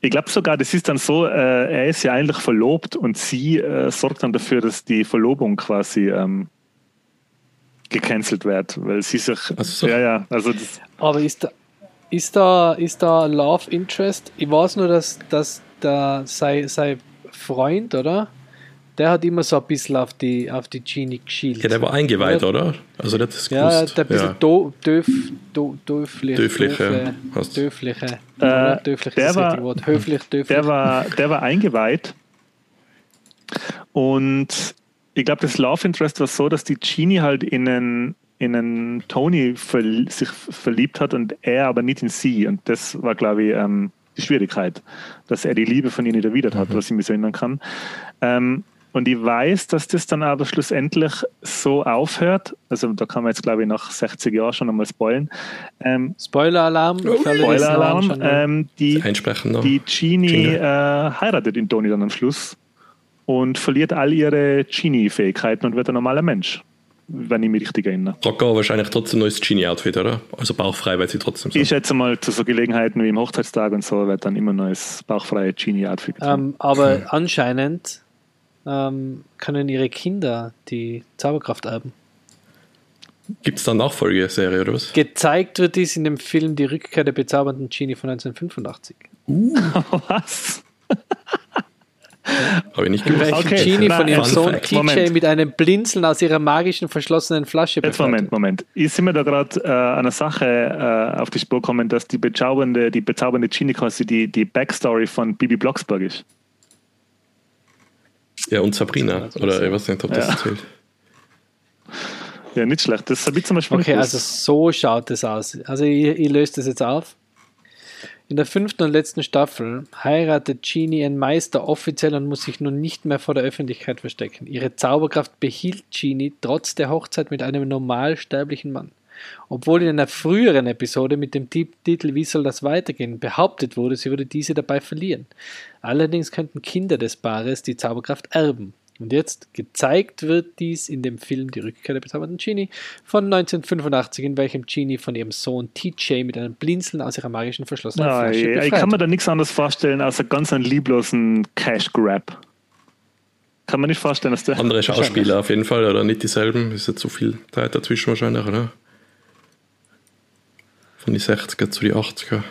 ich glaube sogar, das ist dann so, äh, er ist ja eigentlich verlobt und sie äh, sorgt dann dafür, dass die Verlobung quasi ähm, gecancelt wird, weil sie sich. Ach so. Ja, ja, also das, Aber ist da, ist da, ist da Love Interest? Ich weiß nur, dass, dass da sein, sein Freund, oder? Der hat immer so ein bisschen auf die, auf die Genie geschielt. Ja, der war eingeweiht, Ja. oder? Also der hat das Ja, gewusst. der ein bisschen ja. do, döf, do, döflich, Döfliche, hast- döfliche. Oder? döflich der war- Wort. Höflich, döflich. der, war, der war eingeweiht. Und ich glaube, das Love Interest war so, dass die Genie halt in einen, in einen Tony verl sich verliebt hat und er aber nicht in sie. Und das war, glaube ich, ähm, die Schwierigkeit, dass er die Liebe von ihr nicht erwidert hat, mhm. was ich mir so erinnern kann. Ähm, und ich weiß, dass das dann aber schlussendlich so aufhört. Also da kann man jetzt, glaube ich, nach 60 Jahren schon einmal spoilen. Ähm, Spoiler-Alarm. Spoiler-Alarm. Ähm, die, Einsprechen die Genie äh, heiratet den Tony dann am Schluss und verliert all ihre Genie-Fähigkeiten und wird ein normaler Mensch wenn ich mich richtig erinnere. Aber wahrscheinlich trotzdem ein neues Genie-Outfit, oder? Also bauchfrei, weil sie trotzdem so. Ich schätze mal, zu so Gelegenheiten wie im Hochzeitstag und so wird dann immer ein neues bauchfreies Genie-Outfit ähm, Aber hm. anscheinend ähm, können ihre Kinder die Zauberkraft erben. Gibt es da Nachfolgeserie oder was? Gezeigt wird dies in dem Film Die Rückkehr der bezaubernden Genie von 1985. Uh. was? Habe ich nicht gewusst. Okay, Genie von ihrem Sohn TJ Moment. mit einem Blinzeln aus ihrer magischen verschlossenen Flasche Jetzt Moment, Moment. Ich sind mir da gerade äh, einer Sache äh, auf die Spur gekommen, dass die bezaubernde, die bezaubernde Genie quasi die, die Backstory von Bibi Blocksberg ist. Ja, und Sabrina. Oder ich weiß nicht, ob das ja. zählt. Ja, nicht schlecht. Das habe ich zum Beispiel Okay, also so schaut es aus. Also ich, ich löse das jetzt auf. In der fünften und letzten Staffel heiratet Genie ihren Meister offiziell und muss sich nun nicht mehr vor der Öffentlichkeit verstecken. Ihre Zauberkraft behielt Genie trotz der Hochzeit mit einem normalsterblichen Mann. Obwohl in einer früheren Episode mit dem Titel Wie soll das weitergehen behauptet wurde, sie würde diese dabei verlieren. Allerdings könnten Kinder des Paares die Zauberkraft erben. Und jetzt gezeigt wird dies in dem Film Die Rückkehr der bezaubernden Genie von 1985, in welchem Genie von ihrem Sohn TJ mit einem Blinzeln aus ihrer magischen verschlossenen ja, Flasche befreit. Ich kann mir da nichts anderes vorstellen als einen ganz einen lieblosen Cash-Grab. Kann man nicht vorstellen, dass der. Andere Schauspieler auf jeden Fall, oder nicht dieselben. Ist ja zu viel Zeit dazwischen wahrscheinlich, oder? Von die 60er zu die 80er.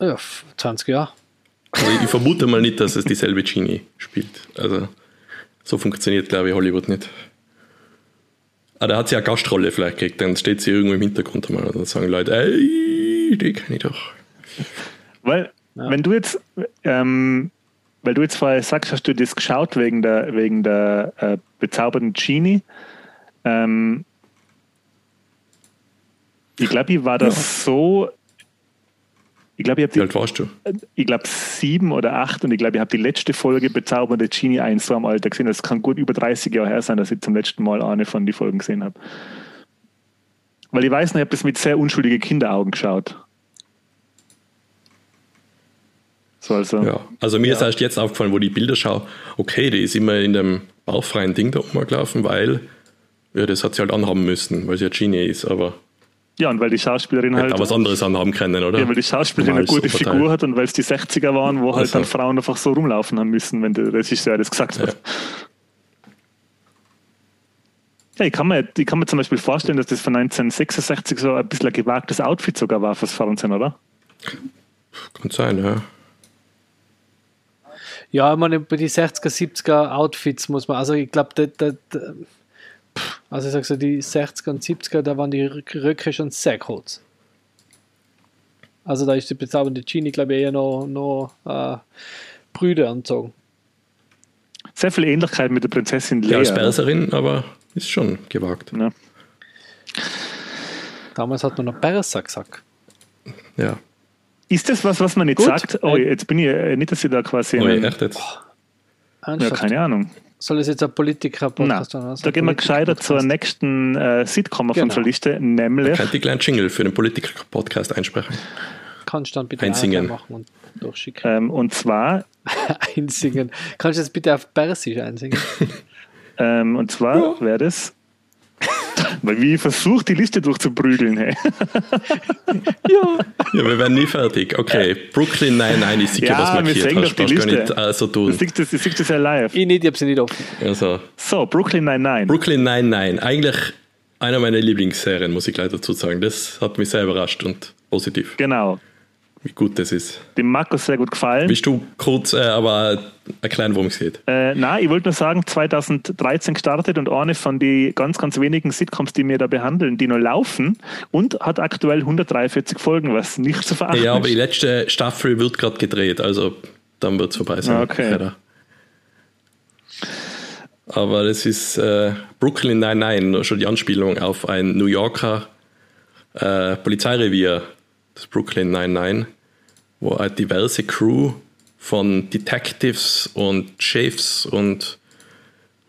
Ja, 20 Jahre. Also ich vermute mal nicht, dass es dieselbe Genie spielt. Also so funktioniert, glaube ich, Hollywood nicht. Aber ah, da hat sie eine Gastrolle vielleicht gekriegt, dann steht sie irgendwo im Hintergrund einmal und dann sagen Leute, ey, die kenne ich doch. Weil, ja. wenn du jetzt, ähm, weil du jetzt vorher sagst, hast du das geschaut wegen der, wegen der äh, bezaubernden Genie. Ähm, ich glaube, ich war das ja. so ich glaube, ich habe. Wie alt warst du? Ich glaube, sieben oder acht und ich glaube, ich habe die letzte Folge Bezaubernde Genie 1 so am Alter gesehen. Das kann gut über 30 Jahre her sein, dass ich zum letzten Mal eine von den Folgen gesehen habe. Weil ich weiß noch, ich habe das mit sehr unschuldigen Kinderaugen geschaut. So also. Ja, also mir ja. ist erst jetzt aufgefallen, wo die Bilder schaue, okay, die ist immer in dem bauchfreien Ding da rumgelaufen, weil ja, das hat sie halt anhaben müssen, weil sie ja Genie ist, aber ja, und weil die Schauspielerin halt. Ja, was anderes anhaben können, oder? Ja, weil die Schauspielerin eine gute. Figur hat und weil es die 60er waren, wo halt also. dann Frauen einfach so rumlaufen haben müssen, wenn der Regisseur das gesagt hat. Ja, ich, kann mir, ich kann mir zum Beispiel vorstellen, dass das von 1966 so ein bisschen ein gewagtes Outfit sogar war fürs Fernsehen, oder? Kann sein, ja. Ja, ich meine, bei die 60er, 70er Outfits muss man, also ich glaube, also ich sage so, die 60er und 70er, da waren die Röcke schon sehr kurz. Also da ist die bezaubernde Genie, glaube ich, eher noch, noch äh, Brüder anzogen. Sehr viel Ähnlichkeit mit der Prinzessin Lea. Ja, als Berserin, aber ist schon gewagt. Ja. Damals hat man noch Berser gesagt. Ja. Ist das was, was man nicht Gut. sagt? Oh, jetzt bin ich äh, nicht, dass ich da quasi. Oh, echt jetzt? ja, keine Ahnung. Soll es jetzt ein Politiker-Podcast sein? Da gehen wir gescheiter zur nächsten äh, Sitcom auf genau. unserer Liste, nämlich. Könnt ihr kleinen Jingle für den Politiker-Podcast einsprechen. Kannst du dann bitte einsingen machen und durchschicken. Ähm, und zwar. einsingen. Kannst du das bitte auf Persisch einsingen? ähm, und zwar ja. wäre das weil wie versucht die Liste durchzuprügeln. Hey. ja. ja, wir werden nie fertig. Okay, Brooklyn nein, nein, ich sehe, ja, was markiert hast. Du gar nicht also tun. Du siehst das, du siehst das ja live. Ich nicht, ich habe sie nicht offen. Also. So, Brooklyn nein, nein. Brooklyn nein, nein. Eigentlich einer meiner Lieblingsserien, muss ich gleich dazu sagen. Das hat mich sehr überrascht und positiv. Genau wie gut das ist. Dem Markus sehr gut gefallen. Willst du kurz äh, aber erklären, worum es geht? Äh, nein, ich wollte nur sagen, 2013 gestartet und eine von den ganz, ganz wenigen Sitcoms, die wir da behandeln, die noch laufen und hat aktuell 143 Folgen, was nicht zu verachten Ja, aber die letzte Staffel wird gerade gedreht, also dann wird es vorbei sein. Okay. Aber das ist äh, Brooklyn 99, schon die Anspielung auf ein New Yorker äh, Polizeirevier, das Brooklyn 99, wo eine diverse Crew von Detectives und Chefs und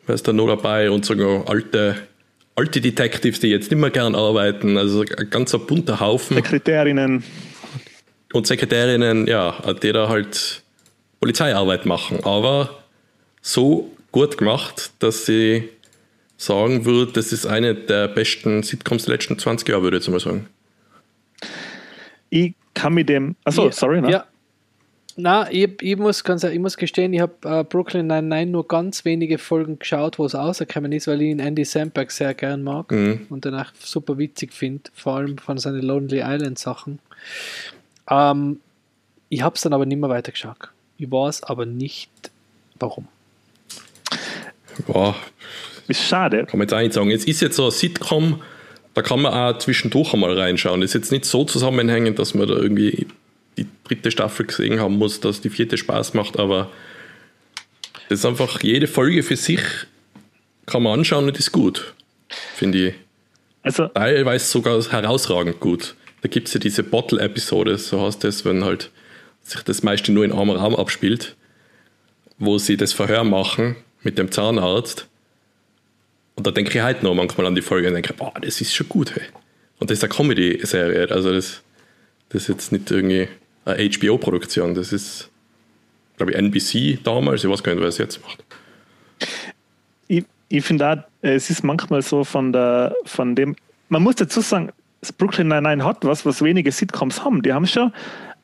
wer ist da noch dabei und sogar alte, alte Detectives, die jetzt nicht mehr gern arbeiten, also ein ganzer bunter Haufen. Sekretärinnen. Und Sekretärinnen, ja, die da halt Polizeiarbeit machen, aber so gut gemacht, dass sie sagen würde, das ist eine der besten Sitcoms der letzten 20 Jahre, würde ich jetzt mal sagen. Ich kann mit dem. Achso, sorry, ne? Ja. Na, ich, ich, muss ganz, ich muss gestehen, ich habe äh, Brooklyn Nine-Nine nur ganz wenige Folgen geschaut, wo es rausgekommen ist, weil ich ihn Andy Samberg sehr gern mag Mhm. und danach super witzig finde, vor allem von seinen Lonely Island Sachen. Ähm, ich habe es dann aber nicht mehr weitergeschaut. Ich weiß aber nicht, warum. Boah, Ist schade. kann man jetzt auch nicht sagen. Es ist jetzt so ein Sitcom, da kann man auch zwischendurch einmal reinschauen. Ist jetzt nicht so zusammenhängend, dass man da irgendwie die dritte Staffel gesehen haben muss, dass die vierte Spaß macht, aber das ist einfach jede Folge für sich kann man anschauen und ist gut, finde ich. Also, Teilweise sogar herausragend gut. Da gibt es ja diese Bottle-Episode, so heißt das, wenn halt sich das meiste nur in einem Raum abspielt, wo sie das Verhör machen mit dem Zahnarzt. Und da denke ich halt noch manchmal an die Folge und denke, boah, das ist schon gut, hey. Und das ist eine Comedy-Serie, also das, das ist jetzt nicht irgendwie eine HBO-Produktion, das ist, glaube ich, NBC damals, ich weiß gar nicht, wer es jetzt macht. ich, ich finde auch, es ist manchmal so von der, von dem, man muss dazu sagen, das Brooklyn Nine-Nine hat was, was wenige Sitcoms haben. Die haben schon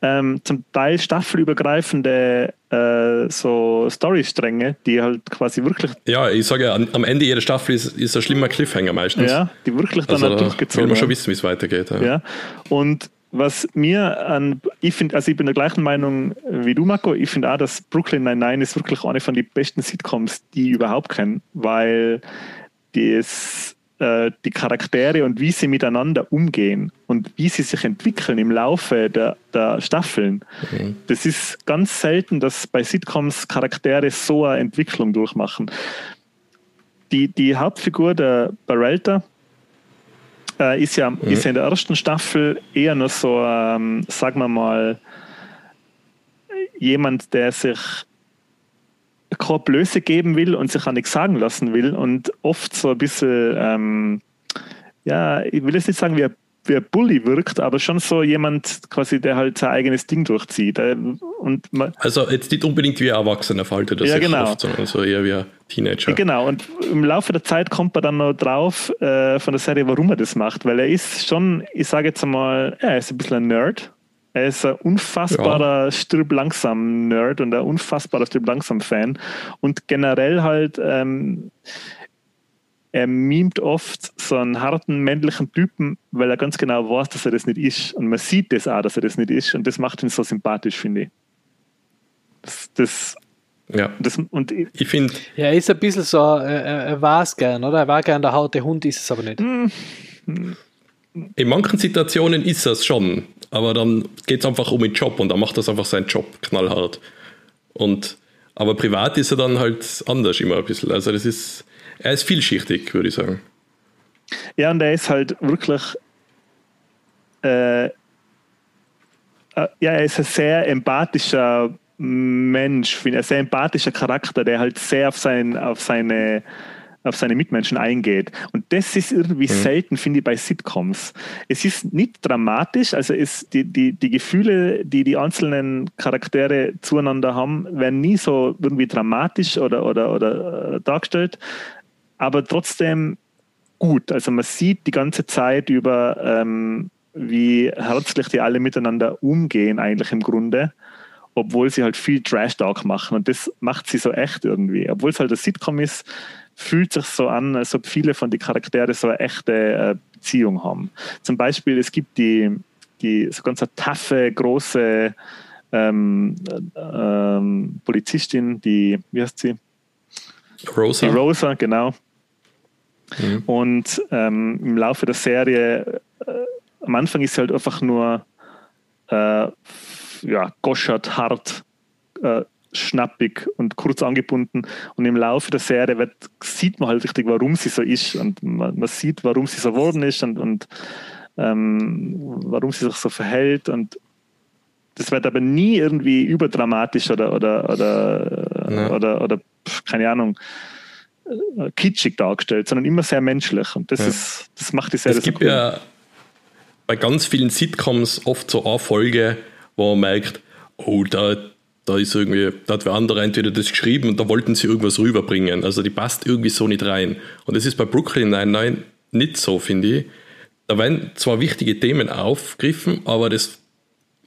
ähm, zum Teil staffelübergreifende äh, so Storystränge, die halt quasi wirklich, Ja, ich sage ja, am Ende jeder Staffel ist, ist ein schlimmer Cliffhanger meistens. ja, die wirklich dann Also halt da will durchgezogen man schon wissen, wie es weitergeht. Ja. Ja. Und was mir an, ich finde, also ich bin der gleichen Meinung wie du, Marco. Ich finde auch, dass Brooklyn Nine-Nine ist wirklich eine von den besten Sitcoms, die ich überhaupt kenne, weil das, äh, die Charaktere und wie sie miteinander umgehen und wie sie sich entwickeln im Laufe der, der Staffeln. Mhm. Das ist ganz selten, dass bei Sitcoms Charaktere so eine Entwicklung durchmachen. Die, die Hauptfigur, der Barrelta, äh, ist, ja, ist ja in der ersten Staffel eher nur so, ähm, sagen wir mal, jemand, der sich keine Blöße geben will und sich auch nichts sagen lassen will und oft so ein bisschen, ähm, ja, ich will jetzt nicht sagen, wie ein, wie ein Bully wirkt, aber schon so jemand quasi, der halt sein eigenes Ding durchzieht. Äh, Und Also jetzt nicht unbedingt wie ein Erwachsener verhaltet er Ja, sich genau. oft, sondern so eher wie ein Teenager. Genau, und im Laufe der Zeit kommt man dann noch drauf äh, von der Serie, warum er das macht, weil er ist schon, ich sage jetzt einmal, er ist ein bisschen ein Nerd. Er ist ein unfassbarer Stirb langsam Nerd und ein unfassbarer Stirb langsam Fan und generell halt ähm, er mimt oft so einen harten männlichen Typen, weil er ganz genau weiß, dass er das nicht ist. Und man sieht das auch, dass er das nicht ist. Und das macht ihn so sympathisch, finde ich. Das, das, Ja. das, und ich, Ich finde, Ja, er ist ein bisschen so, er, er war es gern, oder? Er war gern der harte Hund, ist es aber nicht. in manchen Situationen ist das schon, aber dann geht es einfach um den Job und dann macht das einfach seinen Job knallhart. Und, aber privat ist er dann halt anders immer ein bisschen. Also das ist, er ist vielschichtig, würde ich sagen. Ja, und er ist halt wirklich. Äh, äh, ja, er ist ein sehr empathischer Mensch, ein sehr empathischer Charakter, der halt sehr auf, sein, auf, seine, auf seine Mitmenschen eingeht. Und das ist irgendwie selten, finde ich, bei Sitcoms. Es ist nicht dramatisch, also ist die, die, die Gefühle, die die einzelnen Charaktere zueinander haben, werden nie so irgendwie dramatisch oder, oder, oder äh, dargestellt, aber trotzdem gut. Also man sieht die ganze Zeit über, ähm, wie herzlich die alle miteinander umgehen, eigentlich im Grunde, obwohl sie halt viel Trash-Talk machen. Und das macht sie so echt irgendwie. Obwohl es halt ein Sitcom ist, fühlt sich so an, als ob viele von den Charakteren so eine echte äh, Beziehung haben. Zum Beispiel, es gibt die, die so ganz taffe, große ähm, ähm, Polizistin, die, wie heißt sie? Rosa? Die Rosa, genau. Mhm. Und ähm, im Laufe der Serie, äh, am Anfang ist sie halt einfach nur äh, ja, goschert, hart, äh, schnappig und kurz angebunden. Und im Laufe der Serie wird, sieht man halt richtig, warum sie so ist. Und man, man sieht, warum sie so geworden ist und, und ähm, warum sie sich so verhält. Und das wird aber nie irgendwie überdramatisch oder, oder, oder, ja. oder, oder, keine Ahnung, äh, kitschig dargestellt, sondern immer sehr menschlich. Und das, ja. ist, das macht die Serie es gibt so cool. ja bei ganz vielen Sitcoms oft so eine Folge, wo man merkt, oh, da, da ist irgendwie, da hat wer andere entweder das geschrieben und da wollten sie irgendwas rüberbringen. Also die passt irgendwie so nicht rein. Und das ist bei Brooklyn Nine-Nine nicht so, finde ich. Da werden zwar wichtige Themen aufgegriffen, aber das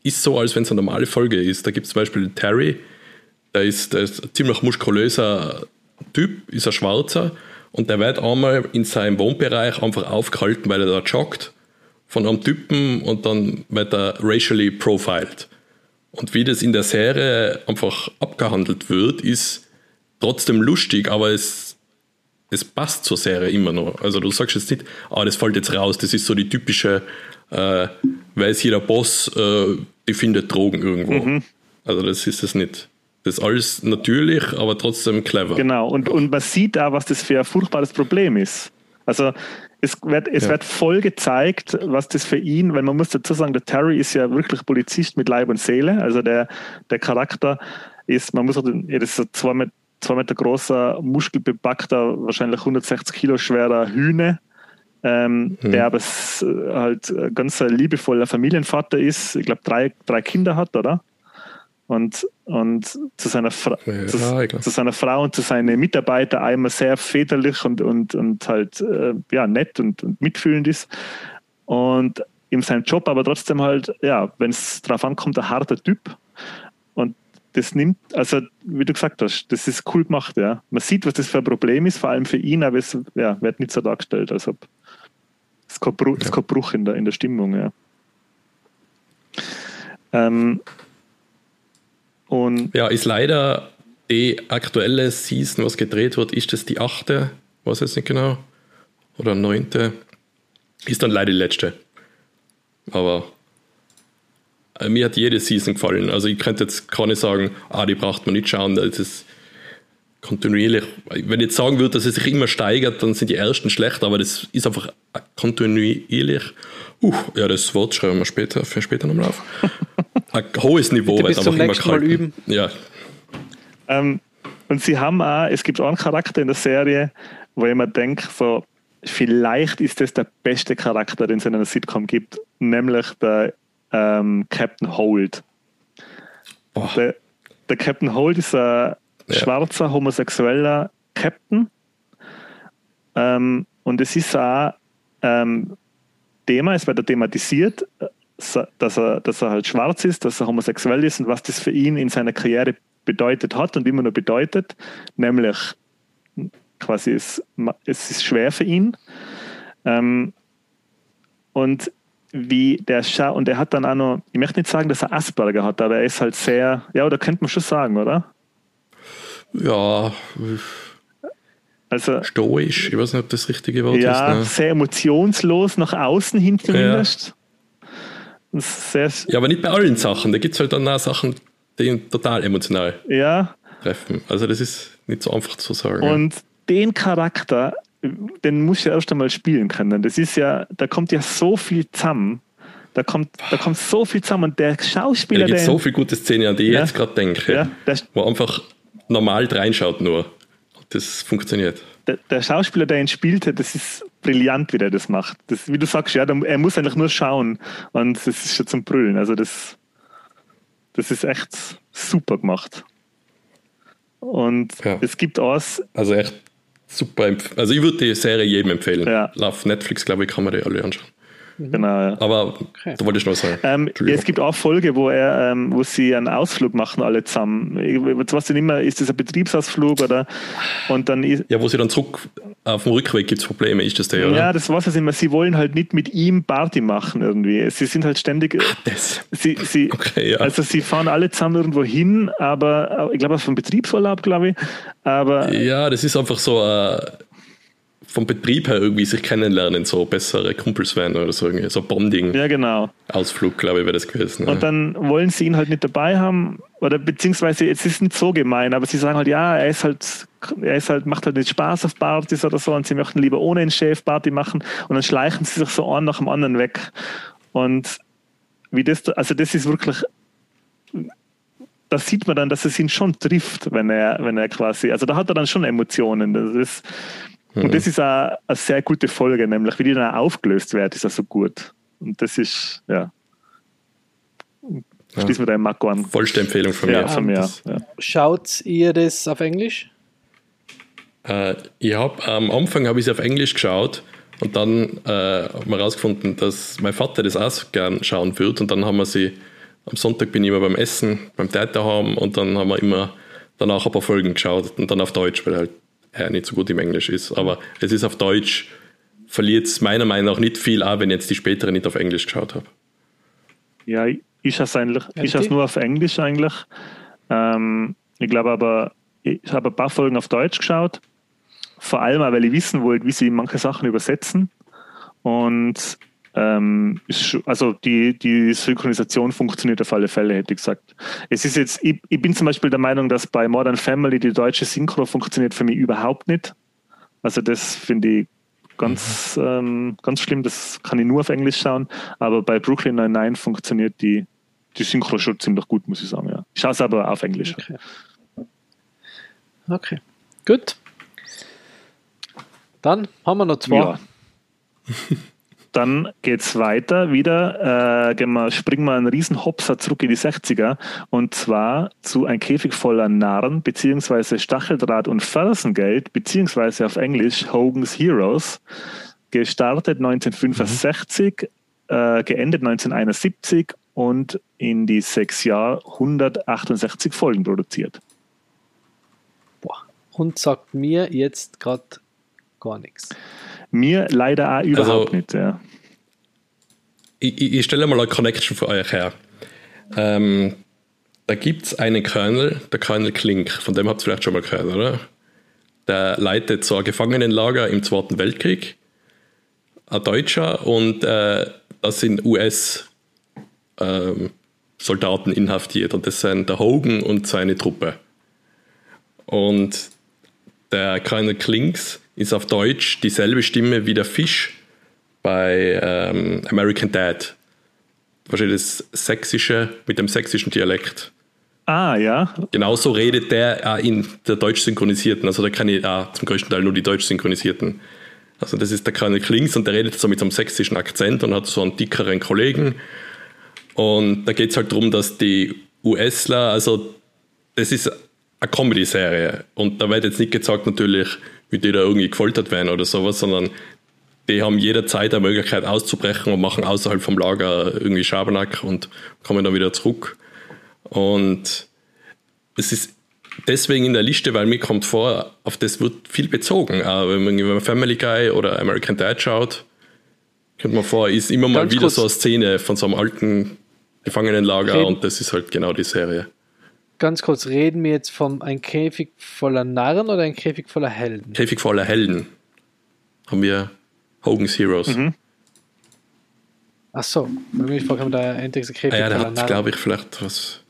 ist so, als wenn es eine normale Folge ist. Da gibt es zum Beispiel Terry, der ist, der ist ein ziemlich muskulöser Typ, ist ein Schwarzer und der wird einmal in seinem Wohnbereich einfach aufgehalten, weil er da joggt von einem Typen und dann wird er racially profiled. Und wie das in der Serie einfach abgehandelt wird, ist trotzdem lustig, aber es, es passt zur Serie immer noch. Also du sagst jetzt nicht, ah, das fällt jetzt raus, das ist so die typische, äh, weiß jeder Boss, äh, die findet Drogen irgendwo. Mhm. Also das ist es nicht. Das ist alles natürlich, aber trotzdem clever. Genau, und, und man sieht da, was das für ein furchtbares Problem ist. Also es wird, es ja. wird voll gezeigt, was das für ihn, weil man muss dazu sagen, der Terry ist ja wirklich Polizist mit Leib und Seele. Also der, der Charakter ist, man muss auch, das ist zwei Meter, zwei Meter großer, muskelbepackter, wahrscheinlich 160 Kilo schwerer Hühne, ähm, hm. der aber halt ganz liebevoller Familienvater ist. Ich glaube, drei, drei Kinder hat, oder? Und, und zu, seiner ja, zu, zu, seiner Frau und zu seinen Mitarbeitern einmal sehr väterlich und, und, und halt äh, ja, nett und, und mitfühlend ist. Und in seinem Job aber trotzdem halt, ja, wenn es darauf ankommt, ein harter Typ. Und das nimmt, also wie du gesagt hast, das ist cool gemacht, ja. Man sieht, was das für ein Problem ist, vor allem für ihn, aber es ja, wird nicht so dargestellt, als ob es kein Bruch, ja. kein Bruch in der, in der Stimmung, ja. Ähm, und ja, ist leider die aktuelle Season, was gedreht wird, ist das die achte? Weiß jetzt nicht genau. Oder neunte. Ist dann leider die letzte. Aber äh, mir hat jede Season gefallen. Also ich könnte jetzt gar nicht sagen, ah, die braucht man nicht schauen. Das ist kontinuierlich. Wenn ich jetzt sagen würde, dass es sich immer steigert, dann sind die ersten schlecht, aber das ist einfach kontinuierlich. Uh, ja, das Wort schreiben wir später, für später nochmal auf. Ein hohes Niveau, weil es einfach immer kalt Mal üben. Ja. Ähm, und sie haben auch, es gibt auch einen Charakter in der Serie, wo ich mir denke, so, vielleicht ist das der beste Charakter, den es in einer Sitcom gibt, nämlich der ähm, Captain Holt. Der, der, Captain Holt ist ein ja. schwarzer, homosexueller Captain. Ähm, und es ist auch ähm, Thema, es wird thematisiert, dass er, dass er halt schwarz ist, dass er homosexuell ist und was das für ihn in seiner Karriere bedeutet hat und immer noch bedeutet, nämlich quasi es, es ist schwer für ihn. Ähm, und wie der Schau, und er hat dann auch noch, ich möchte nicht sagen, dass er Asperger hat, aber er ist halt sehr, ja, oder könnte man schon sagen, oder? Ja, also, stoisch, ich weiß nicht, ob das richtige Wort ja, ist. Ja, ne? sehr emotionslos nach außen hin zumindest. Ja. Sehr ja, aber nicht bei allen Sachen. Da gibt es halt dann auch Sachen, die ihn total emotional ja. treffen. Also das ist nicht so einfach zu sagen. Und den Charakter, den muss ich ja erst einmal spielen können. Das ist ja, da kommt ja so viel zusammen. Da kommt, da kommt so viel zusammen. Und der Schauspieler. Ja, da gibt so viele gute Szenen, an die ich ja, jetzt gerade denke. Ja, wo einfach normal reinschaut nur. Das funktioniert. Der, der, Schauspieler, der ihn spielte, das ist brillant, wie der das macht. Das, wie du sagst, ja, er muss eigentlich nur schauen und es ist schon zum Brüllen. Also das, das ist echt super gemacht. Und ja. es gibt aus. Also echt super. Also ich würde die Serie jedem empfehlen. Ja. Auf Netflix, glaube ich, kann man die alle anschauen. Mhm. Genau, ja. Aber okay. da wollte ich noch sagen. Ähm, ja, es gibt auch Folge, wo er, ähm, wo sie einen Ausflug machen, alle zusammen. Ich weiß nicht mehr, ist das ein Betriebsausflug oder und dann ist, Ja, wo sie dann zurück auf dem Rückweg gibt es Probleme, ist das der, oder? Ja, das weiß ich immer. Sie wollen halt nicht mit ihm Party machen irgendwie. Sie sind halt ständig. Ach, das. Sie, sie, okay, ja. Also sie fahren alle zusammen irgendwo hin, aber ich glaube auf einen Betriebsurlaub, glaube ich. Aber ja, das ist einfach so. Äh, vom Betrieb her irgendwie sich kennenlernen, so bessere Kumpels werden oder so, irgendwie, so Bonding. Ja, genau. Ausflug, glaube ich, wäre das gewesen. Und dann wollen sie ihn halt nicht dabei haben, oder beziehungsweise es ist nicht so gemein, aber sie sagen halt, ja, er ist halt, er ist halt, macht halt nicht Spaß auf Partys oder so und sie möchten lieber ohne einen Chef Party machen und dann schleichen sie sich so einen nach dem anderen weg. Und wie das, also das ist wirklich, da sieht man dann, dass es ihn schon trifft, wenn er, wenn er quasi, also da hat er dann schon Emotionen. Das ist, und das ist eine, eine sehr gute Folge, nämlich wie die dann aufgelöst wird, ist also gut. Und das ist, ja. Schließen wir da Marco an. Vollste Empfehlung von mir. Ja, von mir. Ja. Schaut ihr das auf Englisch? Äh, ich habe am Anfang habe ich sie auf Englisch geschaut und dann äh, haben wir herausgefunden, dass mein Vater das auch gern schauen wird und dann haben wir sie am Sonntag bin ich immer beim Essen, beim Dad haben und dann haben wir immer danach ein paar Folgen geschaut und dann auf Deutsch, weil halt er nicht so gut im Englisch ist. Aber es ist auf Deutsch, verliert es meiner Meinung nach nicht viel, auch wenn ich jetzt die spätere nicht auf Englisch geschaut habe. Ja, ich eigentlich, ich schaue nur auf Englisch eigentlich. Ähm, ich glaube aber, ich habe ein paar Folgen auf Deutsch geschaut. Vor allem auch, weil ich wissen wollte, wie sie manche Sachen übersetzen. Und ähm, also die, die Synchronisation funktioniert auf alle Fälle, hätte ich gesagt. Es ist jetzt, ich, ich bin zum Beispiel der Meinung, dass bei Modern Family die deutsche Synchro funktioniert für mich überhaupt nicht. Also das finde ich ganz, mhm. ähm, ganz schlimm, das kann ich nur auf Englisch schauen, aber bei Brooklyn Nine-Nine funktioniert die, die Synchro schon ziemlich gut, muss ich sagen. Ja. Ich schaue es aber auf Englisch. Okay. okay. Gut. Dann haben wir noch zwei. Ja. Dann geht es weiter wieder, äh, wir, springen wir einen riesen Hopser zurück in die 60er und zwar zu Ein Käfig voller Narren beziehungsweise Stacheldraht und Fersengeld beziehungsweise auf Englisch Hogan's Heroes, gestartet 1965, mhm. äh, geendet 1971 und in die sechs Jahre 168 Folgen produziert. Boah. Und sagt mir jetzt gerade gar nichts. Mir leider auch überhaupt also, nicht. Ja. Ich, ich, stelle mal eine Connection für euch her. Ähm, da gibt es einen Colonel, der Colonel Klink, von dem habt ihr vielleicht schon mal gehört, oder? Der leitet so ein Gefangenenlager im Zweiten Weltkrieg. Ein Deutscher und äh, das sind US-Soldaten ähm, inhaftiert und das sind der Hogan und seine Truppe. Und der Colonel Klinks ist auf Deutsch dieselbe Stimme wie der Fisch bei ähm, American Dad. Wahrscheinlich das Sächsische mit dem sächsischen Dialekt. Ah, ja. Genauso redet der auch in der deutsch synchronisierten. Also da kann ich auch zum größten Teil nur die deutsch synchronisierten. Also das ist der Colonel Klings und der redet so mit so einem sächsischen Akzent und hat so einen dickeren Kollegen. Und da geht es halt darum, dass die USler, also das ist eine Comedy-Serie und da wird jetzt nicht gesagt natürlich, die da irgendwie gefoltert werden oder sowas, sondern die haben jederzeit eine Möglichkeit auszubrechen und machen außerhalb vom Lager irgendwie Schabernack und kommen dann wieder zurück. Und es ist deswegen in der Liste, weil mir kommt vor, auf das wird viel bezogen. Auch wenn man, wenn man Family Guy oder American Dad schaut, kommt man vor, ist immer mal Ganz wieder kurz. so eine Szene von so einem alten Gefangenenlager Reden. und das ist halt genau die Serie. Ganz kurz, reden wir jetzt von ein Käfig voller Narren oder ein Käfig voller Helden? Käfig voller Helden. Haben wir Hogan's Heroes. Mhm. Ach so, ich frage da endlich Käfig ah, ja, da hat, glaube ich, vielleicht was.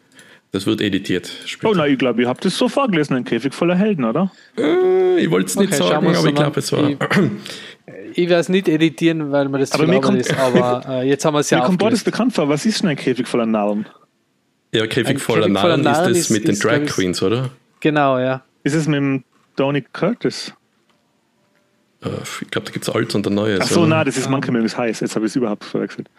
Das wird editiert. Später. Oh nein, ich glaube, ihr habt es so vorgelesen, ein Käfig voller Helden, oder? Äh, ich wollte es nicht okay, sagen, aber ich glaube, es war. Ich, ich werde es nicht editieren, weil man das aber mir kommt, ist, aber äh, jetzt haben wir es ja Mir kommt beides bekannt vor. Was ist denn ein Käfig voller Narren? Ja, Käfig voller Narren, Narren ist das mit ist, den Drag Queens, oder? Genau, ja. Ist es mit dem Tony Curtis? Äh, ich glaube, da gibt es Altes und ein Neues. Ach so, nein, das ist manche mögen es heiß. Jetzt habe ich es überhaupt verwechselt.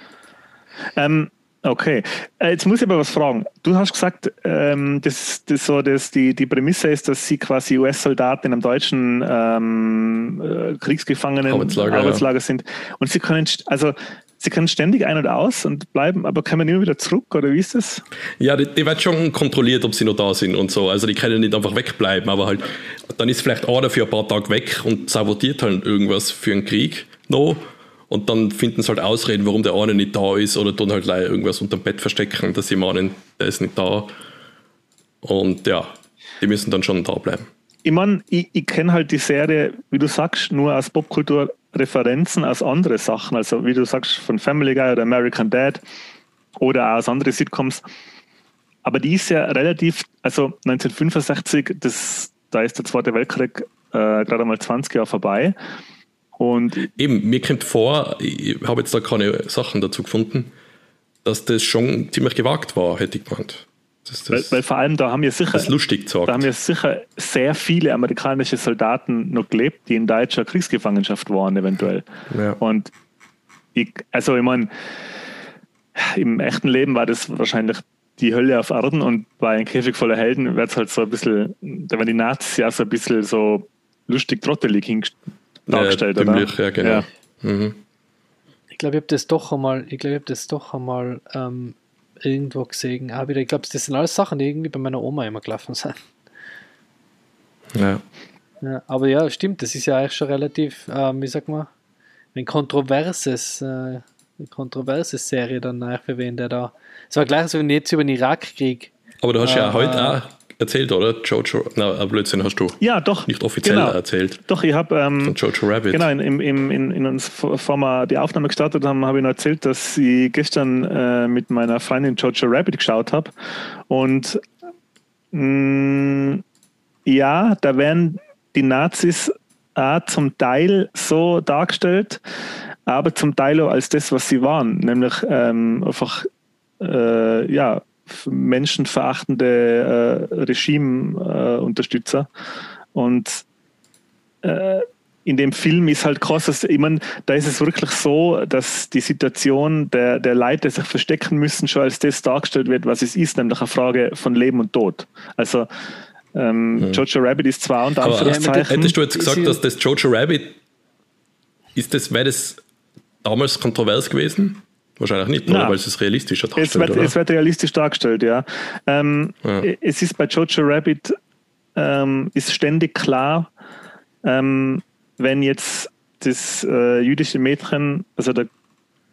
Ähm, okay, äh, jetzt muss ich aber was fragen. Du hast gesagt, ähm, dass, dass, so, dass die, die Prämisse ist, dass sie quasi US-Soldaten in einem deutschen ähm, äh, Kriegsgefangenen Arbeitslager, Arbeitslager ja. sind. Und sie können, also sie können ständig ein- oder aus und bleiben, aber kommen immer wieder zurück, oder wie ist das? Ja, die, die wird schon kontrolliert, ob sie noch da sind und so. Also die können nicht einfach wegbleiben, aber halt, dann ist vielleicht einer für ein paar Tage weg und sabotiert halt irgendwas für einen Krieg noch. Und dann finden sie halt Ausreden, warum der eine nicht da ist oder tun halt irgendwas unter dem Bett verstecken, dass sie meinen, der ist nicht da. Und ja, die müssen dann schon da bleiben. ich meine, ich, ich kenne halt die Serie, wie du sagst, nur als Popkultur-Referenzen als andere Sachen. Also wie du sagst, von Family Guy oder American Dad oder auch aus anderen Sitcoms. Aber die ist ja relativ, also 1965, das, da ist der Zweite Weltkrieg äh, gerade mal 20 Jahre vorbei. Und Eben, mir kommt vor, ich habe jetzt da keine Sachen dazu gefunden, dass das schon ziemlich gewagt war, hätte ich gemeint. Das, weil, das, weil vor allem da haben ja sicher, da haben ja sicher sehr viele amerikanische Soldaten noch gelebt, die in deutscher Kriegsgefangenschaft waren, eventuell. Ja. Und ich, also ich meine, im echten Leben war das wahrscheinlich die Hölle auf Erden und bei einem Käfig voller Helden wird es halt so ein bisschen, da werden die Nazis ja so ein bisschen so lustig trottelig hingestellt dargestellt, ja, oder? dümmlich, ja, genau. Ja. Mhm. Ich glaube, ich habe das doch einmal, ich glaube, ich habe das doch einmal ähm, irgendwo gesehen. Auch wieder, ich glaube, das sind alles Sachen, die irgendwie bei meiner Oma immer gelaufen sind. Ja. Ja, aber ja, stimmt, das ist ja eigentlich schon relativ, ähm, wie sagt man, ein kontroverses, äh, eine kontroverse Serie dann eigentlich für wen der da. Es war gleich so wie jetzt über den Irakkrieg. Aber du hast ja Äh, heute auch erzählt, oder? Jojo, na, Blödsinn hast du Ja, doch. nicht offiziell genau. erzählt. Doch, ich habe ähm, Jojo Rabbit. Genau, in, in, in, in, in uns, bevor wir die Aufnahme gestartet haben, habe ich noch erzählt, dass ich gestern äh, mit meiner Freundin Jojo Rabbit geschaut habe. Und mh, ja, da werden die Nazis auch zum Teil so dargestellt, aber zum Teil auch als das, was sie waren, nämlich ähm, einfach äh, ja, menschenverachtende äh, Regime-Unterstützer. Und äh, in dem Film ist halt krass, dass, ich mein, da ist es wirklich so, dass die Situation der, der Leute, die sich verstecken müssen, schon als das dargestellt wird, was es ist, nämlich eine Frage von Leben und Tod. Also ähm, Jojo Rabbit ist zwar unter Aber Anführungszeichen. hättest du jetzt gesagt, dass das Jojo Rabbit ist das, wäre das damals kontrovers gewesen? Wahrscheinlich nicht, oder? Weil es ist realistischer Es darstellt, wird, oder? es wird realistisch dargestellt, ja. Ähm, Ja. Es ist bei Jojo Rabbit ähm, ist ständig klar, ähm, wenn jetzt das äh, jüdische Mädchen, also da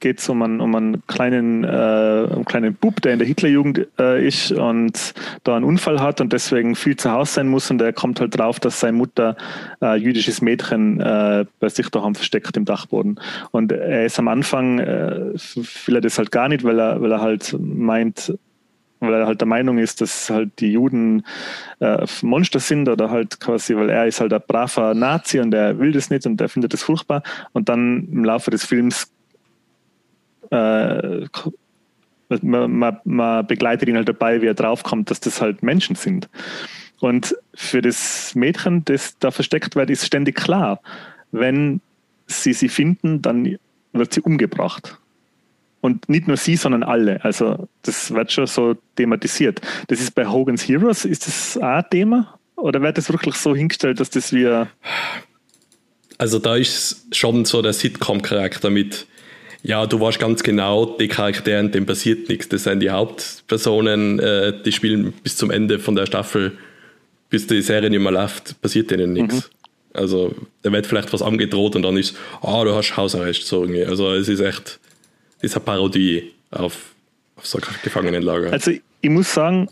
geht es um einen, um einen kleinen, äh, einen kleinen Bub, der in der Hitlerjugend äh, ist und da einen Unfall hat und deswegen viel zu Hause sein muss und er kommt halt drauf, dass seine Mutter äh, jüdisches Mädchen äh, bei sich daheim versteckt im Dachboden. Und er ist am Anfang, äh, will er das halt gar nicht, weil er, weil er halt meint, weil er halt der Meinung ist, dass halt die Juden äh, Monster sind oder halt quasi, weil er ist halt ein braver Nazi und er will das nicht und er findet das furchtbar. Und dann im Laufe des Films äh, man, man, man begleitet ihn halt dabei, wie er draufkommt, dass das halt Menschen sind. Und für das Mädchen, das da versteckt wird, ist ständig klar, wenn sie sie finden, dann wird sie umgebracht. Und nicht nur sie, sondern alle. Also das wird schon so thematisiert. Das ist bei Hogan's Heroes, ist das auch ein Thema? Oder wird das wirklich so hingestellt, dass das wir... Also da ist schon so der Sitcom-Charakter mit, ja, du weißt ganz genau, die Charaktere, dem passiert nichts. Das sind die Hauptpersonen, äh, die spielen bis zum Ende von der Staffel, bis die Serie nicht mehr läuft, passiert denen nichts. Also da wird vielleicht was angedroht und dann ist, ah, du hast Hausarrest, so irgendwie. Also es ist echt, es ist eine Parodie auf, auf so ein Gefangenenlager. Also ich muss sagen,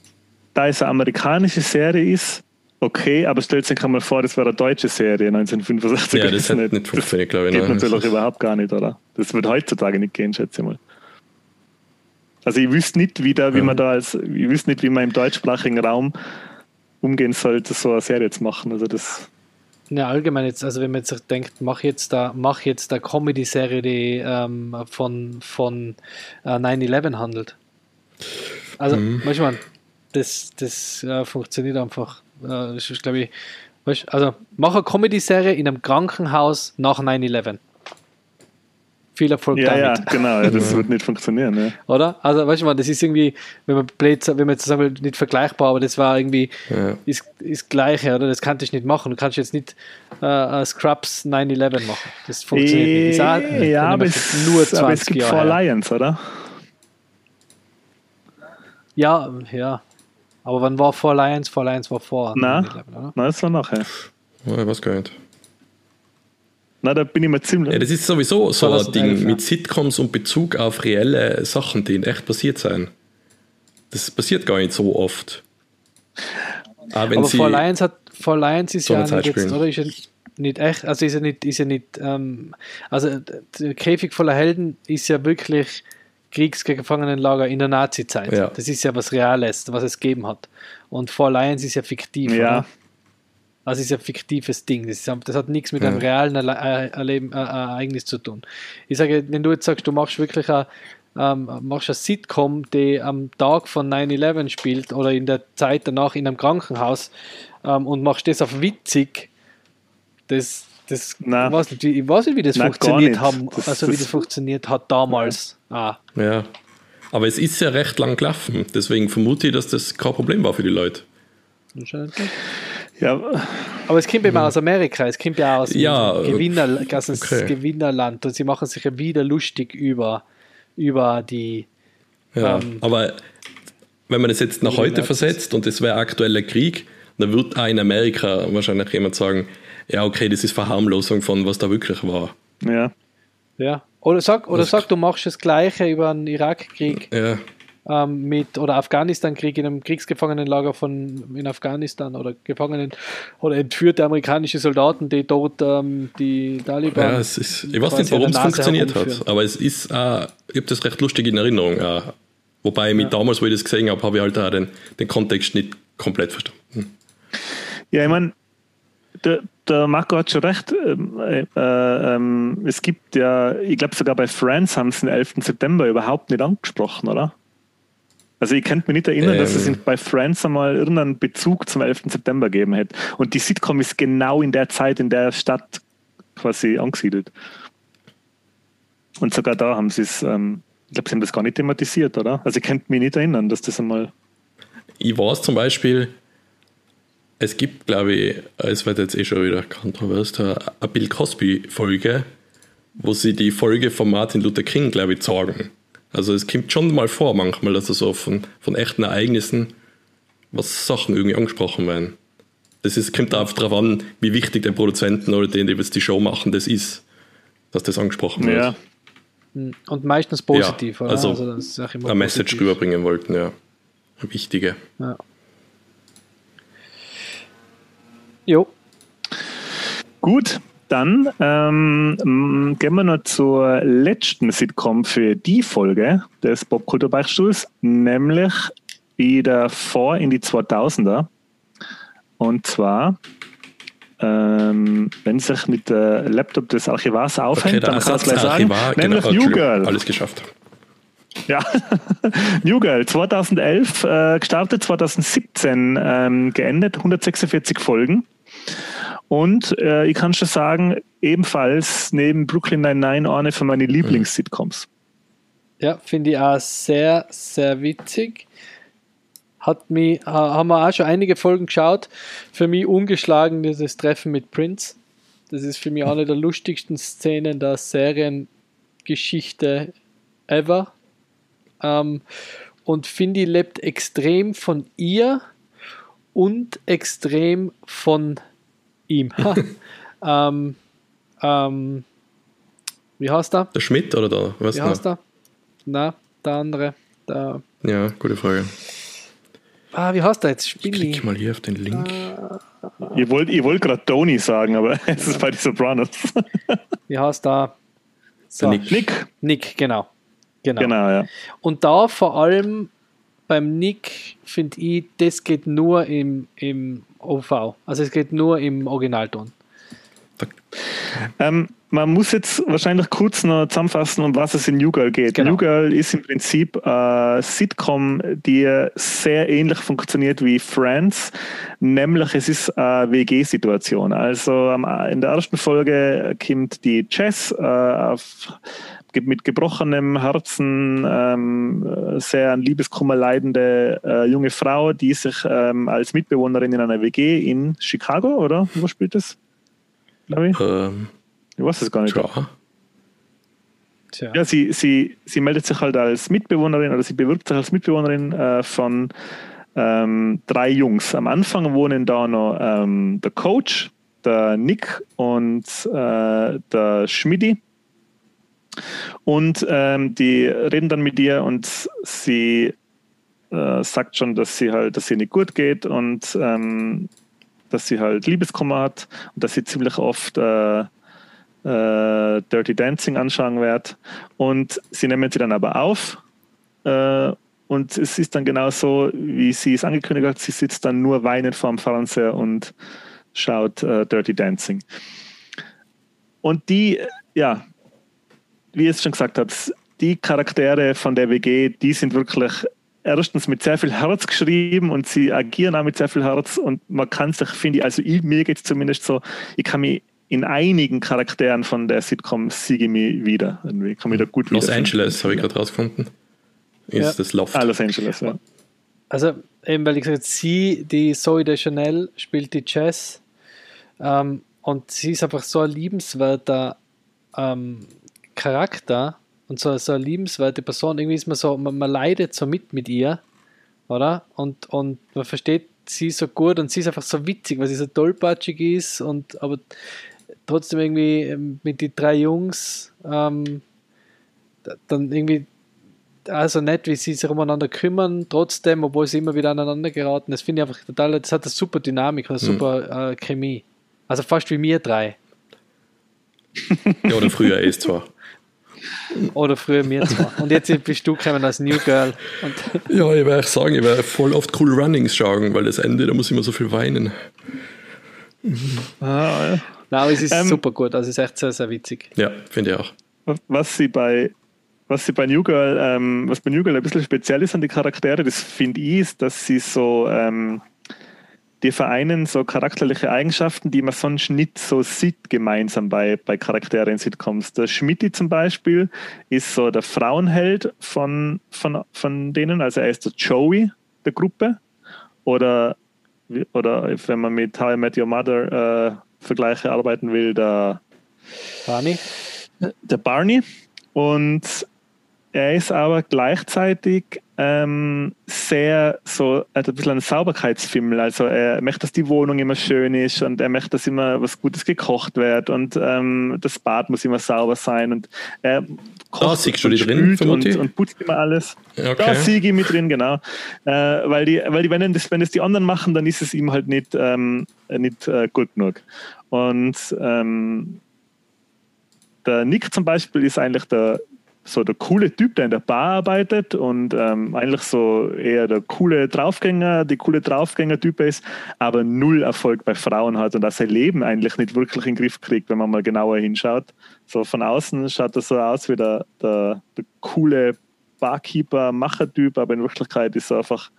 da es eine amerikanische Serie ist, okay, aber stellt sich einmal vor, das wäre eine deutsche Serie 1965. ja, das hätte nicht funktioniert, glaube ich. Geht ne? natürlich überhaupt gar nicht, oder? Das wird heutzutage nicht gehen, schätze ich mal. Also ich wüsste nicht, wie, da, wie Ja. man da als, ich wüsste nicht, wie man im deutschsprachigen Raum umgehen sollte, so eine Serie zu machen. Also das, Ja, allgemein jetzt, also wenn man jetzt denkt, mach jetzt da, mach jetzt da Comedy-Serie, die ähm, von, von äh, 9-11 handelt. Also, Mhm. weißt du, man, das, das äh, funktioniert einfach. Das ist, glaube ich, weißt, also mach eine Comedy-Serie in einem Krankenhaus nach 9-11. Viel Erfolg ja, ja, damit. genau, ja, das wird nicht funktionieren. Ja. Oder? Also, weißt du mal, das ist irgendwie, wenn man blöd, wenn man will, nicht vergleichbar, aber das war irgendwie, Ja. ist, ist gleiche, oder? Das kannst du nicht machen. Du kannst jetzt nicht äh, äh, Scrubs 9-11 machen. Das funktioniert nicht. Das ist auch, Äh, ja, aber es, nur aber 20 es gibt Jahre. Lions, oder? Ja, ja. Aber wann war Four Lions? Four Lions war vor Na? 9/11, oder? Nein, das war nachher. Ja, ich weiß gar nicht. Na, da bin ich mir ziemlich. Ja, das ist sowieso so ein 2011, Ding ja. mit Sitcoms und Bezug auf reelle Sachen, die in echt passiert sind. Das passiert gar nicht so oft. Wenn Aber sie For Lions hat For Lions ist so ja Zeit nicht jetzt, oder? Ist ja nicht echt, also ist ja nicht, ist ja nicht, ähm, also der Käfig voller Helden ist ja wirklich Kriegsgefangenenlager in der Nazi-Zeit. Ja. Das ist ja was Reales, was es gegeben hat. Und For Lions ist ja fiktiv, Ja. oder? Also ist ja ein fiktives Ding. Das, ist, ja- das hat nichts mit Ja. einem realen Erle äh, Erleben, äh, Ereignis zu tun. Ich sage, wenn du jetzt sagst, du machst wirklich ein, ähm, machst eine Sitcom, die am Tag von 9-11 spielt oder in der Zeit danach in einem Krankenhaus ähm, und machst das auf witzig, das, das ich, weiß nicht, wie, ich weiß nicht, wie das gar funktioniert haben, Das- also wie das- das funktioniert hat damals. Ah, Ja. Aber es ist ja recht lang gelaufen. Deswegen vermute ich, dass das kein Problem war für die Leute. anscheinend. Ja, Aber es kommt ja immer aus Amerika, es kommt ja aus Ja, dem Gewinner, okay. Gewinnerland und sie machen sich ja wieder lustig über, über die. Ja. Ähm, Aber wenn man es jetzt nach heute versetzt und es wäre aktueller Krieg, dann wird auch in Amerika wahrscheinlich jemand sagen, ja, okay, das ist Verharmlosung von was da wirklich war. ja. Ja. Oder sag, oder Das- sag, du machst das Gleiche über einen Irakkrieg Ja. ähm, mit oder Afghanistan-Krieg in einem Kriegsgefangenenlager von in Afghanistan oder Gefangenen oder entführte amerikanische Soldaten, die dort ähm, die Taliban. Ja, es ist, ich weiß nicht, warum es funktioniert hat, aber es ist, äh, ich habe das recht lustig in Erinnerung. Äh, wobei mit damals, wo ich das gesehen habe, habe ich halt auch den, den Kontext nicht komplett verstanden. Ja, ich meine, der, der Marco hat schon recht. Ähm, äh, ähm, es gibt ja, ich glaube sogar bei Friends haben sie den 11. September überhaupt nicht angesprochen, oder? Also ich könnte mich nicht erinnern, dass es Ähm. bei Friends einmal irgendeinen Bezug zum 11. September gegeben hätte. Und die Sitcom ist genau in der Zeit in der Stadt quasi angesiedelt. Und sogar da haben sie es, ähm, ich glaube, sie haben das gar nicht thematisiert, oder? Also ich könnte mich nicht erinnern, dass das einmal. Ich weiß zum Beispiel, es gibt, glaube ich, es wird jetzt eh schon wieder kontrovers, eine Bill Cosby-Folge, wo sie die Folge von Martin Luther King, glaube ich, sagen. Also es kommt schon mal vor manchmal, dass es so von, von echten Ereignissen was Sachen irgendwie angesprochen werden. Das ist, kommt auch darauf an, wie wichtig der Produzenten oder den, die jetzt die Show machen, das ist, dass das angesprochen wird. Ja. Und meistens positiv, Ja, oder? also das ist auch immer Eine Message rüberbringen wollten, ja. Eine Wichtige. Ja. Jo, Gut, dann ähm, m, gehen wir noch zur letzten Sitcom für die Folge des Popkulturbeichtstuhls, nämlich wieder vor in die 2000er. Und zwar, ähm, wenn sich mit der Laptop des Archivars aufhängt, dann kann ich gleich sagen, Archivar, nämlich genau, New Girl. Alles geschafft. Ja, New Girl 2011 äh, gestartet, 2017 ähm, geendet, 146 Folgen. Und äh, ich kann schon sagen, ebenfalls neben Brooklyn Nine-Nine eine von meinen Lieblings-Sitcoms. ja, finde ich auch sehr, sehr witzig. Hat mich, ha- haben wir auch schon einige Folgen geschaut. Für mich ungeschlagen dieses Treffen mit Prince. Das ist für mich eine der lustigsten Szenen der Seriengeschichte ever. Ähm, und finde, lebt extrem von ihr und extrem von ihm. ähm, ähm, wie heißt er? Der Schmidt oder da? Was Wie heißt er? Na, der andere. Der, Ja, gute Frage. ah, wie heißt er jetzt? Ich Spinny. klicke mal hier auf den Link. Ich wollte ich wollt gerade Tony sagen, aber es ist bei die Sopranos. Wie heißt er? So, Der Nick. Nick, Nick, genau. Genau. genau, ja. Und da vor allem beim Nick finde ich, das geht nur im, im OV. Also es geht nur im Originalton. Ähm, man muss jetzt wahrscheinlich kurz noch zusammenfassen, um was es in New Girl geht. Genau. New Girl ist im Prinzip eine Sitcom, die sehr ähnlich funktioniert wie Friends, nämlich es ist eine WG-Situation. Also in der ersten Folge kommt die Jess äh, auf, mit gebrochenem Herzen, ähm, sehr an Liebeskummer leidende äh, junge Frau, die sich ähm, als Mitbewohnerin in einer WG in Chicago, oder? Wo spielt das? Glaube ich. Ähm, Ich weiß es gar nicht. ja. Tja. Ja, sie, sie, sie meldet sich halt als Mitbewohnerin oder sie bewirbt sich als Mitbewohnerin äh, von ähm, drei Jungs. Am Anfang wohnen da noch ähm, der Coach, der Nick und äh, der Schmidi. Und ähm, die reden dann mit ihr und sie äh, sagt schon, dass sie halt, dass sie nicht gut geht und ähm, dass sie halt Liebeskummer hat und dass sie ziemlich oft äh, äh, Dirty Dancing anschauen wird. Und sie nehmen sie dann aber auf. Äh, und es ist dann genau so, wie sie es angekündigt hat. Sie sitzt dann nur weinend vorm Fernseher und schaut äh, Dirty Dancing. Und die, ja, wie ich es schon gesagt habe, die Charaktere von der WG, die sind wirklich erstens mit sehr viel Herz geschrieben und sie agieren auch mit sehr viel Herz und man kann sich, finde ich, also ich, mir geht es zumindest so, ich kann mich in einigen Charakteren von der Sitcom siege mich wieder. Ich kann mich da gut Los Angeles habe ich gerade rausgefunden. Ist ja. das Loft. Ah, Los Angeles, ja. Also, eben, weil ich gesagt sie, die Zoe de Chanel, spielt die Jazz ähm, und sie ist einfach so ein liebenswerter ähm, Charakter und so, so eine liebenswerte Person. Irgendwie ist man so, man, man leidet so mit mit ihr, oder? Und, und man versteht sie so gut und sie ist einfach so witzig, weil sie so tollpatschig ist und aber trotzdem irgendwie ähm, mit den drei Jungs ähm, dann irgendwie also nett, wie sie sich umeinander kümmern, trotzdem, obwohl sie immer wieder aneinander geraten. Das finde ich einfach total, das hat eine super Dynamik, eine mhm. super äh, Chemie. Also fast wie wir drei. ja, oder früher ist zwar. Oder früher mir zwar. Und jetzt bist du gekommen als New Girl. ja, ich werde sagen, ich werde voll oft Cool Runnings schauen, weil das Ende, da muss ich immer so viel weinen. Ah, ja. Nein, es ist ähm, super gut. Also es ist echt sehr, sehr witzig. Ja, finde ich auch. Was sie bei was sie bei New Girl, ähm, was bei New Girl ein bisschen speziell ist an die Charaktere, das finde ich, ist, dass sie so ähm, die vereinen so charakterliche Eigenschaften, die man sonst nicht so sieht, gemeinsam bei, bei Charakteren in Sitcoms. Der Schmidt zum Beispiel ist so der Frauenheld von, von, von denen, also er ist der Joey der Gruppe. Oder, oder wenn man mit How I Met Your Mother äh, Vergleiche arbeiten will, der Barney. Der Barney. Und er ist aber gleichzeitig ähm, sehr so, also ein bisschen ein Sauberkeitsfimmel. Also er möchte, dass die Wohnung immer schön ist und er möchte, dass immer was Gutes gekocht wird und ähm, das Bad muss immer sauber sein und er kocht da du die drin, und, und, putzt immer alles. Okay. Da sehe ich mit drin, genau. Äh, weil die, weil die, wenn das, wenn das die anderen machen, dann ist es ihm halt nicht, ähm, nicht äh, gut genug. Und ähm, der Nick zum Beispiel ist eigentlich der so der coole Typ, der in der Bar arbeitet und ähm, eigentlich so eher der coole Draufgänger, die coole Draufgänger-Typ ist, aber null Erfolg bei Frauen hat und auch sein Leben eigentlich nicht wirklich in den Griff kriegt, wenn man mal genauer hinschaut. So von außen schaut er so aus wie der, der, der coole Barkeeper, Machertyp, aber in Wirklichkeit ist er einfach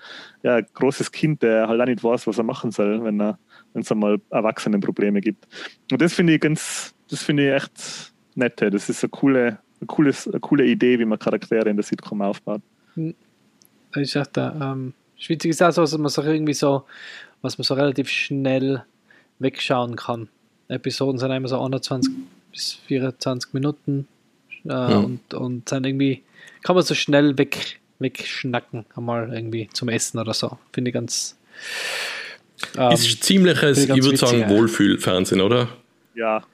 ja, ein großes Kind, der halt auch nicht weiß, was er machen soll, wenn er wenn es einmal Erwachsenenprobleme gibt. Und das finde ich ganz, das finde ich echt nett. Das ist eine coole, eine, cooles, eine coole Idee, wie man Charaktere in der Sitcom aufbaut. Hm. Das ist echt, ähm, Schweizer ist auch so, dass man so irgendwie so, was man so relativ schnell wegschauen kann. Episoden sind immer so 21 bis 24 Minuten äh, ja. und, und sind irgendwie, kann man so schnell weg, wegschnacken, einmal irgendwie zum Essen oder so. Finde ich ganz. Ähm, ist ziemliches, ich, ich würde sagen, Wohlfühlfernsehen, oder? Ja,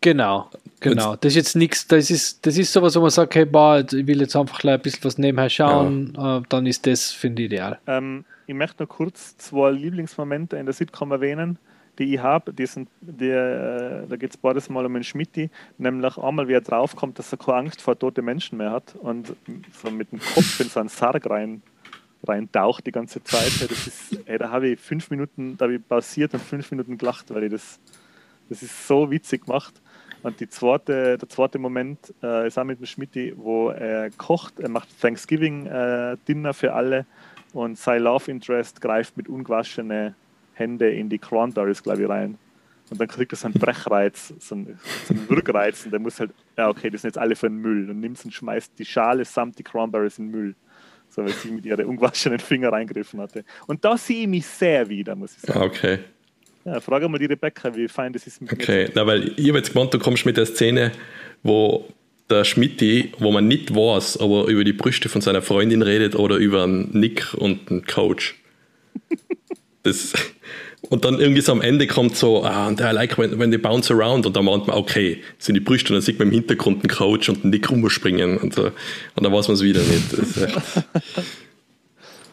Genau, genau. Das ist jetzt nichts, das ist, das ist sowas, wo man sagt, hey, boah, ich will jetzt einfach ein bisschen was nebenher schauen, ja. äh, dann ist das, finde ich, ideal. Ähm, ich möchte noch kurz zwei Lieblingsmomente in der Sitcom erwähnen, die ich habe. Die sind, die, äh, da geht es beides mal um den Schmitti, nämlich einmal, wie er draufkommt, dass er keine Angst vor toten Menschen mehr hat und so mit dem Kopf in so einen Sarg rein rein taucht die ganze Zeit. Das ist, hey, da habe ich fünf Minuten, da habe ich pausiert und fünf Minuten gelacht, weil ich das, das ist so witzig gemacht. Und die zweite, der zweite Moment äh, ist auch mit dem Schmidt, wo er kocht, er macht Thanksgiving-Dinner äh, für alle und sein Love Interest greift mit ungewaschenen Händen in die Cranberries, glaube ich, rein. Und dann kriegt er so einen Brechreiz, so einen, so einen Wirkreiz und der muss halt, ja okay, das sind jetzt alle für den Müll und nimmt und schmeißt die Schale samt die Cranberries in den Müll. So, weil sie mit ihren ungewaschenen Fingern reingriffen hatte. Und da sehe ich mich sehr wieder, muss ich sagen. Ah, okay. Ja, frage mal die Rebecca, wie fein das ist mit Okay, na, weil ich habe jetzt gemeint, du kommst mit der Szene, wo der Schmitti, wo man nicht weiß, aber über die Brüste von seiner Freundin redet oder über einen Nick und einen Coach. das, und dann irgendwie so am Ende kommt so, ah, and I like when, when they bounce around und dann meint man, okay, das sind die Brüste und dann sieht man im Hintergrund einen Coach und einen Nick rumspringen und so. Und dann weiß man es wieder nicht.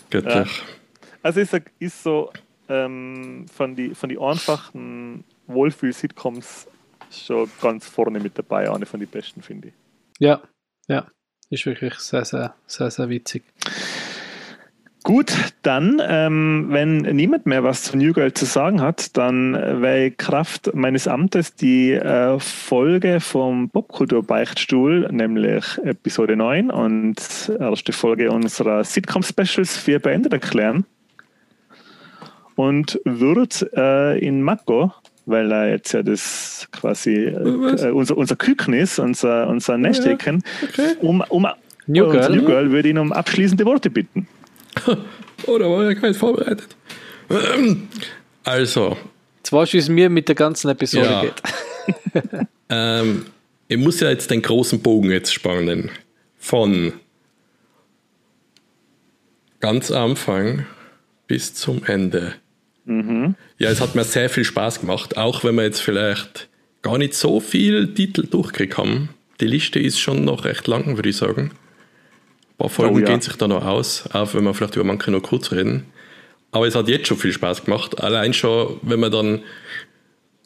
Göttlich. Also ist, ist so ähm, von den von die einfachen Wohlfühl-Sitcoms schon ganz vorne mit dabei, eine von den besten, finde ich. Ja, ja. Ist wirklich sehr, sehr, sehr, sehr witzig. Gut, dann, ähm, wenn niemand mehr was zu New Girl zu sagen hat, dann äh, werde ich Kraft meines Amtes die äh, Folge vom Popkultur-Beichtstuhl, nämlich Episode 9 und erste Folge unserer Sitcom-Specials für beendet erklären. Und würde äh, in Mako, weil er jetzt ja das quasi äh, unser, unser Küken ist, unser, unser Nestdecken, Ja, okay. um, um New äh, Girl. New Girl würde ihn um abschließende Worte bitten. Oh, da war ja kein vorbereitet. Also, wie es mir mit der ganzen Episode Ja. geht. ähm, ich muss ja jetzt den großen Bogen jetzt spannen. Von ganz Anfang bis zum Ende. Ja, es hat mir sehr viel Spaß gemacht, auch wenn wir jetzt vielleicht gar nicht so viel Titel durchgekriegt haben. Die Liste ist schon noch recht lang, würde ich sagen. Ein paar Folgen Oh ja. gehen sich da noch aus, auch wenn wir vielleicht über manche noch kurz reden. Aber es hat jetzt schon viel Spaß gemacht. Allein schon, wenn man dann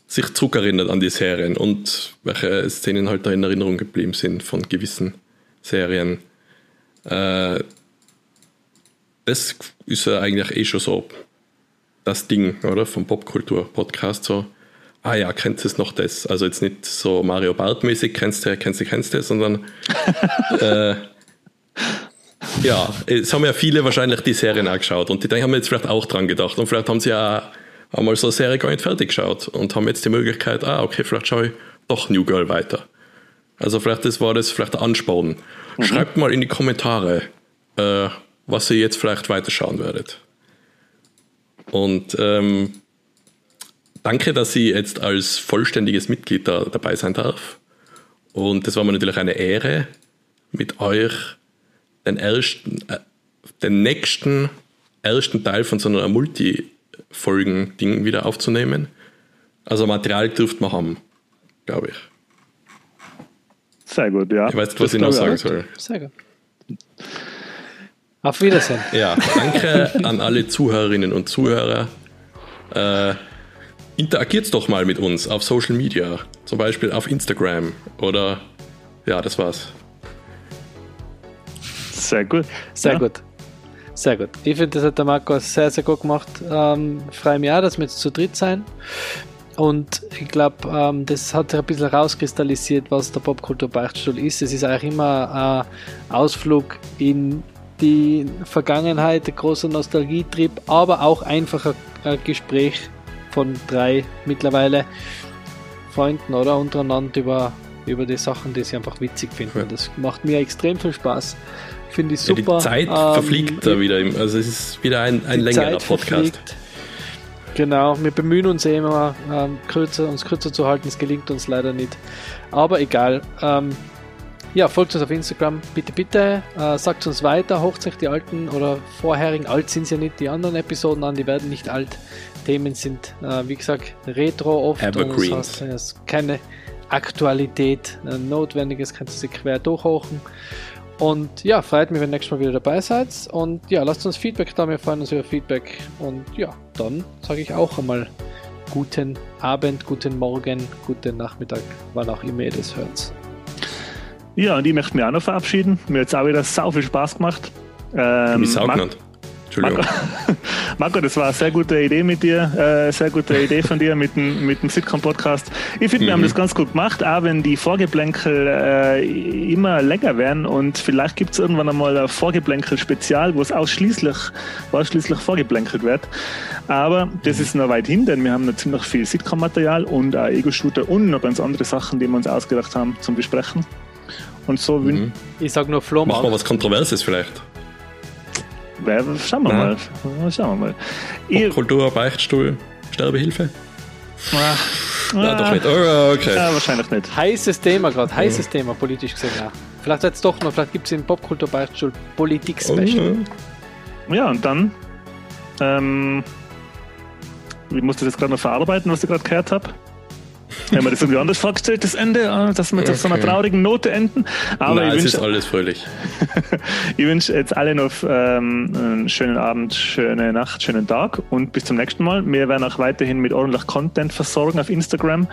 sich zurückerinnert an die Serien und welche Szenen halt da in Erinnerung geblieben sind von gewissen Serien. Äh, das ist ja eigentlich eh schon so das Ding, oder? Vom Popkultur-Podcast so. Ah ja, kennst du es noch das? Also jetzt nicht so Mario Bart-mäßig, kennst du, kennst du, kennst du, sondern äh, ja, es haben ja viele wahrscheinlich die Serien angeschaut und die haben jetzt vielleicht auch dran gedacht und vielleicht haben sie ja einmal so eine Serie gar nicht fertig geschaut und haben jetzt die Möglichkeit, ah, okay, vielleicht schaue ich doch New Girl weiter. Also vielleicht das war das vielleicht der Ansporn. Schreibt mal in die Kommentare, äh, was ihr jetzt vielleicht weiterschauen werdet. Und ähm, danke, dass ich jetzt als vollständiges Mitglied da, dabei sein darf. Und das war mir natürlich eine Ehre, mit euch den ersten, äh, den nächsten ersten Teil von so einer Multi-Folgen-Ding wieder aufzunehmen. Also Material dürft man haben, glaube ich. Sehr gut, ja. Ich weiß nicht, Das was ich noch sagen soll. Sehr gut. Auf Wiedersehen. Ja, danke an alle Zuhörerinnen und Zuhörer. Äh, interagiert doch mal mit uns auf Social Media, zum Beispiel auf Instagram oder ja, das war's. Sehr gut. Sehr Ja. gut. Sehr gut. Ich finde, das hat der Marco sehr, sehr gut gemacht. Ähm, freue mich auch, dass wir jetzt zu dritt sein. Und ich glaube, ähm, das hat sich ein bisschen rauskristallisiert, was der Popkultur-Beichtstuhl ist. Es ist eigentlich immer ein Ausflug in die Vergangenheit, ein großer Nostalgietrip, aber auch einfach ein, ein Gespräch von drei mittlerweile Freunden oder untereinander über, über die Sachen, die sie einfach witzig finden. Ja. Das macht mir extrem viel Spaß. Finde ich Ja, super. die Zeit Ähm, verfliegt da wieder. Also es ist wieder ein, ein längerer Zeit Podcast. verfliegt. Genau, wir bemühen uns eh immer, ähm, kürzer, uns kürzer zu halten. Es gelingt uns leider nicht. Aber egal. Ähm, ja, folgt uns auf Instagram, bitte, bitte. Äh, sagt uns weiter, hocht sich die alten oder vorherigen, alt sind sie ja nicht, die anderen Episoden an, die werden nicht alt. Themen sind, äh, wie gesagt, retro oft. und Evergreens. Das heißt, es ist keine Aktualität äh, Notwendiges, kannst du sie quer durchhochen. Und ja, freut mich, wenn ihr nächstes Mal wieder dabei seid. Und ja, lasst uns Feedback da, wir freuen uns über Feedback. Und ja, dann sage ich auch einmal guten Abend, guten Morgen, guten Nachmittag, wann auch immer ihr das hört. Ja, und ich möchte mich auch noch verabschieden. Mir hat es auch wieder sau viel Spaß gemacht. Ähm, Marc- genannt. Entschuldigung. Marco, Marco, das war eine sehr gute Idee mit dir, äh, sehr gute Idee von dir mit dem, mit dem Sitcom-Podcast. Ich finde, wir haben das ganz gut gemacht, auch wenn die Vorgeplänkel äh, immer länger werden und vielleicht gibt es irgendwann einmal ein Vorgeplänkel-Spezial, wo es ausschließlich, wo ausschließlich vorgeplänkelt wird. Aber das ist noch weit hin, denn wir haben noch ziemlich viel Sitcom-Material und auch Ego-Shooter und noch ganz andere Sachen, die wir uns ausgedacht haben zum Besprechen. Und so wün- Ich sage nur Machen wir Flohmarkt. was Kontroverses vielleicht. Schauen wir Ja. mal. Schauen wir mal. Ich, Kultur, Beichtstuhl, Sterbehilfe? ah, Ah, doch nicht. Oh, okay. Ja, wahrscheinlich nicht. Heißes Thema gerade, heißes Thema, politisch gesehen, ja. Vielleicht jetzt doch noch, vielleicht gibt es im Popkulturbeichtstuhl Politik-Special. Oh, Ja, und dann. Ähm, ich musste das gerade noch verarbeiten, was ich gerade gehört habe. Wenn man das irgendwie anders vorgestellt, das Ende, äh, dass wir okay. auf so einer traurigen Note enden. Aber Nein, ich ist alles fröhlich. ich wünsche jetzt allen noch ähm, einen schönen Abend, schöne Nacht, schönen Tag und bis zum nächsten Mal. Wir werden auch weiterhin mit ordentlich Content versorgen auf Instagram.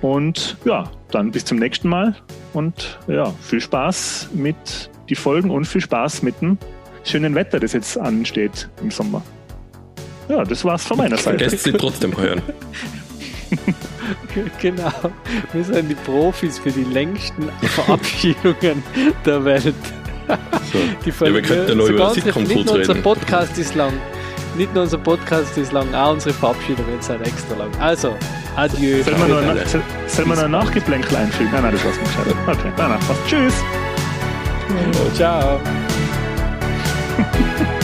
Und ja, dann bis zum nächsten Mal und ja, viel Spaß mit die Folgen und viel Spaß mit dem schönen Wetter, das jetzt ansteht im Sommer. Ja, das war's von meiner Seite. Vergesst sie trotzdem hören. genau. Wir sind die Profis für die längsten Verabschiedungen der Welt. So. Die ja, wir könnten noch über Sitcom Nicht nur unser Podcast ist lang. Nicht nur unser Podcast ist lang, auch unsere Verabschiedungen sind extra lang. Also, adieu. Sollen wir noch, soll, soll man noch Nachgeplänkel einfügen? Nein, nein, das war's nicht. Okay, nein, nein, passt. Tschüss. Ciao.